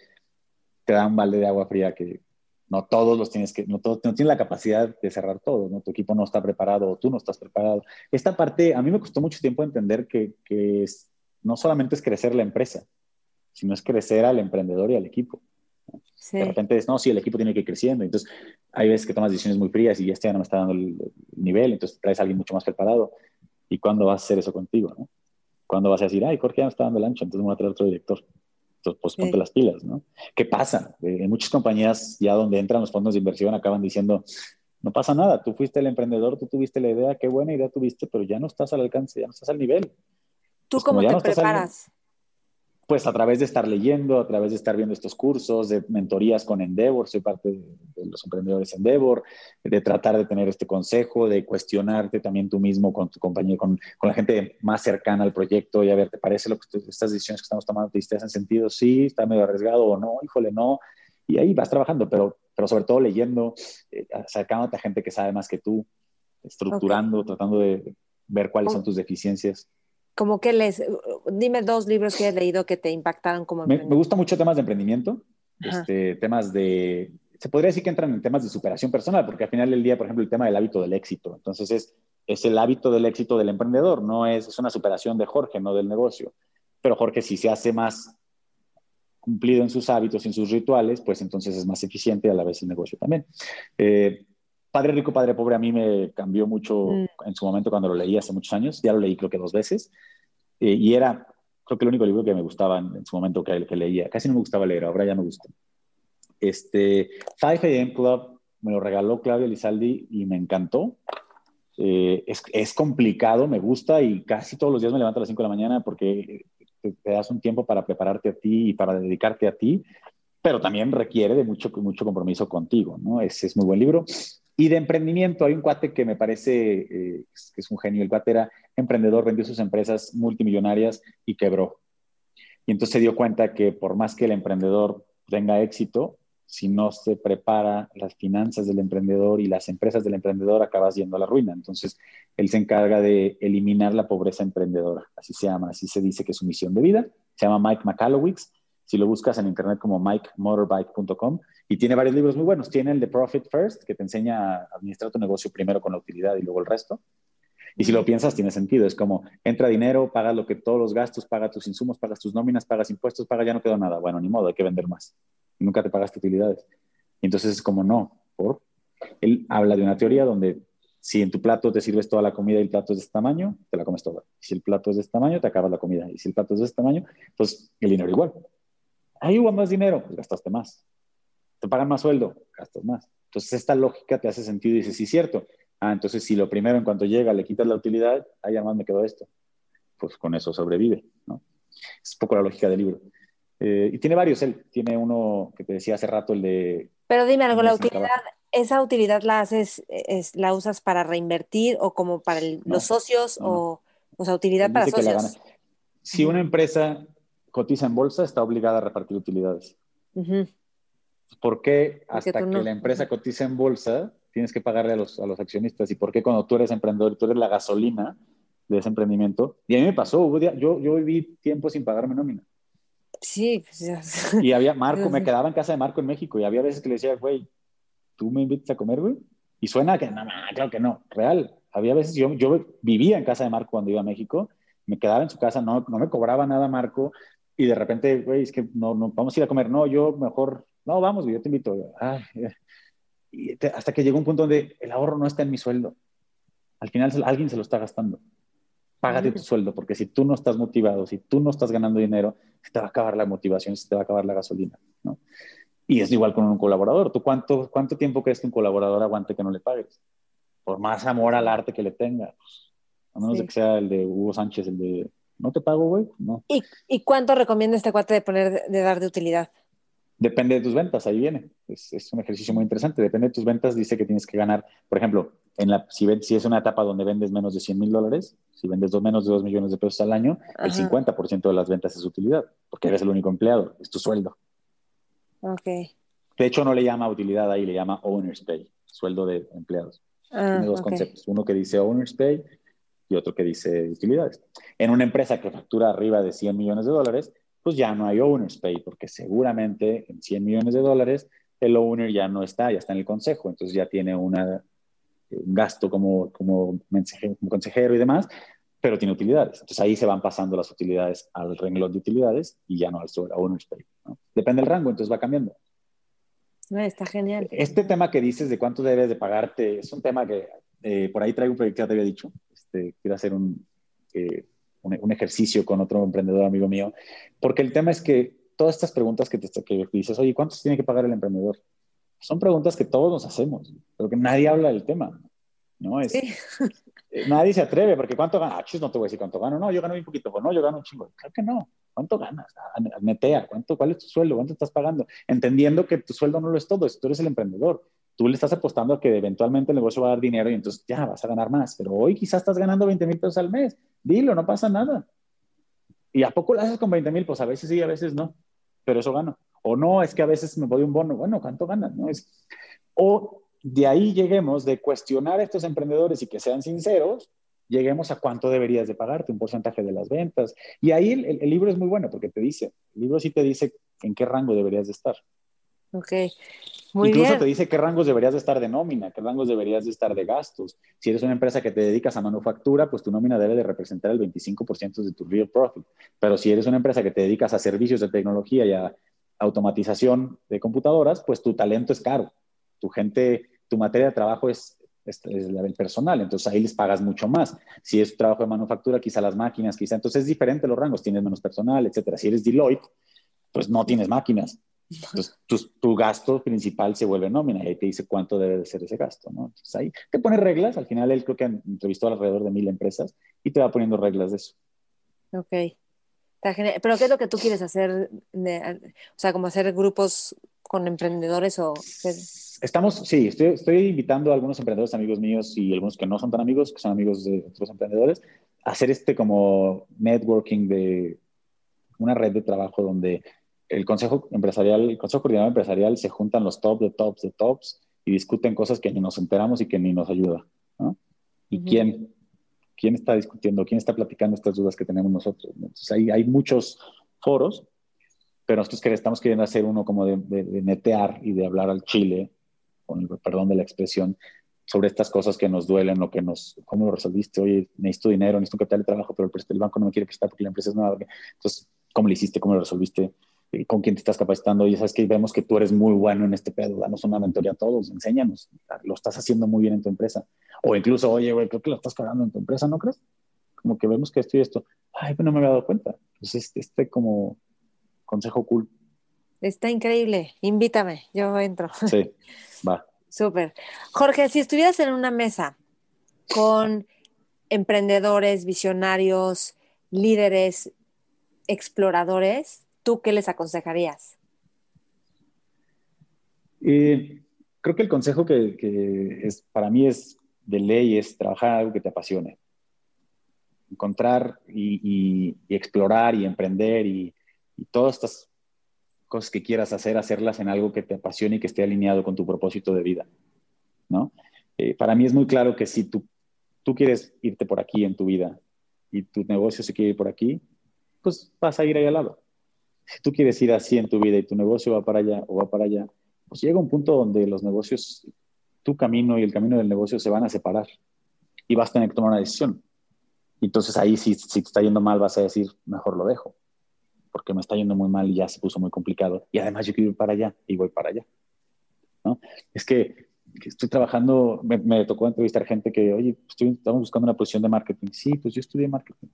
te da un balde de agua fría que no todos los tienes que, no, todos, no tienes la capacidad de cerrar todo, ¿no? Tu equipo no está preparado o tú no estás preparado. Esta parte, a mí me costó mucho tiempo entender que, que es, no solamente es crecer la empresa, sino es crecer al emprendedor y al equipo. Sí. De repente es, no, sí, el equipo tiene que ir creciendo. Entonces, hay veces que tomas decisiones muy frías y este ya no me está dando el, nivel, entonces traes a alguien mucho más preparado. ¿Y cuándo vas a hacer eso contigo? ¿no? ¿Cuándo vas a decir, ay, Jorge ya no está dando el ancho, entonces me voy a traer otro director? Entonces, pues ponte sí. las pilas, ¿no? ¿Qué pasa? En muchas compañías, ya donde entran los fondos de inversión, acaban diciendo, no pasa nada, tú fuiste el emprendedor, tú tuviste la idea, qué buena idea tuviste, pero ya no estás al alcance, ya no estás al nivel. ¿Tú pues cómo te no preparas? Pues a través de estar leyendo, a través de estar viendo estos cursos, de mentorías con Endeavor, soy parte de, los emprendedores Endeavor, de tratar de tener este consejo, de cuestionarte también tú mismo con tu compañía, con, con la gente más cercana al proyecto y a ver, ¿te parece lo que estas decisiones que estamos tomando te hacen sentido? Sí, está medio arriesgado o no, híjole, no. Y ahí vas trabajando, pero, pero sobre todo leyendo, eh, acercándote a gente que sabe más que tú, estructurando, okay. tratando de ver cuáles son tus deficiencias como que les, dime dos libros que has leído que te impactaron como me, me gusta mucho temas de emprendimiento, este, temas de, se podría decir que entran en temas de superación personal, porque al final del día, por ejemplo, el tema del hábito del éxito, entonces es, es el hábito del éxito del emprendedor, no es, es una superación de Jorge, no del negocio, pero Jorge si se hace más cumplido en sus hábitos, en sus rituales, pues entonces es más eficiente y a la vez el negocio también. Eh, Padre Rico, Padre Pobre a mí me cambió mucho mm. en su momento cuando lo leí hace muchos años. Ya lo leí creo que dos veces. Eh, y era, creo que el único libro que me gustaba en, en su momento que, que, leía. Casi no me gustaba leer, ahora ya me gusta. Este, 5 AM Club me lo regaló Claudio Lizaldi y me encantó. Eh, es, es, complicado, me gusta y casi todos los días me levanto a las 5 de la mañana porque te, te, das un tiempo para prepararte a ti y para dedicarte a ti, pero también requiere de mucho, mucho compromiso contigo, ¿no? Ese es muy buen libro. Y de emprendimiento, hay un cuate que me parece eh, que es un genio. El cuate era emprendedor, vendió sus empresas multimillonarias y quebró. Y entonces se dio cuenta que por más que el emprendedor tenga éxito, si no se prepara las finanzas del emprendedor y las empresas del emprendedor, acabas yendo a la ruina. Entonces, él se encarga de eliminar la pobreza emprendedora, así se llama, así se dice que es su misión de vida. Se llama Mike McAllowicz. Si lo buscas en internet como mikemotorbike.com, y tiene varios libros muy buenos. Tiene el de Profit First, que te enseña a administrar tu negocio primero con la utilidad y luego el resto. Y si lo piensas, tiene sentido. Es como, entra dinero, paga lo que todos los gastos, paga tus insumos, pagas tus nóminas, pagas impuestos, paga, ya no quedó nada. Bueno, ni modo, hay que vender más. nunca te pagaste utilidades. Y entonces es como, no, por. Él habla de una teoría donde si en tu plato te sirves toda la comida y el plato es de este tamaño, te la comes toda. Si el plato es de este tamaño, te acabas la comida. Y si el plato es de este tamaño, pues el dinero igual. Ahí hubo más dinero, pues gastaste más te pagan más sueldo, gastas más. Entonces, esta lógica te hace sentido y dices, sí, cierto. Ah, entonces, si lo primero en cuanto llega le quitas la utilidad, ahí además me quedó esto. Pues con eso sobrevive, ¿no? Es un poco la lógica del libro. Eh, y tiene varios, él tiene uno que te decía hace rato, el de... Pero dime algo, la utilidad, ¿esa utilidad la haces, es, la usas para reinvertir o como para los socios o, o sea, utilidad para socios? Si una empresa cotiza en bolsa, está obligada a repartir utilidades. ¿Por qué hasta que la empresa cotiza en bolsa tienes que pagarle a los, a los accionistas? ¿Y por qué cuando tú eres emprendedor, tú eres la gasolina de ese emprendimiento? Y a mí me pasó, yo, yo viví tiempo sin pagarme nómina. Sí. Pues, y había Marco, me quedaba en casa de Marco en México y había veces que le decía, güey, ¿tú me invitas a comer, güey? Y suena que no, no, claro que no, real. Había veces, yo, yo vivía en casa de Marco cuando iba a México, me quedaba en su casa, no, no me cobraba nada Marco, y de repente, güey, es que no, no, vamos a ir a comer, no, yo mejor no, vamos, yo te invito. y hasta que llegó un punto donde el ahorro no está en mi sueldo. Al final alguien se lo está gastando. Págate tu sueldo, porque si tú no estás motivado, si tú no estás ganando dinero, se te va a acabar la motivación, se te va a acabar la gasolina. ¿no? Y es igual con un colaborador. ¿Tú cuánto, cuánto tiempo crees que un colaborador aguante que no le pagues? Por más amor al arte que le tenga. A menos de que sea el de Hugo Sánchez, el de no te pago, güey. No. ¿Y, ¿Y cuánto recomienda este cuate de poner de dar de utilidad? Depende de tus ventas, ahí viene. Es, un ejercicio muy interesante. Depende de tus ventas, dice que tienes que ganar, por ejemplo, en la, si, si es una etapa donde vendes menos de 100 mil dólares, si vendes dos, menos de 2 millones de pesos al año, el 50% de las ventas es utilidad, porque eres el único empleado, es tu sueldo. Ok. De hecho, no le llama utilidad ahí, le llama owner's pay, sueldo de empleados. Ah, Tiene dos conceptos, uno que dice owner's pay y otro que dice utilidades. En una empresa que factura arriba de 100 millones de dólares, pues ya no hay owner's pay, porque seguramente en 100 millones de dólares el owner ya no está, ya está en el consejo, entonces ya tiene una, un gasto como, como, consejero y demás, pero tiene utilidades. Entonces ahí se van pasando las utilidades al renglón de utilidades y ya no al owner's pay. Depende del rango, entonces va cambiando. Está genial. Este tema que dices de cuánto debes de pagarte es un tema que eh, por ahí traigo un proyecto, ya te había dicho. Este, quiero hacer un, eh, un, ejercicio con otro emprendedor amigo mío, porque el tema es que todas estas preguntas que, te, que dices, oye, ¿cuántos tiene que pagar el emprendedor? Son preguntas que todos nos hacemos, pero que nadie habla del tema. ¿no? Es, eh, Nadie se atreve, porque ¿cuánto gana? Ah, no te voy a decir cuánto gano. No, yo gano un poquito. Pues no, yo gano un chingo. Claro que no. ¿Cuánto ganas? Metea. ¿Cuánto, ¿Cuál es tu sueldo? ¿Cuánto estás pagando? Entendiendo que tu sueldo no lo es todo. Tú eres el emprendedor tú le estás apostando a que eventualmente el negocio va a dar dinero y entonces ya vas a ganar más. Pero hoy quizás estás ganando 20 mil pesos al mes. Dilo, no pasa nada. ¿Y a poco lo haces con 20 mil? Pues a veces sí, a veces no. Pero eso gano. O no, es que a veces me doy un bono. Bueno, ¿cuánto ganas? No es... O de ahí lleguemos de cuestionar a estos emprendedores y que sean sinceros, lleguemos a cuánto deberías de pagarte, un porcentaje de las ventas. Y ahí el, el libro es muy bueno porque te dice, el libro sí te dice en qué rango deberías de estar. Ok. Muy Incluso te dice qué rangos deberías de estar de nómina, qué rangos deberías de estar de gastos. Si eres una empresa que te dedicas a manufactura, pues tu nómina debe de representar el 25% de tu real profit. Pero si eres una empresa que te dedicas a servicios de tecnología y a automatización de computadoras, pues tu talento es caro. Tu gente, tu materia de trabajo es, es, la del personal, entonces ahí les pagas mucho más. Si es trabajo de manufactura, quizá las máquinas, quizá, entonces es diferente los rangos, tienes menos personal, etcétera. Si eres Deloitte, pues no tienes máquinas entonces, tu, gasto principal se vuelve nómina y ahí te dice cuánto debe de ser ese gasto, ¿no? Entonces, ahí te pone reglas. Al final, él creo que entrevistó alrededor de mil empresas y te va poniendo reglas de eso. Ok. Pero, ¿qué es lo que tú quieres hacer? o sea, como hacer grupos con emprendedores o... Estamos, sí, estoy, estoy invitando a algunos emprendedores amigos míos y algunos que no son tan amigos, que son amigos de otros emprendedores, a hacer este como networking de una red de trabajo donde el consejo empresarial, el consejo coordinador empresarial se juntan los top de tops de tops y discuten cosas que ni nos enteramos y que ni nos ayuda. ¿no? ¿Y quién? ¿Quién está discutiendo? ¿Quién está platicando estas dudas que tenemos nosotros? Entonces, hay, hay muchos foros, pero nosotros que estamos queriendo hacer uno como de, de, netear y de hablar al chile, con el perdón de la expresión, sobre estas cosas que nos duelen, lo que nos, cómo lo resolviste, oye, necesito dinero, necesito un capital de trabajo, pero el, el banco no me quiere prestar porque la empresa es nueva. Entonces, ¿cómo lo hiciste? ¿Cómo lo resolviste? Con quién te estás capacitando y sabes que vemos que tú eres muy bueno en este pedo, danos una mentoría a todos, enséñanos, lo estás haciendo muy bien en tu empresa. O incluso, oye, güey, creo que lo estás cagando en tu empresa, ¿no crees? Como que vemos que esto y esto, ay, pues no me había dado cuenta. Entonces, este, este como consejo cool. Está increíble, invítame, yo entro. Sí, va. Súper. Jorge, si estuvieras en una mesa con emprendedores, visionarios, líderes, exploradores, ¿tú qué les aconsejarías? Eh, creo que el consejo que, es, para mí es de ley es trabajar algo que te apasione. Encontrar y, explorar y emprender y, todas estas cosas que quieras hacer, hacerlas en algo que te apasione y que esté alineado con tu propósito de vida. ¿no? Eh, para mí es muy claro que si tú, tú quieres irte por aquí en tu vida y tu negocio se quiere ir por aquí, pues vas a ir ahí al lado si tú quieres ir así en tu vida y tu negocio va para allá o va para allá, pues llega un punto donde los negocios, tu camino y el camino del negocio se van a separar y vas a tener que tomar una decisión. Entonces ahí si, si te está yendo mal vas a decir, mejor lo dejo, porque me está yendo muy mal y ya se puso muy complicado. Y además yo quiero ir para allá y voy para allá. ¿no? Es que, estoy trabajando, me, tocó entrevistar gente que, oye, estoy, estamos buscando una posición de marketing. Sí, pues yo estudié marketing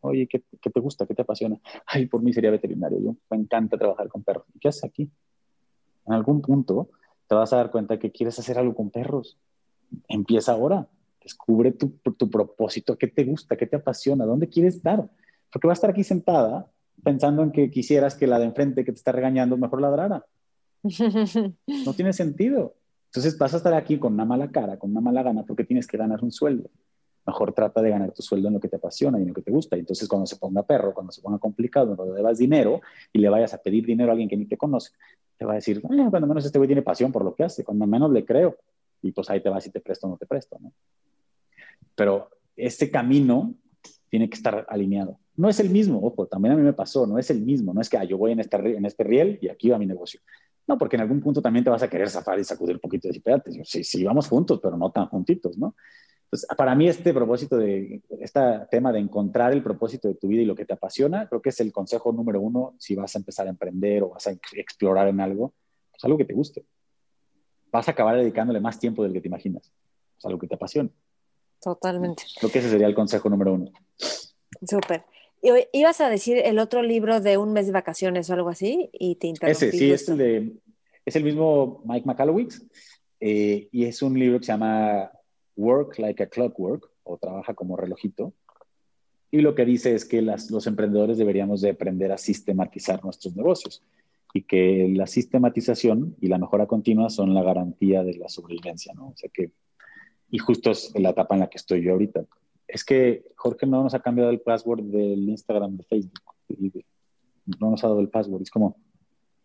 oye, ¿qué, te gusta? ¿Qué te apasiona? Ay, por mí sería veterinario. Yo me encanta trabajar con perros. ¿Qué haces aquí? En algún punto te vas a dar cuenta que quieres hacer algo con perros. Empieza ahora. Descubre tu, tu propósito. ¿Qué te gusta? ¿Qué te apasiona? ¿Dónde quieres estar? Porque va a estar aquí sentada pensando en que quisieras que la de enfrente que te está regañando mejor ladrara. No tiene sentido. Entonces vas a estar aquí con una mala cara, con una mala gana, porque tienes que ganar un sueldo mejor trata de ganar tu sueldo en lo que te apasiona y en lo que te gusta. Y entonces cuando se ponga perro, cuando se ponga complicado, cuando debas dinero y le vayas a pedir dinero a alguien que ni te conoce, te va a decir, cuando menos este güey tiene pasión por lo que hace, cuando menos le creo. Y pues ahí te vas y te presto o no te presto, ¿no? Pero este camino tiene que estar alineado. No es el mismo, ojo, también a mí me pasó, no es el mismo, no es que ah, yo voy en este, en este riel y aquí va mi negocio. No, porque en algún punto también te vas a querer zafar y sacudir un poquito y decir, espérate, sí, sí, vamos juntos, pero no tan juntitos, ¿no? Entonces, para mí este propósito de, este tema de encontrar el propósito de tu vida y lo que te apasiona, creo que es el consejo número uno si vas a empezar a emprender o vas a explorar en algo, pues algo que te guste. Vas a acabar dedicándole más tiempo del que te imaginas, pues algo que te apasiona. Totalmente. Creo que ese sería el consejo número uno. Súper. Ibas a decir el otro libro de un mes de vacaciones o algo así y te interrumpí. Ese, sí, es el, de, es el mismo Mike McAllowitz eh, y es un libro que se llama work like a clockwork o trabaja como relojito. Y lo que dice es que los emprendedores deberíamos de aprender a sistematizar nuestros negocios y que la sistematización y la mejora continua son la garantía de la sobrevivencia, ¿no? O sea que, y justo es la etapa en la que estoy yo ahorita. Es que Jorge no nos ha cambiado el password del Instagram, de Facebook, no nos ha dado el password. Es como,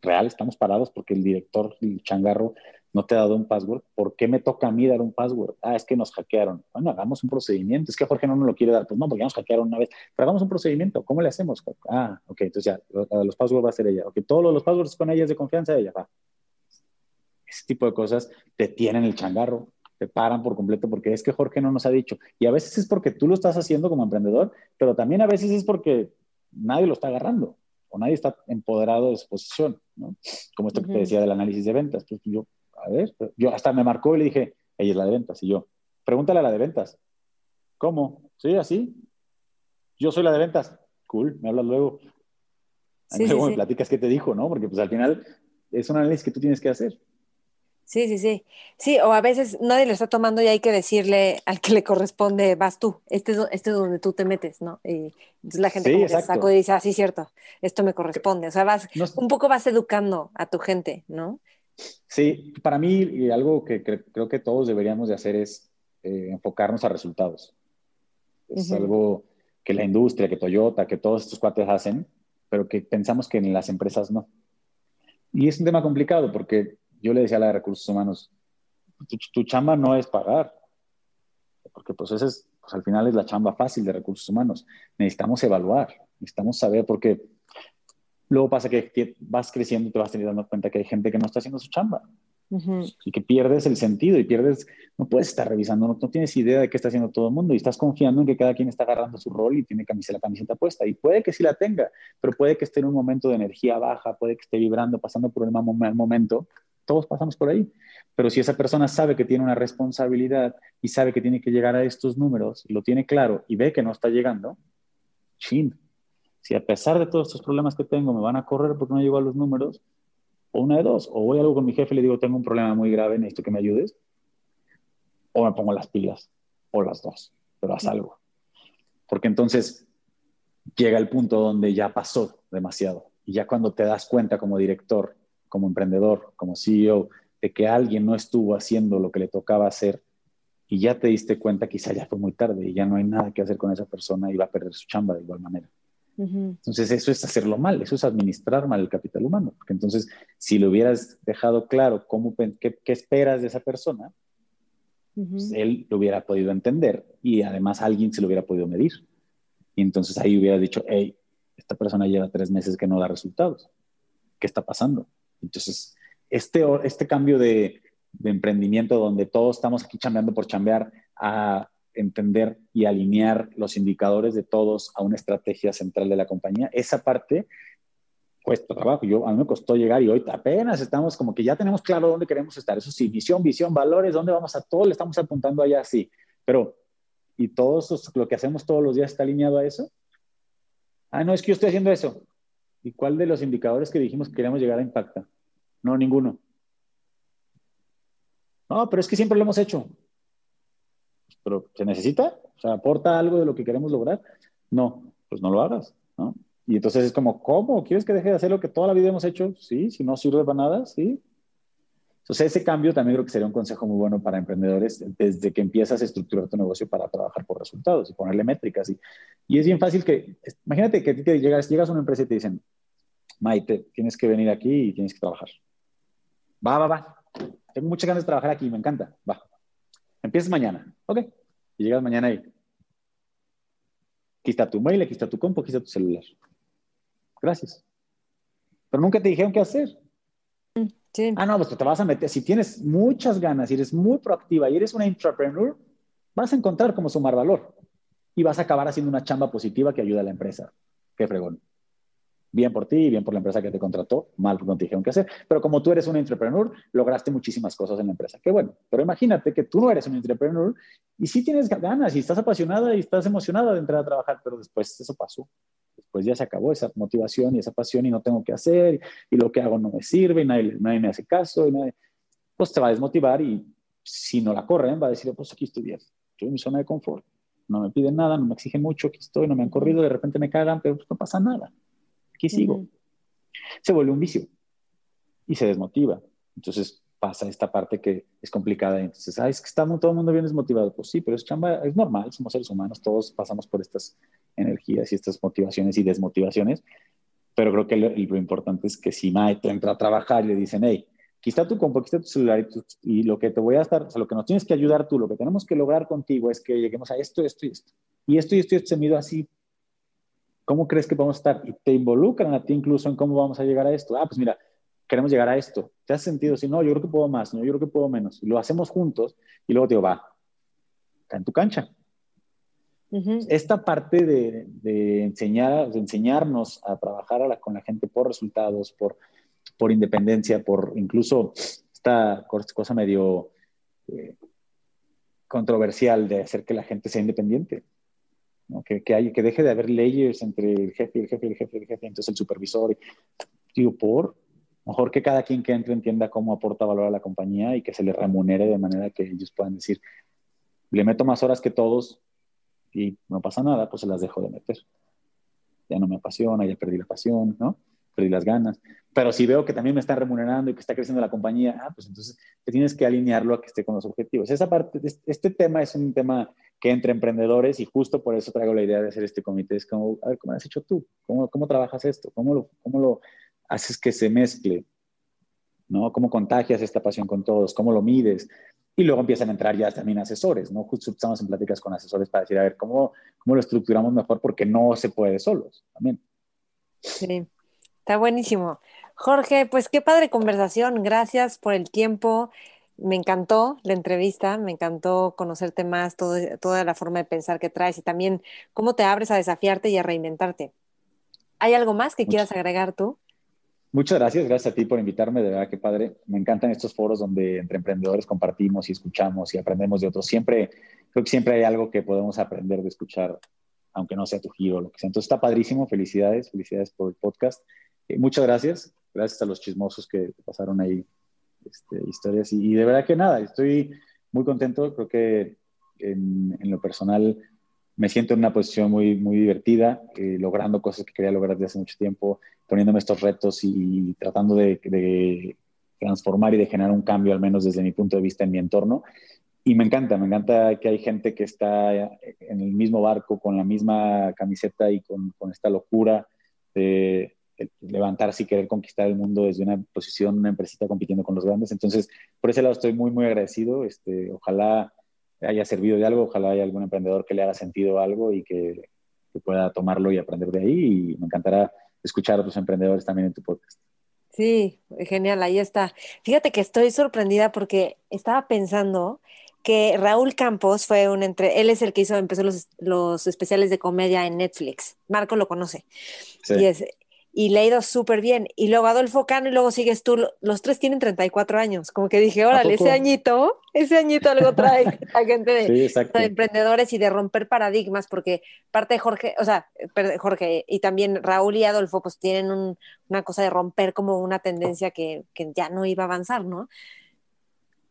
real, estamos parados porque el director, el changarro, no te ha dado un password, ¿por qué me toca a mí dar un password? Ah, es que nos hackearon. Bueno, hagamos un procedimiento. Es que Jorge no nos lo quiere dar. Pues no, porque ya nos hackearon una vez. Pero hagamos un procedimiento. ¿Cómo le hacemos? Ah, ok, entonces ya, los passwords va a ser ella. Ok, todos los passwords con ella es de confianza de ella. Va. Ese tipo de cosas te tienen el changarro, te paran por completo porque es que Jorge no nos ha dicho. Y a veces es porque tú lo estás haciendo como emprendedor, pero también a veces es porque nadie lo está agarrando o nadie está empoderado de su posición, ¿no? Como esto que te decía del análisis de ventas. Pues yo a ver, yo hasta me marcó y le dije, ella es la de ventas. Y yo, pregúntale a la de ventas. ¿Cómo? ¿Sí, así? Yo soy la de ventas. Cool, me hablas luego. Sí, luego me platicas qué te dijo, ¿no? Porque pues al final es un análisis que tú tienes que hacer. Sí, sí, sí. Sí, o a veces nadie lo está tomando y hay que decirle al que le corresponde, vas tú, este es, este es donde tú te metes, ¿no? Y entonces la gente como saco y dice, ah, sí, cierto, esto me corresponde. O sea, vas, un poco vas educando a tu gente, ¿no? Sí, para mí algo que creo que todos deberíamos de hacer es eh, enfocarnos a resultados. Es algo que la industria, que Toyota, que todos estos cuates hacen, pero que pensamos que en las empresas no. Y es un tema complicado porque yo le decía a la de recursos humanos, tu, chamba no es pagar, porque pues, es, pues al final es la chamba fácil de recursos humanos. Necesitamos evaluar, necesitamos saber, porque luego pasa que vas creciendo y te vas teniendo dando cuenta que hay gente que no está haciendo su chamba. Y que pierdes el sentido y pierdes, no puedes estar revisando, no, tienes idea de qué está haciendo todo el mundo y estás confiando en que cada quien está agarrando su rol y tiene camiseta, la camiseta puesta. Y puede que sí la tenga, pero puede que esté en un momento de energía baja, puede que esté vibrando, pasando por el mal momento. Todos pasamos por ahí. Pero si esa persona sabe que tiene una responsabilidad y sabe que tiene que llegar a estos números, y lo tiene claro y ve que no está llegando, chin. Si a pesar de todos estos problemas que tengo me van a correr porque no llego a los números, o una de dos, o voy a algo con mi jefe y le digo, tengo un problema muy grave, necesito que me ayudes, o me pongo las pilas, o las dos, pero haz algo. Porque entonces llega el punto donde ya pasó demasiado. Y ya cuando te das cuenta como director, como emprendedor, como CEO, de que alguien no estuvo haciendo lo que le tocaba hacer y ya te diste cuenta, quizá ya fue muy tarde y ya no hay nada que hacer con esa persona y va a perder su chamba de igual manera. Entonces, eso es hacerlo mal, eso es administrar mal el capital humano. Porque entonces, si le hubieras dejado claro cómo, qué, esperas de esa persona, pues, él lo hubiera podido entender y además alguien se lo hubiera podido medir. Y entonces ahí hubiera dicho, hey, esta persona lleva tres meses que no da resultados. ¿Qué está pasando? Entonces, este, este cambio de, de emprendimiento donde todos estamos aquí chambeando por chambear a entender y alinear los indicadores de todos a una estrategia central de la compañía, esa parte cuesta trabajo. Yo, a mí me costó llegar y hoy apenas estamos como que ya tenemos claro dónde queremos estar. Eso sí, visión, visión, valores, dónde vamos a todo, le estamos apuntando allá, sí. Pero, ¿y todo eso, lo que hacemos todos los días está alineado a eso? Ah, no, es que yo estoy haciendo eso. ¿Y cuál de los indicadores que dijimos que queríamos llegar a impacta? No, ninguno. No, pero es que siempre lo hemos hecho pero ¿se necesita? O sea, ¿aporta algo de lo que queremos lograr? No, pues no lo hagas, ¿no? Y entonces es como, ¿cómo? ¿Quieres que deje de hacer lo que toda la vida hemos hecho? Sí, si no sirve para nada, sí. Entonces ese cambio también creo que sería un consejo muy bueno para emprendedores desde que empiezas a estructurar tu negocio para trabajar por resultados y ponerle métricas. Y, y es bien fácil que, imagínate que te llegas, llegas a una empresa y te dicen, Maite, tienes que venir aquí y tienes que trabajar. Va, va, va. Tengo muchas ganas de trabajar aquí, me encanta. Va. Empiezas mañana. Ok. Y llegas mañana ahí. Aquí está tu mail, aquí está tu compu, aquí está tu celular. Gracias. Pero nunca te dijeron qué hacer. Sí. Ah, no, pues te vas a meter. Si tienes muchas ganas y eres muy proactiva y eres una entrepreneur, vas a encontrar cómo sumar valor y vas a acabar haciendo una chamba positiva que ayuda a la empresa. Qué fregón bien por ti, bien por la empresa que te contrató, mal porque no te dijeron qué hacer, pero como tú eres un entrepreneur, lograste muchísimas cosas en la empresa. Qué bueno, pero imagínate que tú no eres un entrepreneur y sí tienes ganas y estás apasionada y estás emocionada de entrar a trabajar, pero después eso pasó. Después ya se acabó esa motivación y esa pasión y no tengo que hacer y lo que hago no me sirve y nadie, nadie me hace caso y nadie, pues te va a desmotivar y si no la corren va a decir, pues aquí estoy bien, estoy en mi zona de confort, no me piden nada, no me exigen mucho, aquí estoy, no me han corrido, de repente me cagan, pero pues no pasa nada aquí sigo. Se vuelve un vicio y se desmotiva. Entonces pasa esta parte que es complicada. Entonces, ah, es que estamos todo el mundo bien desmotivado. Pues sí, pero es chamba, es normal, somos seres humanos, todos pasamos por estas energías y estas motivaciones y desmotivaciones. Pero creo que lo, importante es que si Maite entra a trabajar y le dicen, hey, aquí está tu compu, aquí está tu celular y, lo que te voy a estar, o sea, lo que nos tienes que ayudar tú, lo que tenemos que lograr contigo es que lleguemos a esto, esto y esto. Y esto y esto y esto se mido así ¿Cómo crees que vamos a estar? Y te involucran a ti incluso en cómo vamos a llegar a esto. Ah, pues mira, queremos llegar a esto. ¿Te has sentido? Si no, yo creo que puedo más, no, yo creo que puedo menos. Y lo hacemos juntos y luego te digo, va, está en tu cancha. Esta parte de, enseñar, de enseñarnos a trabajar con la gente por resultados, por, por independencia, por incluso esta cosa medio eh, controversial de hacer que la gente sea independiente que, que, hay, que deje de haber leyes entre el jefe y el jefe y el jefe y el jefe, entonces el supervisor. Y, digo, por, mejor que cada quien que entre entienda cómo aporta valor a la compañía y que se le remunere de manera que ellos puedan decir, le meto más horas que todos y no pasa nada, pues se las dejo de meter. Ya no me apasiona, ya perdí la pasión, ¿no? perdí las ganas. Pero si veo que también me está remunerando y que está creciendo la compañía, ah, pues entonces te tienes que alinearlo a que esté con los objetivos. Esa parte, este tema es un tema que entre emprendedores y justo por eso traigo la idea de hacer este comité. Es como, a ver, ¿cómo lo has hecho tú? ¿Cómo, cómo trabajas esto? ¿Cómo lo, ¿Cómo lo haces que se mezcle? ¿no? ¿Cómo contagias esta pasión con todos? ¿Cómo lo mides? Y luego empiezan a entrar ya también asesores, ¿no? Justo estamos en pláticas con asesores para decir, a ver, ¿cómo, cómo lo estructuramos mejor? Porque no se puede solos también. Sí, está buenísimo. Jorge, pues qué padre conversación. Gracias por el tiempo. Me encantó la entrevista, me encantó conocerte más, toda la forma de pensar que traes y también cómo te abres a desafiarte y a reinventarte. ¿Hay algo más que quieras agregar tú? Muchas gracias, gracias a ti por invitarme, de verdad que padre. Me encantan estos foros donde entre emprendedores compartimos y escuchamos y aprendemos de otros. Siempre, creo que siempre hay algo que podemos aprender de escuchar, aunque no sea tu giro o lo que sea. Entonces está padrísimo, felicidades, felicidades por el podcast. Eh, muchas gracias, gracias a los chismosos que pasaron ahí este, historias y, de verdad que nada, estoy muy contento, creo que en, lo personal me siento en una posición muy, muy divertida, eh, logrando cosas que quería lograr desde hace mucho tiempo, poniéndome estos retos y, tratando de, transformar y de generar un cambio, al menos desde mi punto de vista, en mi entorno. Y me encanta, me encanta que hay gente que está en el mismo barco, con la misma camiseta y con, con esta locura de, levantarse y querer conquistar el mundo desde una posición, una empresita compitiendo con los grandes. Entonces, por ese lado estoy muy, muy agradecido. Este, ojalá haya servido de algo, ojalá haya algún emprendedor que le haga sentido algo y que, pueda tomarlo y aprender de ahí. Y me encantará escuchar a tus emprendedores también en tu podcast. Sí, genial, ahí está. Fíjate que estoy sorprendida porque estaba pensando que Raúl Campos fue un entre, él es el que hizo, empezó los, los especiales de comedia en Netflix. Marco lo conoce. Sí. Y es, y le ha ido súper bien. Y luego Adolfo Cano y luego sigues tú. Los tres tienen 34 años. Como que dije, órale, ese añito, ese añito algo trae a gente de, emprendedores y de romper paradigmas, porque parte de Jorge, o sea, Jorge y también Raúl y Adolfo, pues tienen una cosa de romper como una tendencia que, ya no iba a avanzar, ¿no?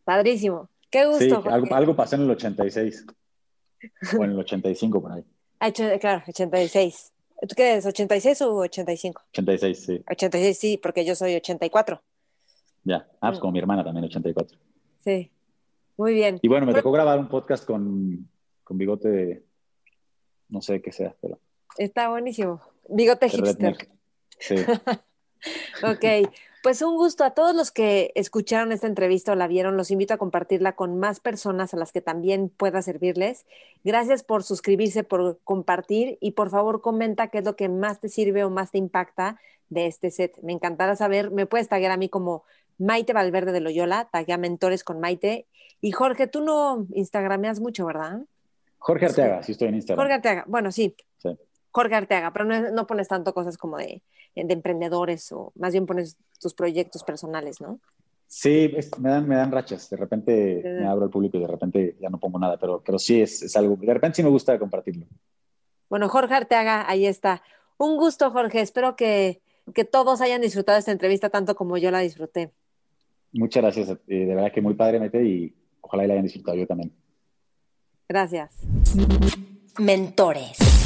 Padrísimo. Qué gusto. Sí, algo, algo, pasó en el 86 o en el 85 por ahí. Ah, claro, 86. ¿Tú qué eres, 86 o 85? 86, sí. 86, sí, porque yo soy 84. Ya, ah, pues mm. como mi hermana también, 84. Sí, muy bien. Y bueno, me tocó grabar un podcast con, con bigote de, no sé qué sea, pero... Está buenísimo. Bigote hipster. Sí. ok, pues un gusto a todos los que escucharon esta entrevista o la vieron. Los invito a compartirla con más personas a las que también pueda servirles. Gracias por suscribirse, por compartir y por favor comenta qué es lo que más te sirve o más te impacta de este set. Me encantará saber. Me puedes taguear a mí como Maite Valverde de Loyola, taguea Mentores con Maite. Y Jorge, tú no instagrameas mucho, ¿verdad? Jorge Arteaga, sí, estoy en Instagram. Jorge Arteaga, bueno, sí. Jorge Arteaga, pero no, no pones tanto cosas como de de emprendedores o más bien pones tus proyectos personales, ¿no? Sí, me, dan, me dan rachas. De repente me abro al público y de repente ya no pongo nada, pero, pero sí es, es algo, de repente sí me gusta compartirlo. Bueno, Jorge Arteaga, ahí está. Un gusto, Jorge. Espero que, que todos hayan disfrutado esta entrevista tanto como yo la disfruté. Muchas gracias. Eh, de verdad que muy padre, Mete, y ojalá la hayan disfrutado yo también. Gracias. Mentores.